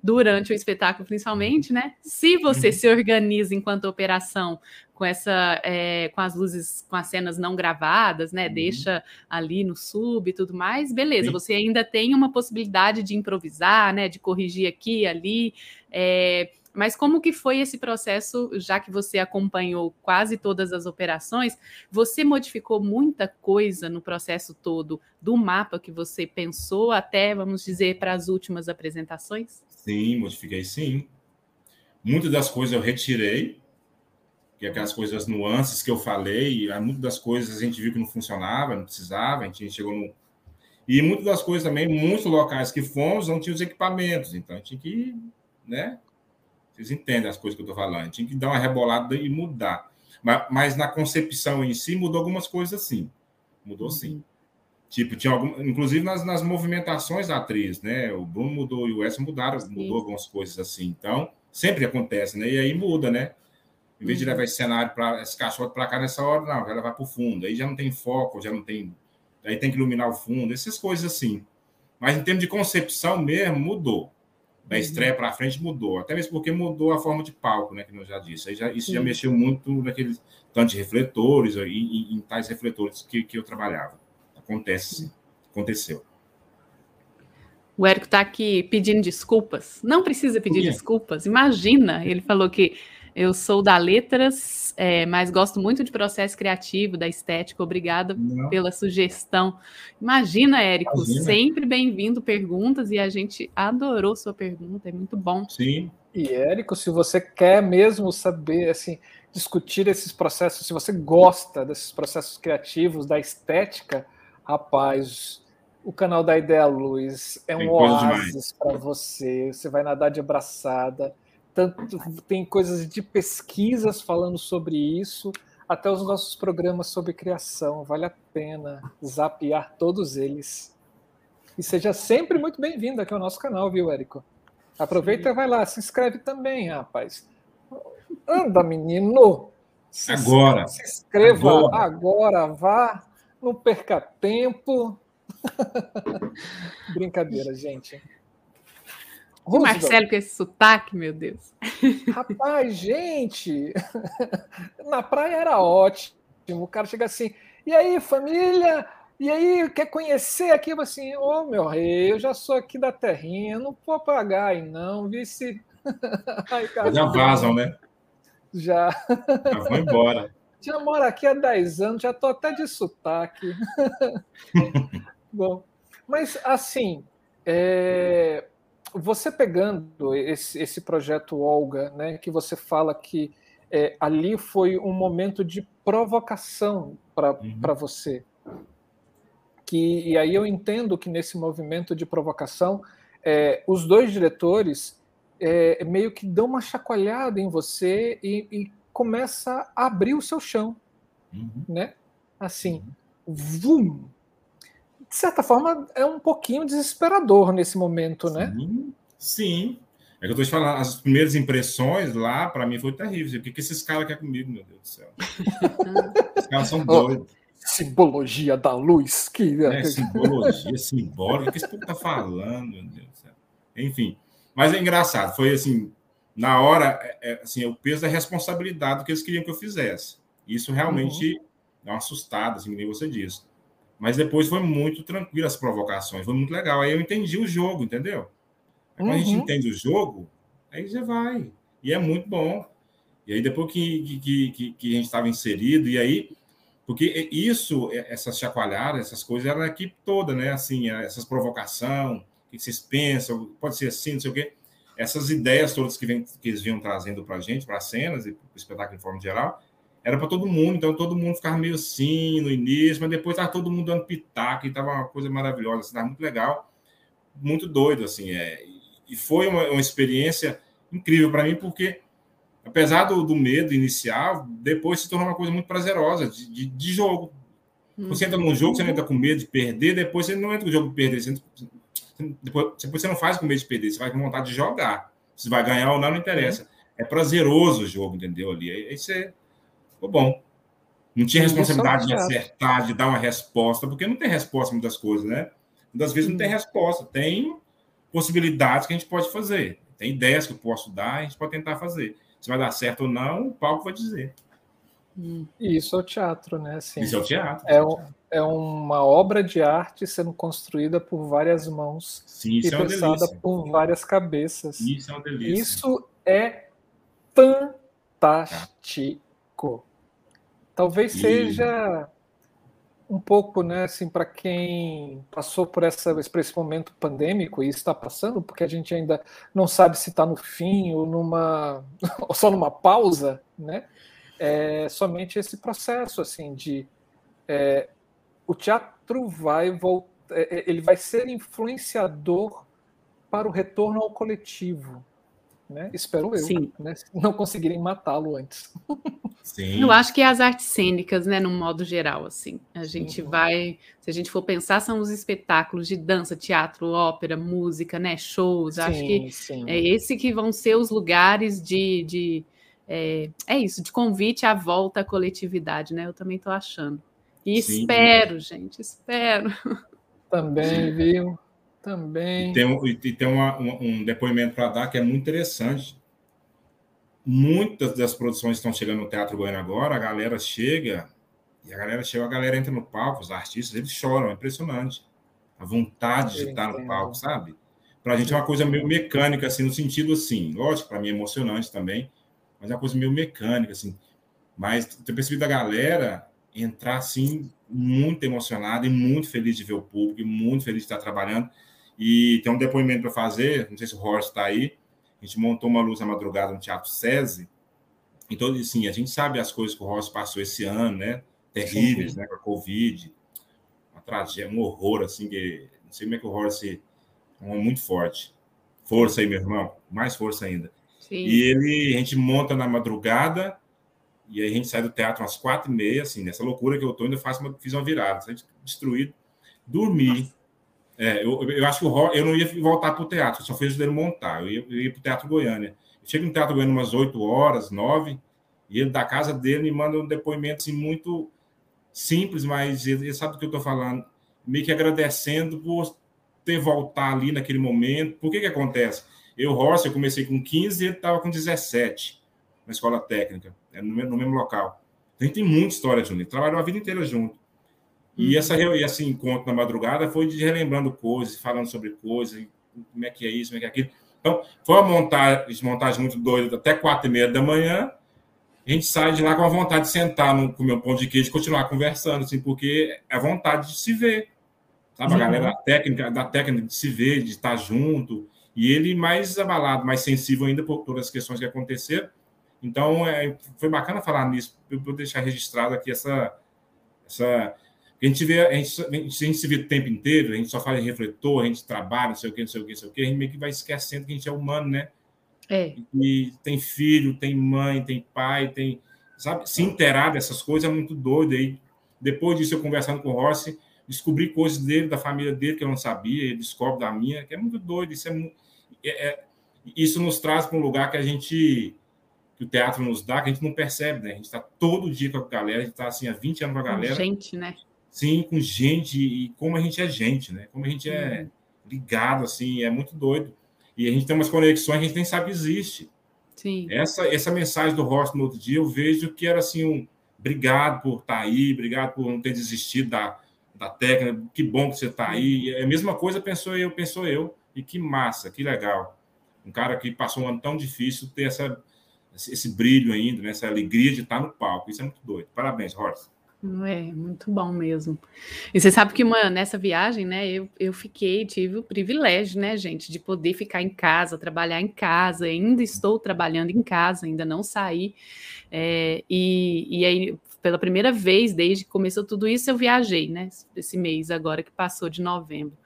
durante o espetáculo principalmente, né? Se você uhum. se organiza enquanto operação com essa, é, com as luzes, com as cenas não gravadas, né? Uhum. Deixa ali no sub e tudo mais, beleza. Sim. Você ainda tem uma possibilidade de improvisar, né? De corrigir aqui, ali. É, mas como que foi esse processo, já que você acompanhou quase todas as operações, você modificou muita coisa no processo todo do mapa que você pensou até, vamos dizer, para as últimas apresentações? Sim, modifiquei sim. Muitas das coisas eu retirei, que é aquelas coisas, nuances que eu falei, muitas das coisas a gente viu que não funcionava, não precisava, a gente chegou no... E muitas das coisas também, muitos locais que fomos não tinham os equipamentos, então a gente tinha que, né, vocês entendem as coisas que eu estou falando. Tinha que dar uma rebolada e mudar. Mas, mas, na concepção em si, mudou algumas coisas sim. Mudou uhum. sim. Tipo, tinha algum, inclusive nas, nas movimentações da atriz, né? O Bruno mudou e o Wes mudaram, sim. mudou algumas coisas assim. Então, sempre acontece, né? E aí muda, né? Em vez uhum. de levar esse cenário para esse cachorro para cá nessa hora, não, vai para o fundo. Aí já não tem foco, já não tem. Aí tem que iluminar o fundo, essas coisas assim. Mas em termos de concepção mesmo, mudou da uhum. estreia para frente mudou, até mesmo porque mudou a forma de palco, né, que eu já disse. Já, isso Sim. já mexeu muito naqueles tanto de refletores e em, em, tais refletores que, que eu trabalhava. Acontece, aconteceu. O Érico está aqui pedindo desculpas. Não precisa pedir desculpas. Imagina, ele falou que eu sou da letras, é, mas gosto muito de processo criativo, da estética. Obrigada Não. pela sugestão. Imagina, Érico, Imagina. sempre bem-vindo perguntas e a gente adorou sua pergunta, é muito bom. Sim. E Érico, se você quer mesmo saber, assim, discutir esses processos, se você gosta desses processos criativos, da estética, rapaz, o canal da Ideia Luz é um oásis para você. Você vai nadar de abraçada tanto tem coisas de pesquisas falando sobre isso, até os nossos programas sobre criação. Vale a pena zapear todos eles. E seja sempre muito bem-vindo aqui ao nosso canal, viu, Érico? Aproveita Sim. e vai lá, se inscreve também, rapaz. Anda, menino! Se agora! Se inscreva agora, agora vá, não perca tempo. Brincadeira, gente. O Marcelo com esse sotaque, meu Deus. Rapaz, gente, na praia era ótimo. O cara chega assim, e aí, família? E aí, quer conhecer aqui? Eu assim, ô oh, meu rei, eu já sou aqui da terrinha, não vou pagar aí, não. Vi se. Ai, cara, já vazam, né? Já. Já vão embora. Já moro aqui há 10 anos, já tô até de sotaque. Bom, mas assim, é, você pegando esse, esse projeto Olga, né, que você fala que é, ali foi um momento de provocação para uhum. você. Que, e aí eu entendo que nesse movimento de provocação, é, os dois diretores é, meio que dão uma chacoalhada em você e, e começa a abrir o seu chão, uhum. né? Assim, uhum. vum, de certa forma, é um pouquinho desesperador nesse momento, né? sim, né? Sim. É que eu estou te falando, as primeiras impressões lá, para mim, foi terrível. O que, que esses caras querem comigo, meu Deus do céu? Os caras são doidos. Oh, simbologia da luz. Que... É, simbologia, simbólica. O que esse povo está falando, meu Deus do céu? Enfim. Mas é engraçado. Foi assim, na hora, é, é, assim, o peso da responsabilidade do que eles queriam que eu fizesse. Isso realmente uhum. dá uma assustada, assim, nem você disse. Mas depois foi muito tranquilo as provocações, foi muito legal. Aí eu entendi o jogo, entendeu? Aí, quando a gente uhum. entende o jogo, aí já vai. E é muito bom. E aí, depois que, que, que, que a gente estava inserido, e aí, porque isso, essas chacoalhadas, essas coisas, era a equipe toda, né? Assim, essas provocações, o que vocês pensam, pode ser assim, não sei o quê. Essas ideias todas que, vem, que eles vinham trazendo para a gente, para as cenas e para o espetáculo de forma geral, era para todo mundo, então todo mundo ficava meio assim no início, mas depois estava todo mundo dando pitaco, e estava uma coisa maravilhosa, estava assim, muito legal, muito doido, assim, é, e foi uma, uma experiência incrível para mim, porque apesar do, do, medo inicial, depois se tornou uma coisa muito prazerosa de, de, de jogo. Você entra num jogo, você não entra com medo de perder, depois você não entra no jogo de perder, você, entra, depois, depois você não faz com medo de perder, você vai com vontade de jogar. Se vai ganhar ou não, não interessa. É prazeroso o jogo, entendeu? Ali. Aí você ficou bom. Não tinha responsabilidade de acertar, de dar uma resposta, porque não tem resposta muitas coisas, né? Muitas vezes não tem resposta, tem possibilidades que a gente pode fazer, tem ideias que eu posso dar, a gente pode tentar fazer. Se vai dar certo ou não, o palco vai dizer. Isso é o teatro, né? Assim, isso é o teatro. É, um, é uma obra de arte sendo construída por várias mãos Sim, e é pensada por várias cabeças. Isso é uma delícia. Isso é fantástico. Talvez seja um pouco, né, assim, para quem passou por, essa, por esse momento pandêmico e está passando, porque a gente ainda não sabe se está no fim ou numa ou só numa pausa, né? É somente esse processo, assim, de é, o teatro vai voltar, é, é, ele vai ser influenciador para o retorno ao coletivo, né? Espero eu, Sim. Né? Não conseguirem matá-lo antes. Sim. Eu acho que é as artes cênicas, né, no modo geral, assim. A gente vai, se a gente for pensar, são os espetáculos de dança, teatro, ópera, música, né, shows. Sim, acho que sim. é esse que vão ser os lugares de, de é, é, isso, de convite à volta à coletividade, né? Eu também estou achando. E sim. espero, gente, espero. Também, viu? Também. E tem, e tem uma, um depoimento para dar que é muito interessante muitas das produções estão chegando no Teatro Goiano agora, a galera chega, e a galera chega, a galera entra no palco, os artistas, eles choram, é impressionante. A vontade de estar no palco, sabe? Para a gente é uma coisa meio mecânica, assim, no sentido assim, lógico, para mim é emocionante também, mas é uma coisa meio mecânica, assim. Mas eu percebido a galera entrar, assim, muito emocionada e muito feliz de ver o público, e muito feliz de estar trabalhando. E tem um depoimento para fazer, não sei se o Horst está aí, a gente montou uma luz na madrugada no Teatro SESI. Então, assim, a gente sabe as coisas que o Rossi passou esse ano, né? Terríveis, né? Com a Covid. Uma tragédia, um horror, assim, que não sei como é que o Rossi é um muito forte. Força aí, meu irmão. Mais força ainda. Sim. E ele, a gente monta na madrugada e aí a gente sai do teatro às quatro e meia, assim, nessa loucura que eu tô, ainda faço uma, fiz uma virada, a gente destruído, dormi, é, eu, eu, acho que o eu não ia voltar para o teatro, só fez ele montar. Eu ia, ia para o Teatro Goiânia. Chego no Teatro Goiânia umas 8 horas, 9, e ele da casa dele me manda um depoimento assim, muito simples, mas ele, ele sabe do que eu estou falando. Meio que agradecendo por ter voltado ali naquele momento. Por que que acontece? Eu, Rossi, eu comecei com 15 e ele estava com 17 na escola técnica, no mesmo, no mesmo local. Então, a gente tem muita história junto, trabalhou a vida inteira junto. E, essa, e esse encontro na madrugada foi de relembrando coisas, falando sobre coisas, como é que é isso, como é que é aquilo. Então, foi uma montagem, montagem muito doida, até quatro e meia da manhã. A gente sai de lá com a vontade de sentar, no, comer um pão de queijo e continuar conversando, assim, porque é a vontade de se ver. Sabe? A galera da técnica, da técnica de se ver, de estar junto. E ele mais abalado, mais sensível ainda por todas as questões que aconteceram. Então, é, foi bacana falar nisso, para eu deixar registrado aqui essa, essa a gente vê, a gente, a gente se vê o tempo inteiro, a gente só fala em refletor, a gente trabalha, não sei o que, não sei o que, não sei o que, a gente meio que vai esquecendo que a gente é humano, né? É. E tem filho, tem mãe, tem pai, tem. Sabe? Se inteirar dessas coisas é muito doido. Aí, depois disso, eu conversando com o Rossi, descobri coisas dele, da família dele, que eu não sabia, ele descobre da minha, que é muito doido. Isso, é, é, é isso nos traz para um lugar que a gente. que o teatro nos dá, que a gente não percebe, né? A gente está todo dia com a galera, a gente está assim há 20 anos com a galera. Gente, né? Sim, com gente e como a gente é gente, né? Como a gente é uhum. ligado, assim, é muito doido. E a gente tem umas conexões que a gente nem sabe existe. Sim. Essa, essa mensagem do Ross no outro dia, eu vejo que era assim, um obrigado por estar tá aí, obrigado por não ter desistido da, da técnica, que bom que você está aí. É a mesma coisa, pensou eu, pensou eu. E que massa, que legal. Um cara que passou um ano tão difícil ter essa, esse brilho ainda, né? essa alegria de estar no palco. Isso é muito doido. Parabéns, É, muito bom mesmo. E você sabe que uma, nessa viagem, né, eu, eu fiquei, tive o privilégio, né, gente, de poder ficar em casa, trabalhar em casa, ainda estou trabalhando em casa, ainda não saí. É, e, e aí, pela primeira vez, desde que começou tudo isso, eu viajei, né, esse mês agora que passou de novembro.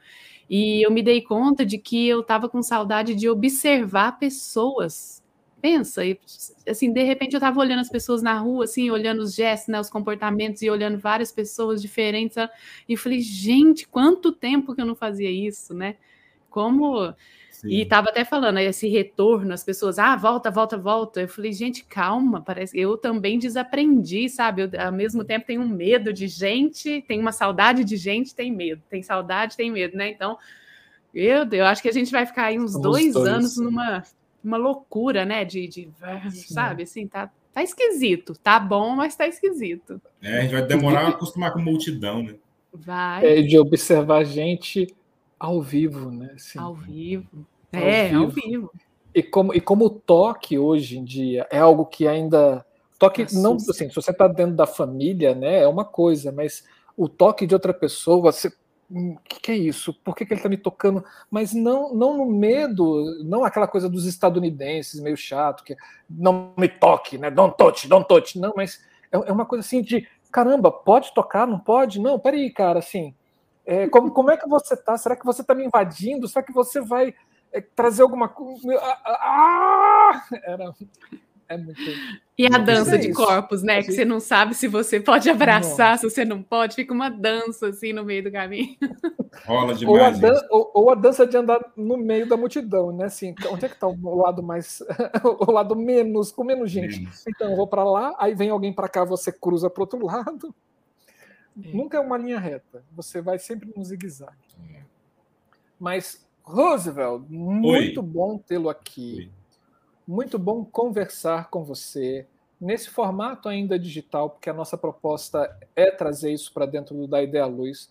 E eu me dei conta de que eu estava com saudade de observar pessoas pensa, e, assim, de repente eu estava olhando as pessoas na rua, assim, olhando os gestos, né, os comportamentos e olhando várias pessoas diferentes, e falei, gente, quanto tempo que eu não fazia isso, né? Como Sim. E estava até falando esse retorno, as pessoas, ah, volta, volta, volta. Eu falei, gente, calma, parece eu também desaprendi, sabe? Eu, ao mesmo tempo tenho um medo de gente, tenho uma saudade de gente, tem medo, tem saudade, tem medo, né? Então, eu, eu acho que a gente vai ficar aí uns dois, dois, anos numa uma loucura, né? De, de sabe, assim, tá, tá esquisito. Tá bom, mas tá esquisito. É, a gente vai demorar a acostumar com multidão, né? Vai. É, de observar gente ao vivo, né? Assim, ao vivo. É, ao vivo. E como, e como o toque hoje em dia é algo que ainda. Toque, Assusta. não, assim, se você está dentro da família, né, é uma coisa, mas o toque de outra pessoa, você. O hum, que, que, é isso? Por que, que ele está me tocando? Mas não, não no medo, não aquela coisa dos estadunidenses, meio chato, que não me toque, né? Don't touch, don't touch. Não, mas é, é uma coisa assim de caramba, pode tocar, não pode? Não, peraí, cara, assim. É, como, como é que você está? Será que você está me invadindo? Será que você vai é, trazer alguma coisa. Ah, ah! Era. É muito... E a dança é de corpos, né? Que você não sabe se você pode abraçar, Nossa. se você não pode, fica uma dança assim no meio do caminho. Rola demais. Ou a, dan ou, ou a, dança de andar no meio da multidão, né? Assim, onde é que está o lado mais. o lado menos, com menos gente? Menos. Então, eu vou para lá, aí vem alguém para cá, você cruza para outro lado. É. Nunca é uma linha reta, você vai sempre no zigue-zague. É. Mas Roosevelt, muito Oi. bom tê-lo aqui. Oi. Muito bom conversar com você nesse formato ainda digital, porque a nossa proposta é trazer isso para dentro da Ideia Luz.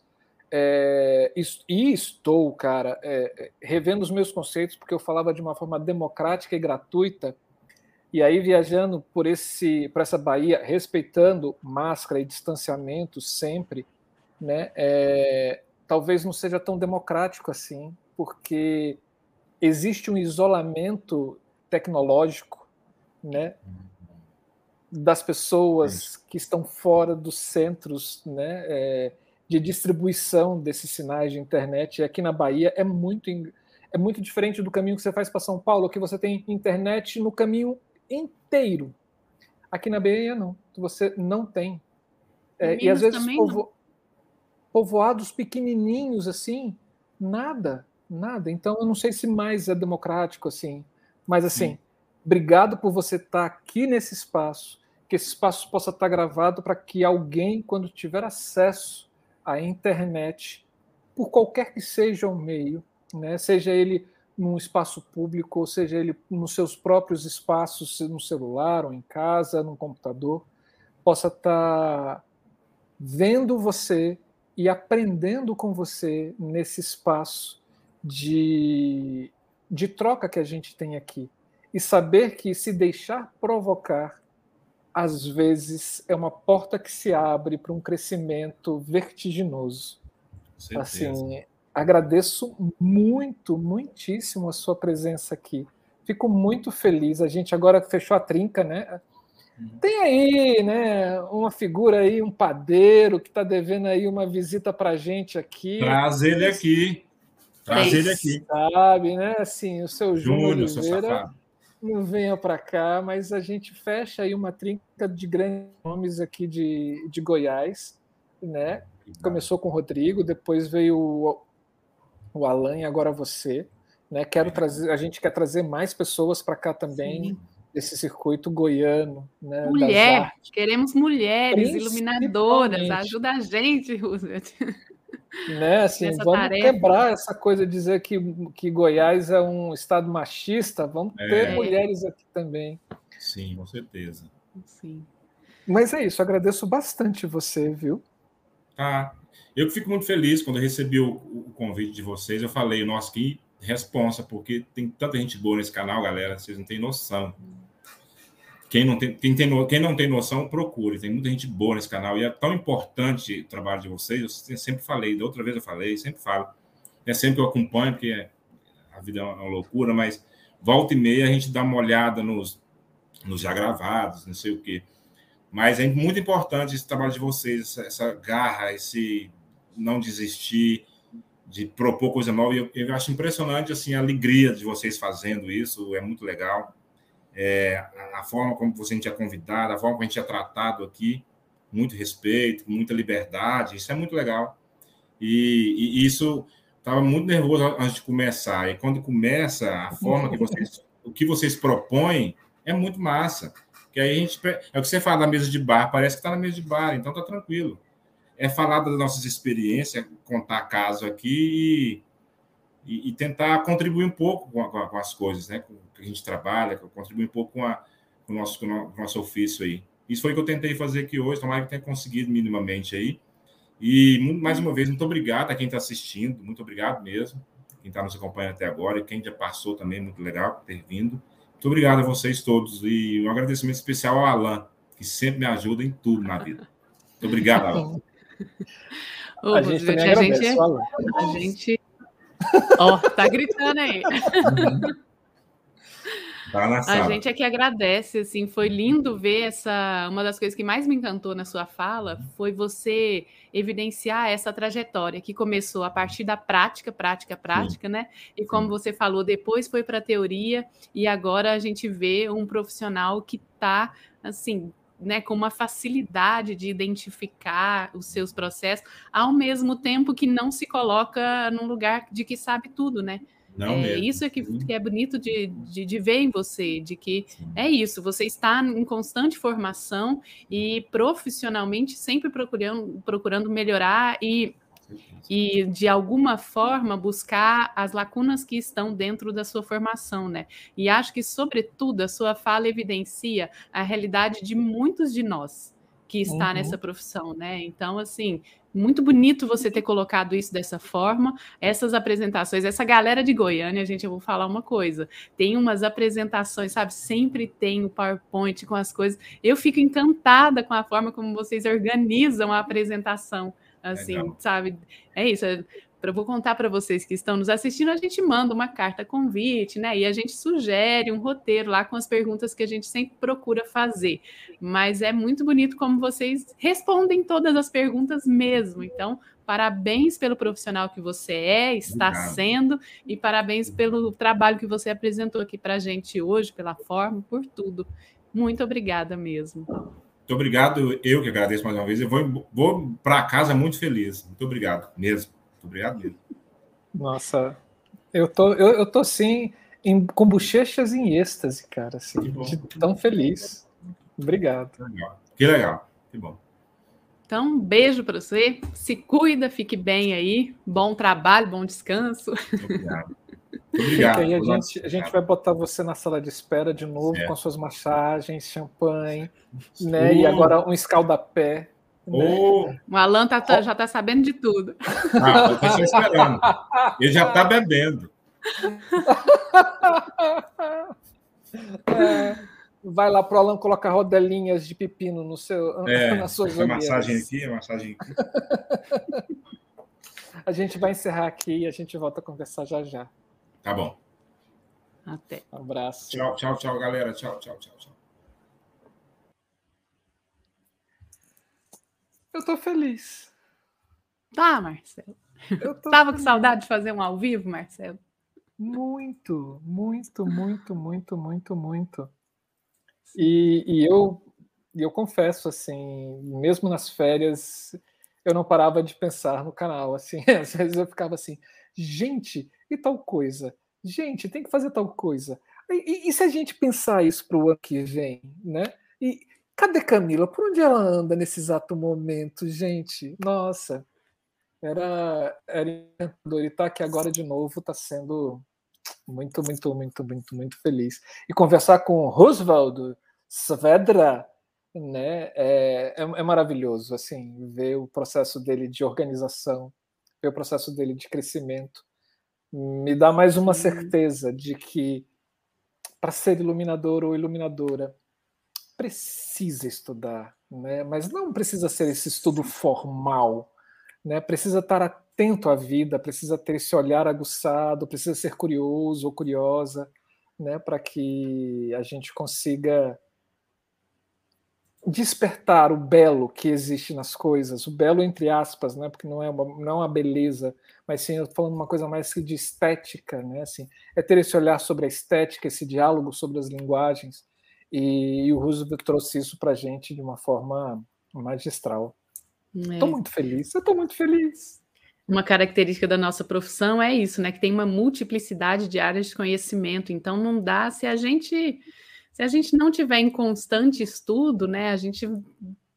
É, e estou, cara, é, revendo os meus conceitos, porque eu falava de uma forma democrática e gratuita, e aí viajando por, esse, por essa Bahia, respeitando máscara e distanciamento sempre, né, é, talvez não seja tão democrático assim, porque existe um isolamento tecnológico, né, das pessoas que estão fora dos centros, né, é, de distribuição desses sinais de internet. E aqui na Bahia é muito é muito diferente do caminho que você faz para São Paulo, que você tem internet no caminho inteiro. Aqui na Bahia não, você não tem. É, e às vezes povo, povoados pequenininhos assim, nada nada. Então, eu não sei se mais é democrático assim. Mas, assim, obrigado por você estar aqui nesse espaço, que esse espaço possa estar gravado para que alguém, quando tiver acesso à internet, por qualquer que seja o meio, né, seja ele num espaço público, ou seja ele nos seus próprios espaços, no celular ou em casa, no computador, possa estar vendo você e aprendendo com você nesse espaço de, de troca que a gente tem aqui. E saber que se deixar provocar, às vezes é uma porta que se abre para um crescimento vertiginoso. Assim, agradeço muito, muitíssimo a sua presença aqui. Fico muito feliz. A gente agora fechou a trinca, né? Uhum. Tem aí, né, uma figura aí, um padeiro que está devendo aí uma visita para a gente aqui. Traz ele aqui. Traz ele aqui. Sabe, né? Assim, o seu Júnior Oliveira não venha para cá, mas a gente fecha aí uma trinca de grandes nomes aqui de, de Goiás, né? Começou com o Rodrigo, depois veio o, o Alan e agora você, né? Quero trazer, a gente quer trazer mais pessoas para cá também. Sim desse circuito goiano. Né, Mulher, queremos mulheres iluminadoras, ajuda a gente, Roosevelt. Né, assim, vamos tarefa. quebrar essa coisa de dizer que, que Goiás é um estado machista, vamos é. ter mulheres aqui também. Sim, com certeza. Sim. Mas é isso, agradeço bastante você, viu? Ah, eu fico muito feliz quando eu recebi o, o convite de vocês. Eu falei, nossa, que responsa, porque tem tanta gente boa nesse canal, galera, vocês não têm noção. Quem não tem, quem tem, quem não tem noção, procure. Tem muita gente boa nesse canal. E é tão importante o trabalho de vocês. Eu sempre falei, da outra vez eu falei, sempre falo. É sempre que eu acompanho, porque a vida é uma loucura, mas volta e meia a gente dá uma olhada nos, nos já gravados, não sei o quê. Mas é muito importante esse trabalho de vocês, essa, essa garra, esse não desistir, de propor coisa nova. E eu, eu acho impressionante assim, a alegria de vocês fazendo isso, é muito legal é, a forma como você gente é convidado, a forma como a gente é tratado aqui, muito respeito, muita liberdade, isso é muito legal. E, e isso, estava muito nervoso antes de começar. E quando começa, a forma que vocês, o que vocês propõem é muito massa. Que aí a gente é o que você fala da mesa de bar, parece que está na mesa de bar, então tá tranquilo. É falar das nossas experiências, contar caso aqui e, e tentar contribuir um pouco com, a, com, as coisas, né? Com que a gente trabalha, contribuir um pouco com, a, com, o nosso, com o nosso ofício aí. Isso foi o que eu tentei fazer aqui hoje, tomara que tenha conseguido minimamente aí. E mais uma vez, muito obrigado a quem está assistindo, muito obrigado mesmo, quem está nos acompanhando até agora e quem já passou também, muito legal por ter vindo. Muito obrigado a vocês todos e um agradecimento especial ao Alan, que sempre me ajuda em tudo na vida. Muito obrigado, Alan. Ô, a gente, a, gente, é- a gente, ó, tá gritando aí. Tá a gente é que agradece, assim, foi lindo ver essa. Uma das coisas que mais me encantou na sua fala foi você evidenciar essa trajetória que começou a partir da prática, prática, prática, Sim. né? E como Sim. você falou, depois foi para a teoria e agora a gente vê um profissional que está assim né, com uma facilidade de identificar os seus processos, ao mesmo tempo que não se coloca num lugar de que sabe tudo, né? É, isso é que, que, é bonito de, de, de, ver em você, de que Sim. é isso, você está em constante formação e profissionalmente sempre procurando, procurando melhorar e, e, de alguma forma, buscar as lacunas que estão dentro da sua formação, né? E acho que, sobretudo, a sua fala evidencia a realidade de muitos de nós que está uhum. nessa profissão, né? Então, assim, muito bonito você ter colocado isso dessa forma. Essas apresentações, essa galera de Goiânia, gente, eu vou falar uma coisa. Tem umas apresentações, sabe? Sempre tem o PowerPoint com as coisas. Eu fico encantada com a forma como vocês organizam a apresentação. Assim, Legal. sabe? É isso eu vou contar para vocês que estão nos assistindo, a gente manda uma carta convite, né? E a gente sugere um roteiro lá com as perguntas que a gente sempre procura fazer. Mas é muito bonito como vocês respondem todas as perguntas mesmo. Então, parabéns pelo profissional que você é, está Obrigado. sendo, e parabéns pelo trabalho que você apresentou aqui para a gente hoje, pela forma, por tudo. Muito obrigada mesmo. Muito obrigado, eu que agradeço mais uma vez. Eu vou, vou para casa muito feliz. Muito obrigado mesmo. Obrigado mesmo. Nossa, eu tô, eu, eu tô assim, em, com bochechas em êxtase, cara, assim, de tão feliz. Obrigado. Legal. Que legal, que bom. Então, um beijo para você. Se cuida, fique bem aí. Bom trabalho, bom descanso. Obrigado. Obrigado. Aí a gente, a gente vai botar você na sala de espera de novo certo. com suas massagens, champanhe, né? Uh. E agora um escaldapé Oh. O Alan tá, tá, já está sabendo de tudo. Ah, eu estou esperando. Ele já está bebendo. É, vai lá para o Alan colocar rodelinhas de pepino no seu, é, na sua massagem aqui, massagem aqui. A gente vai encerrar aqui e a gente volta a conversar já já. Tá bom. Até. Um abraço. Tchau, tchau, tchau, galera. Tchau, tchau, tchau, tchau. Eu tô feliz. Tá, Marcelo. Eu Tava feliz. com saudade de fazer um ao vivo, Marcelo? Muito, muito, muito, muito, muito, muito. E, e eu, eu confesso, assim, mesmo nas férias, eu não parava de pensar no canal. Assim, às vezes eu ficava assim, gente, e tal coisa? Gente, tem que fazer tal coisa. E, e, e se a gente pensar isso para o ano que vem, né? E, Cadê Camila? Por onde ela anda nesse exato momento, gente? Nossa, era, era encantador. E tá aqui agora de novo está sendo muito, muito, muito, muito, muito feliz. E conversar com Roosevelt Svedra, né, é, é, é, maravilhoso, assim, ver o processo dele de organização, ver o processo dele de crescimento. Me dá mais uma certeza de que para ser iluminador ou iluminadora, precisa estudar, né? mas não precisa ser esse estudo formal. Né? Precisa estar atento à vida, precisa ter esse olhar aguçado, precisa ser curioso ou curiosa, né? para que a gente consiga despertar o belo que existe nas coisas, o belo entre aspas, né? porque não é uma, não é uma beleza, mas sim eu falando uma coisa mais de estética, né? assim, é ter esse olhar sobre a estética, esse diálogo sobre as linguagens, e, o Roosevelt trouxe isso para a gente de uma forma magistral. Estou é. muito feliz, eu estou muito feliz. Uma característica da nossa profissão é isso, né? Que tem uma multiplicidade de áreas de conhecimento. Então, não dá se a gente se a gente não tiver em constante estudo, né? A gente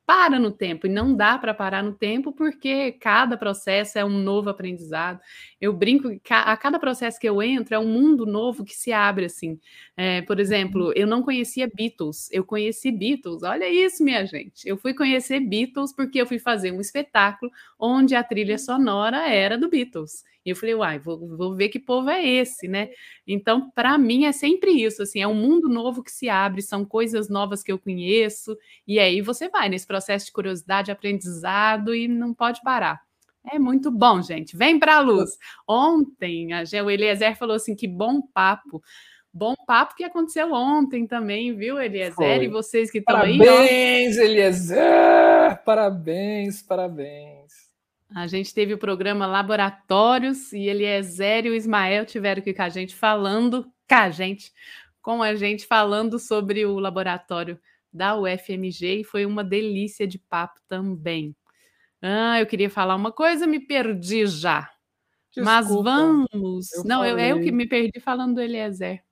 para no tempo e não dá para parar no tempo porque cada processo é um novo aprendizado. Eu brinco que a cada processo que eu entro é um mundo novo que se abre assim. É, por exemplo, eu não conhecia Beatles, eu conheci Beatles. Olha isso, minha gente. Eu fui conhecer Beatles porque eu fui fazer um espetáculo onde a trilha sonora era do Beatles. E eu falei, uai, vou, vou ver que povo é esse, né? Então, para mim, é sempre isso, assim, é um mundo novo que se abre, são coisas novas que eu conheço, e aí você vai nesse processo de curiosidade, aprendizado, e não pode parar. É muito bom, gente. Vem para a luz. Ontem, a o Eliezer falou assim: que bom papo. Bom papo que aconteceu ontem também, viu, Eliezer? Foi. E vocês que estão aí. Parabéns, Eliezer! Parabéns, parabéns. A gente teve o programa Laboratórios e Eliezer e o Ismael tiveram que com a gente falando, com a gente, com a gente falando sobre o laboratório da UFMG e foi uma delícia de papo também. Ah, eu queria falar uma coisa, me perdi já. Desculpa, Mas vamos. Eu Não, eu, eu que me perdi falando do Eliezer.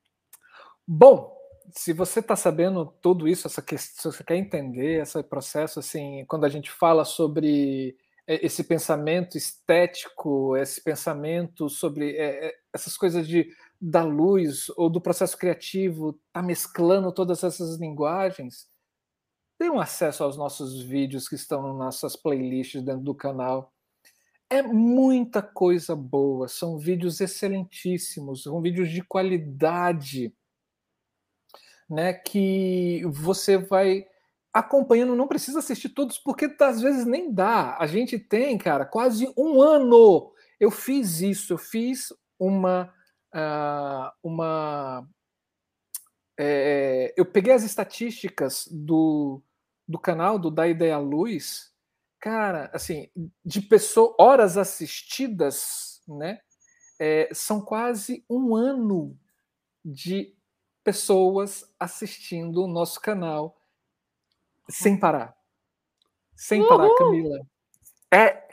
Bom, se você está sabendo tudo isso, essa questão, se você quer entender esse processo, assim, quando a gente fala sobre é, esse pensamento estético, esse pensamento sobre é, é, essas coisas de da luz ou do processo criativo, tá mesclando todas essas linguagens, tenham acesso aos nossos vídeos que estão nas nossas playlists dentro do canal. É muita coisa boa, são vídeos excelentíssimos, são vídeos de qualidade, né, que você vai acompanhando, não precisa assistir todos, porque às vezes nem dá. A gente tem, cara, quase um ano. Eu fiz isso, eu fiz uma. Uh, uma é, eu peguei as estatísticas do, do canal do Da Ideia Luz, cara, assim, de pessoas, horas assistidas, né? É, são quase um ano de pessoas assistindo o nosso canal sem parar. Sem Uhul. parar, Camila. É.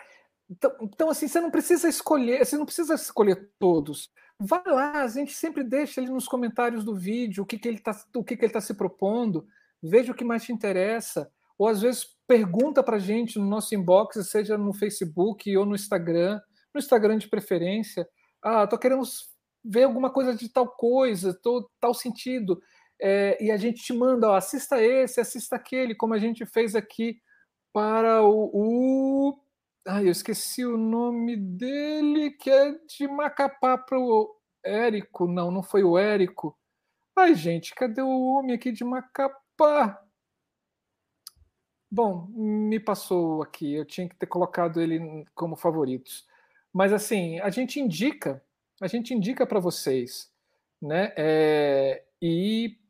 Então, então, assim, você não precisa escolher, você não precisa escolher todos. Vai lá, a gente sempre deixa ali nos comentários do vídeo o que, que ele está o que, que ele tá se propondo, veja o que mais te interessa. Ou às vezes pergunta para a gente no nosso inbox, seja no Facebook ou no Instagram, no Instagram de preferência. Ah, tô querendo ver alguma coisa de tal coisa, tô, tal sentido é, e a gente te manda, ó, assista esse, assista aquele, como a gente fez aqui para o. o... Ai, eu esqueci o nome dele, que é de Macapá para o Érico. Não, não foi o Érico. Ai, gente, cadê o homem aqui de Macapá? Bom, me passou aqui, eu tinha que ter colocado ele como favoritos. Mas assim, a gente indica, a gente indica para vocês, né? É, e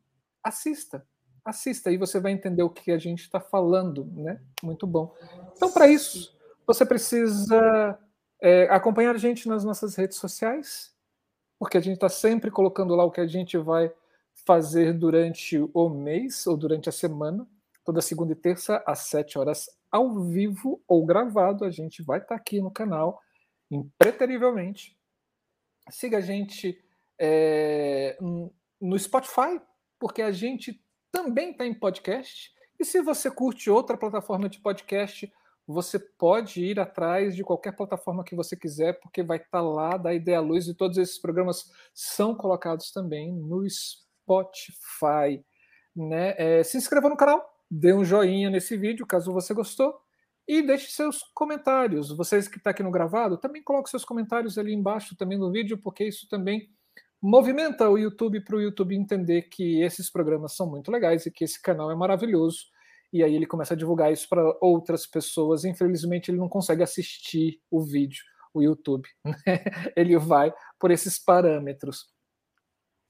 assista. Assista e você vai entender o que a gente está falando, né? Muito bom. Então, para isso, você precisa é, acompanhar a gente nas nossas redes sociais, porque a gente está sempre colocando lá o que a gente vai fazer durante o mês ou durante a semana, toda segunda e terça, às 7 horas, ao vivo ou gravado. A gente vai estar tá aqui no canal, impreterivelmente. Siga a gente é, no Spotify, porque a gente também está em podcast. E se você curte outra plataforma de podcast, você pode ir atrás de qualquer plataforma que você quiser, porque vai estar tá lá da Ideia Luz e todos esses programas são colocados também no Spotify. Né? É, se inscreva no canal, dê um joinha nesse vídeo, caso você gostou, e deixe seus comentários. Vocês que estão tá aqui no gravado, também coloquem seus comentários ali embaixo também no vídeo, porque isso também movimenta o YouTube para o YouTube entender que esses programas são muito legais e que esse canal é maravilhoso. E aí ele começa a divulgar isso para outras pessoas. Infelizmente, ele não consegue assistir o vídeo, o YouTube. Né? Ele vai por esses parâmetros.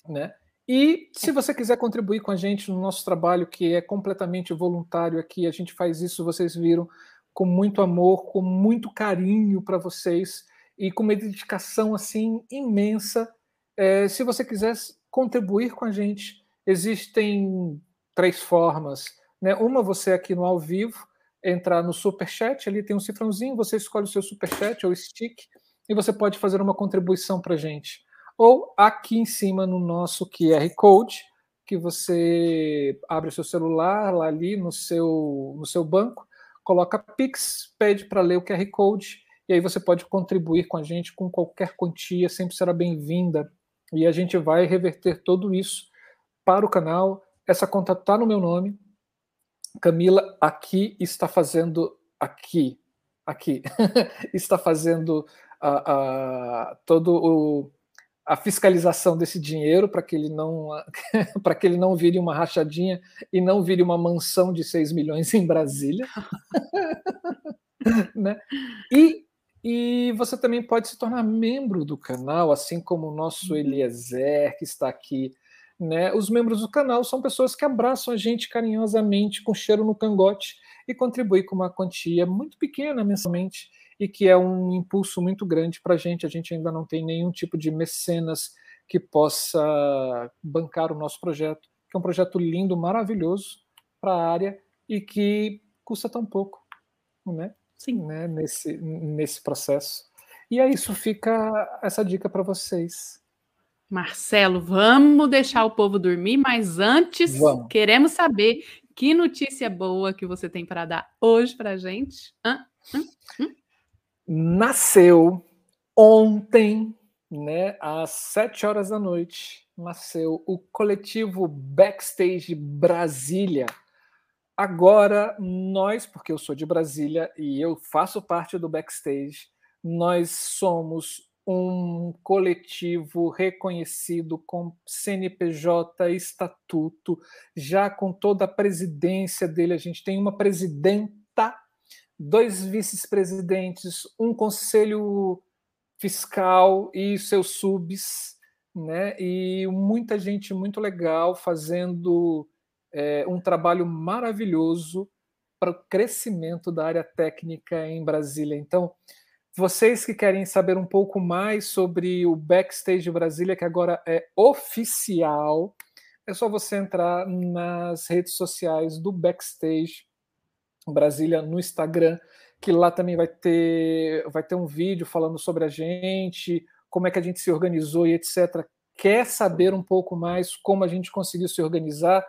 Né? E se você quiser contribuir com a gente no nosso trabalho, que é completamente voluntário aqui, a gente faz isso, vocês viram, com muito amor, com muito carinho para vocês e com uma dedicação assim imensa é, se você quiser contribuir com a gente, existem três formas. Né? Uma, você aqui no ao vivo, entrar no super chat, ali tem um cifrãozinho, você escolhe o seu super chat ou stick, e você pode fazer uma contribuição para a gente. Ou aqui em cima no nosso QR Code, que você abre o seu celular lá ali no seu, no seu banco, coloca Pix, pede para ler o QR Code, e aí você pode contribuir com a gente com qualquer quantia, sempre será bem-vinda. E a gente vai reverter tudo isso para o canal. Essa conta está no meu nome. Camila aqui está fazendo aqui, aqui está fazendo a, a, todo o a fiscalização desse dinheiro para que ele não para que ele não vire uma rachadinha e não vire uma mansão de 6 milhões em Brasília. né? E, e você também pode se tornar membro do canal, assim como o nosso uhum. Eliezer, que está aqui. Né? Os membros do canal são pessoas que abraçam a gente carinhosamente, com cheiro no cangote, e contribuem com uma quantia muito pequena mensalmente e que é um impulso muito grande para a gente. A gente ainda não tem nenhum tipo de mecenas que possa bancar o nosso projeto, que é um projeto lindo, maravilhoso para a área e que custa tão pouco, né? Sim. Né? Nesse, nesse processo. E é isso, fica essa dica para vocês. Marcelo, vamos deixar o povo dormir, mas antes vamos. queremos saber que notícia boa que você tem para dar hoje para a gente. Hã? Hã? Hã? nasceu ontem, né, às sete horas da noite, nasceu o coletivo Backstage Brasília. Agora, nós, porque eu sou de Brasília e eu faço parte do Backstage, nós somos um coletivo reconhecido com CNPJ, estatuto, já com toda a presidência dele. A gente tem uma presidenta dois vice-presidentes, um conselho fiscal e seus subs, né? E muita gente muito legal fazendo é, um trabalho maravilhoso para o crescimento da área técnica em Brasília. Então, vocês que querem saber um pouco mais sobre o Backstage Brasília, que agora é oficial, é só você entrar nas redes sociais do Backstage Brasília no Instagram, que lá também vai ter, vai ter um vídeo falando sobre a gente, como é que a gente se organizou e etc. Quer saber um pouco mais como a gente conseguiu se organizar?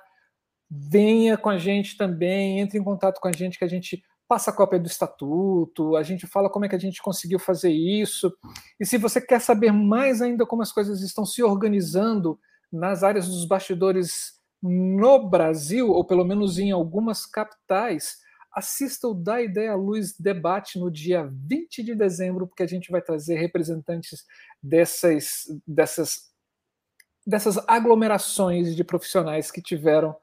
Venha com a gente também, entre em contato com a gente que a gente passa a cópia do estatuto, a gente fala como é que a gente conseguiu fazer isso. E se você quer saber mais ainda como as coisas estão se organizando nas áreas dos bastidores no Brasil, ou pelo menos em algumas capitais, assista o Da Ideia Luz debate no dia 20 de dezembro, porque a gente vai trazer representantes dessas, dessas, dessas aglomerações de profissionais que tiveram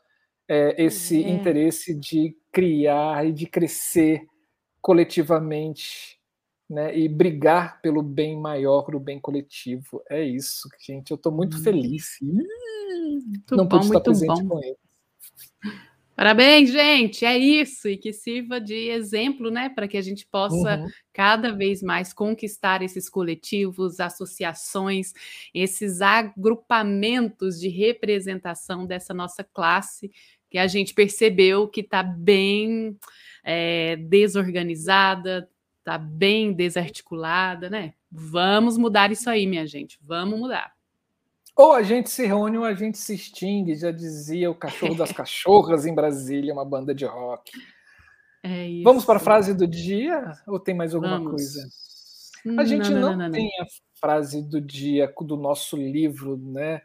é, esse é. interesse de criar e de crescer coletivamente. Né, e brigar pelo bem maior, o bem coletivo. É isso, gente. Eu estou muito hum. feliz. Muito Não bom, pude estar presente bom. com ele. Parabéns, gente! É isso, e que sirva de exemplo, né, para que a gente possa uhum. cada vez mais conquistar esses coletivos, associações, esses agrupamentos de representação dessa nossa classe, que a gente percebeu que está bem é, desorganizada, está bem desarticulada, né? Vamos mudar isso aí, minha gente, vamos mudar. Ou a gente se reúne ou a gente se extingue, já dizia o cachorro das cachorras em Brasília, uma banda de rock. É Vamos para a frase do dia? Ou tem mais alguma Vamos. coisa? A gente não, não, não, não, tem a frase do dia do nosso livro, né?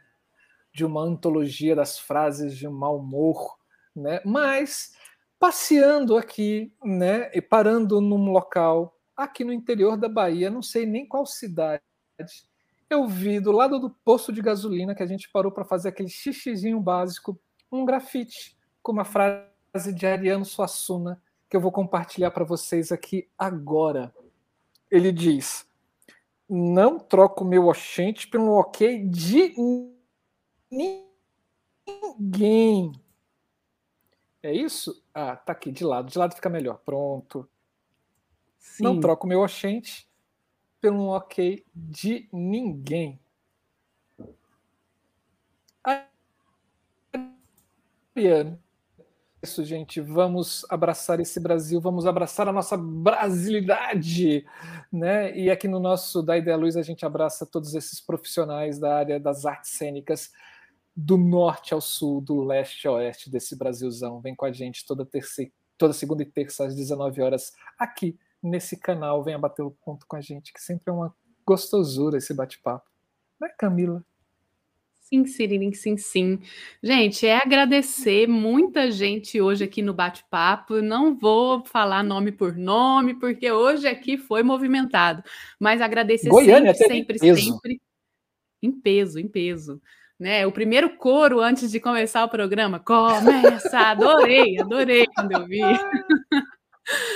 De uma antologia das frases de mau humor, né? Mas passeando aqui, né? E parando num local aqui no interior da Bahia, não sei nem qual cidade eu vi do lado do posto de gasolina que a gente parou para fazer aquele xixizinho básico, um grafite com uma frase de Ariano Suassuna que eu vou compartilhar para vocês aqui agora. Ele diz: Não troco meu oxente pelo ok de ninguém. É isso? Ah, tá aqui de lado. De lado fica melhor. Pronto. Sim. Não troco meu oxente pelo ok de ninguém. Ariane, isso, gente. Vamos abraçar esse Brasil, vamos abraçar a nossa brasilidade, né? E aqui no nosso Da Ideia Luz a gente abraça todos esses profissionais da área das artes cênicas do norte ao sul, do leste ao oeste desse Brasilzão. Vem com a gente toda terça, toda segunda e terça às 19 horas aqui nesse canal. Venha bater o ponto com a gente, que sempre é uma gostosura esse bate-papo. Né, Camila? Sim, Siririm, sim, sim. Gente, é agradecer muita gente hoje aqui no bate-papo. Não vou falar nome por nome, porque hoje aqui foi movimentado. Mas agradecer Goiânia, sempre, sempre, sempre. Em peso, em peso. Né? O primeiro coro antes de começar o programa. Começa! Adorei, adorei quando eu vi.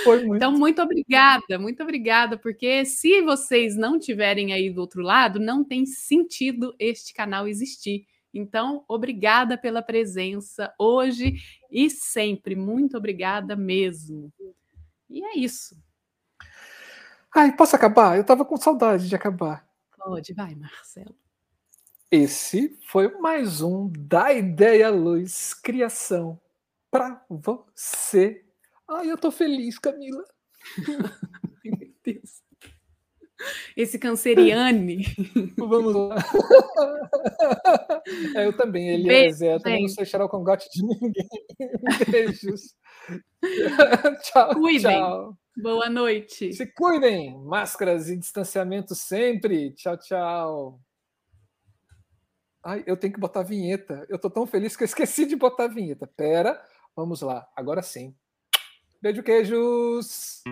Muito. Então, muito obrigada, muito obrigada, porque se vocês não tiverem aí do outro lado, não tem sentido este canal existir. Então, obrigada pela presença hoje e sempre. Muito obrigada mesmo. E é isso. Ai, posso acabar? Eu estava com saudade de acabar. Pode, vai, Marcelo. Esse foi mais um Da Ideia Luz Criação para você Ai, eu tô feliz, Camila. Ai, meu Deus. Esse canceriane. Vamos lá. É, eu também, Eliezer. Eu também não sei cheirar o congote de ninguém. Beijos. tchau. Cuidem. Tchau. Boa noite. Se cuidem. Máscaras e distanciamento sempre. Tchau, tchau. Ai, eu tenho que botar vinheta. Eu tô tão feliz que eu esqueci de botar vinheta. Pera, vamos lá. Agora sim. Beijo, queijos!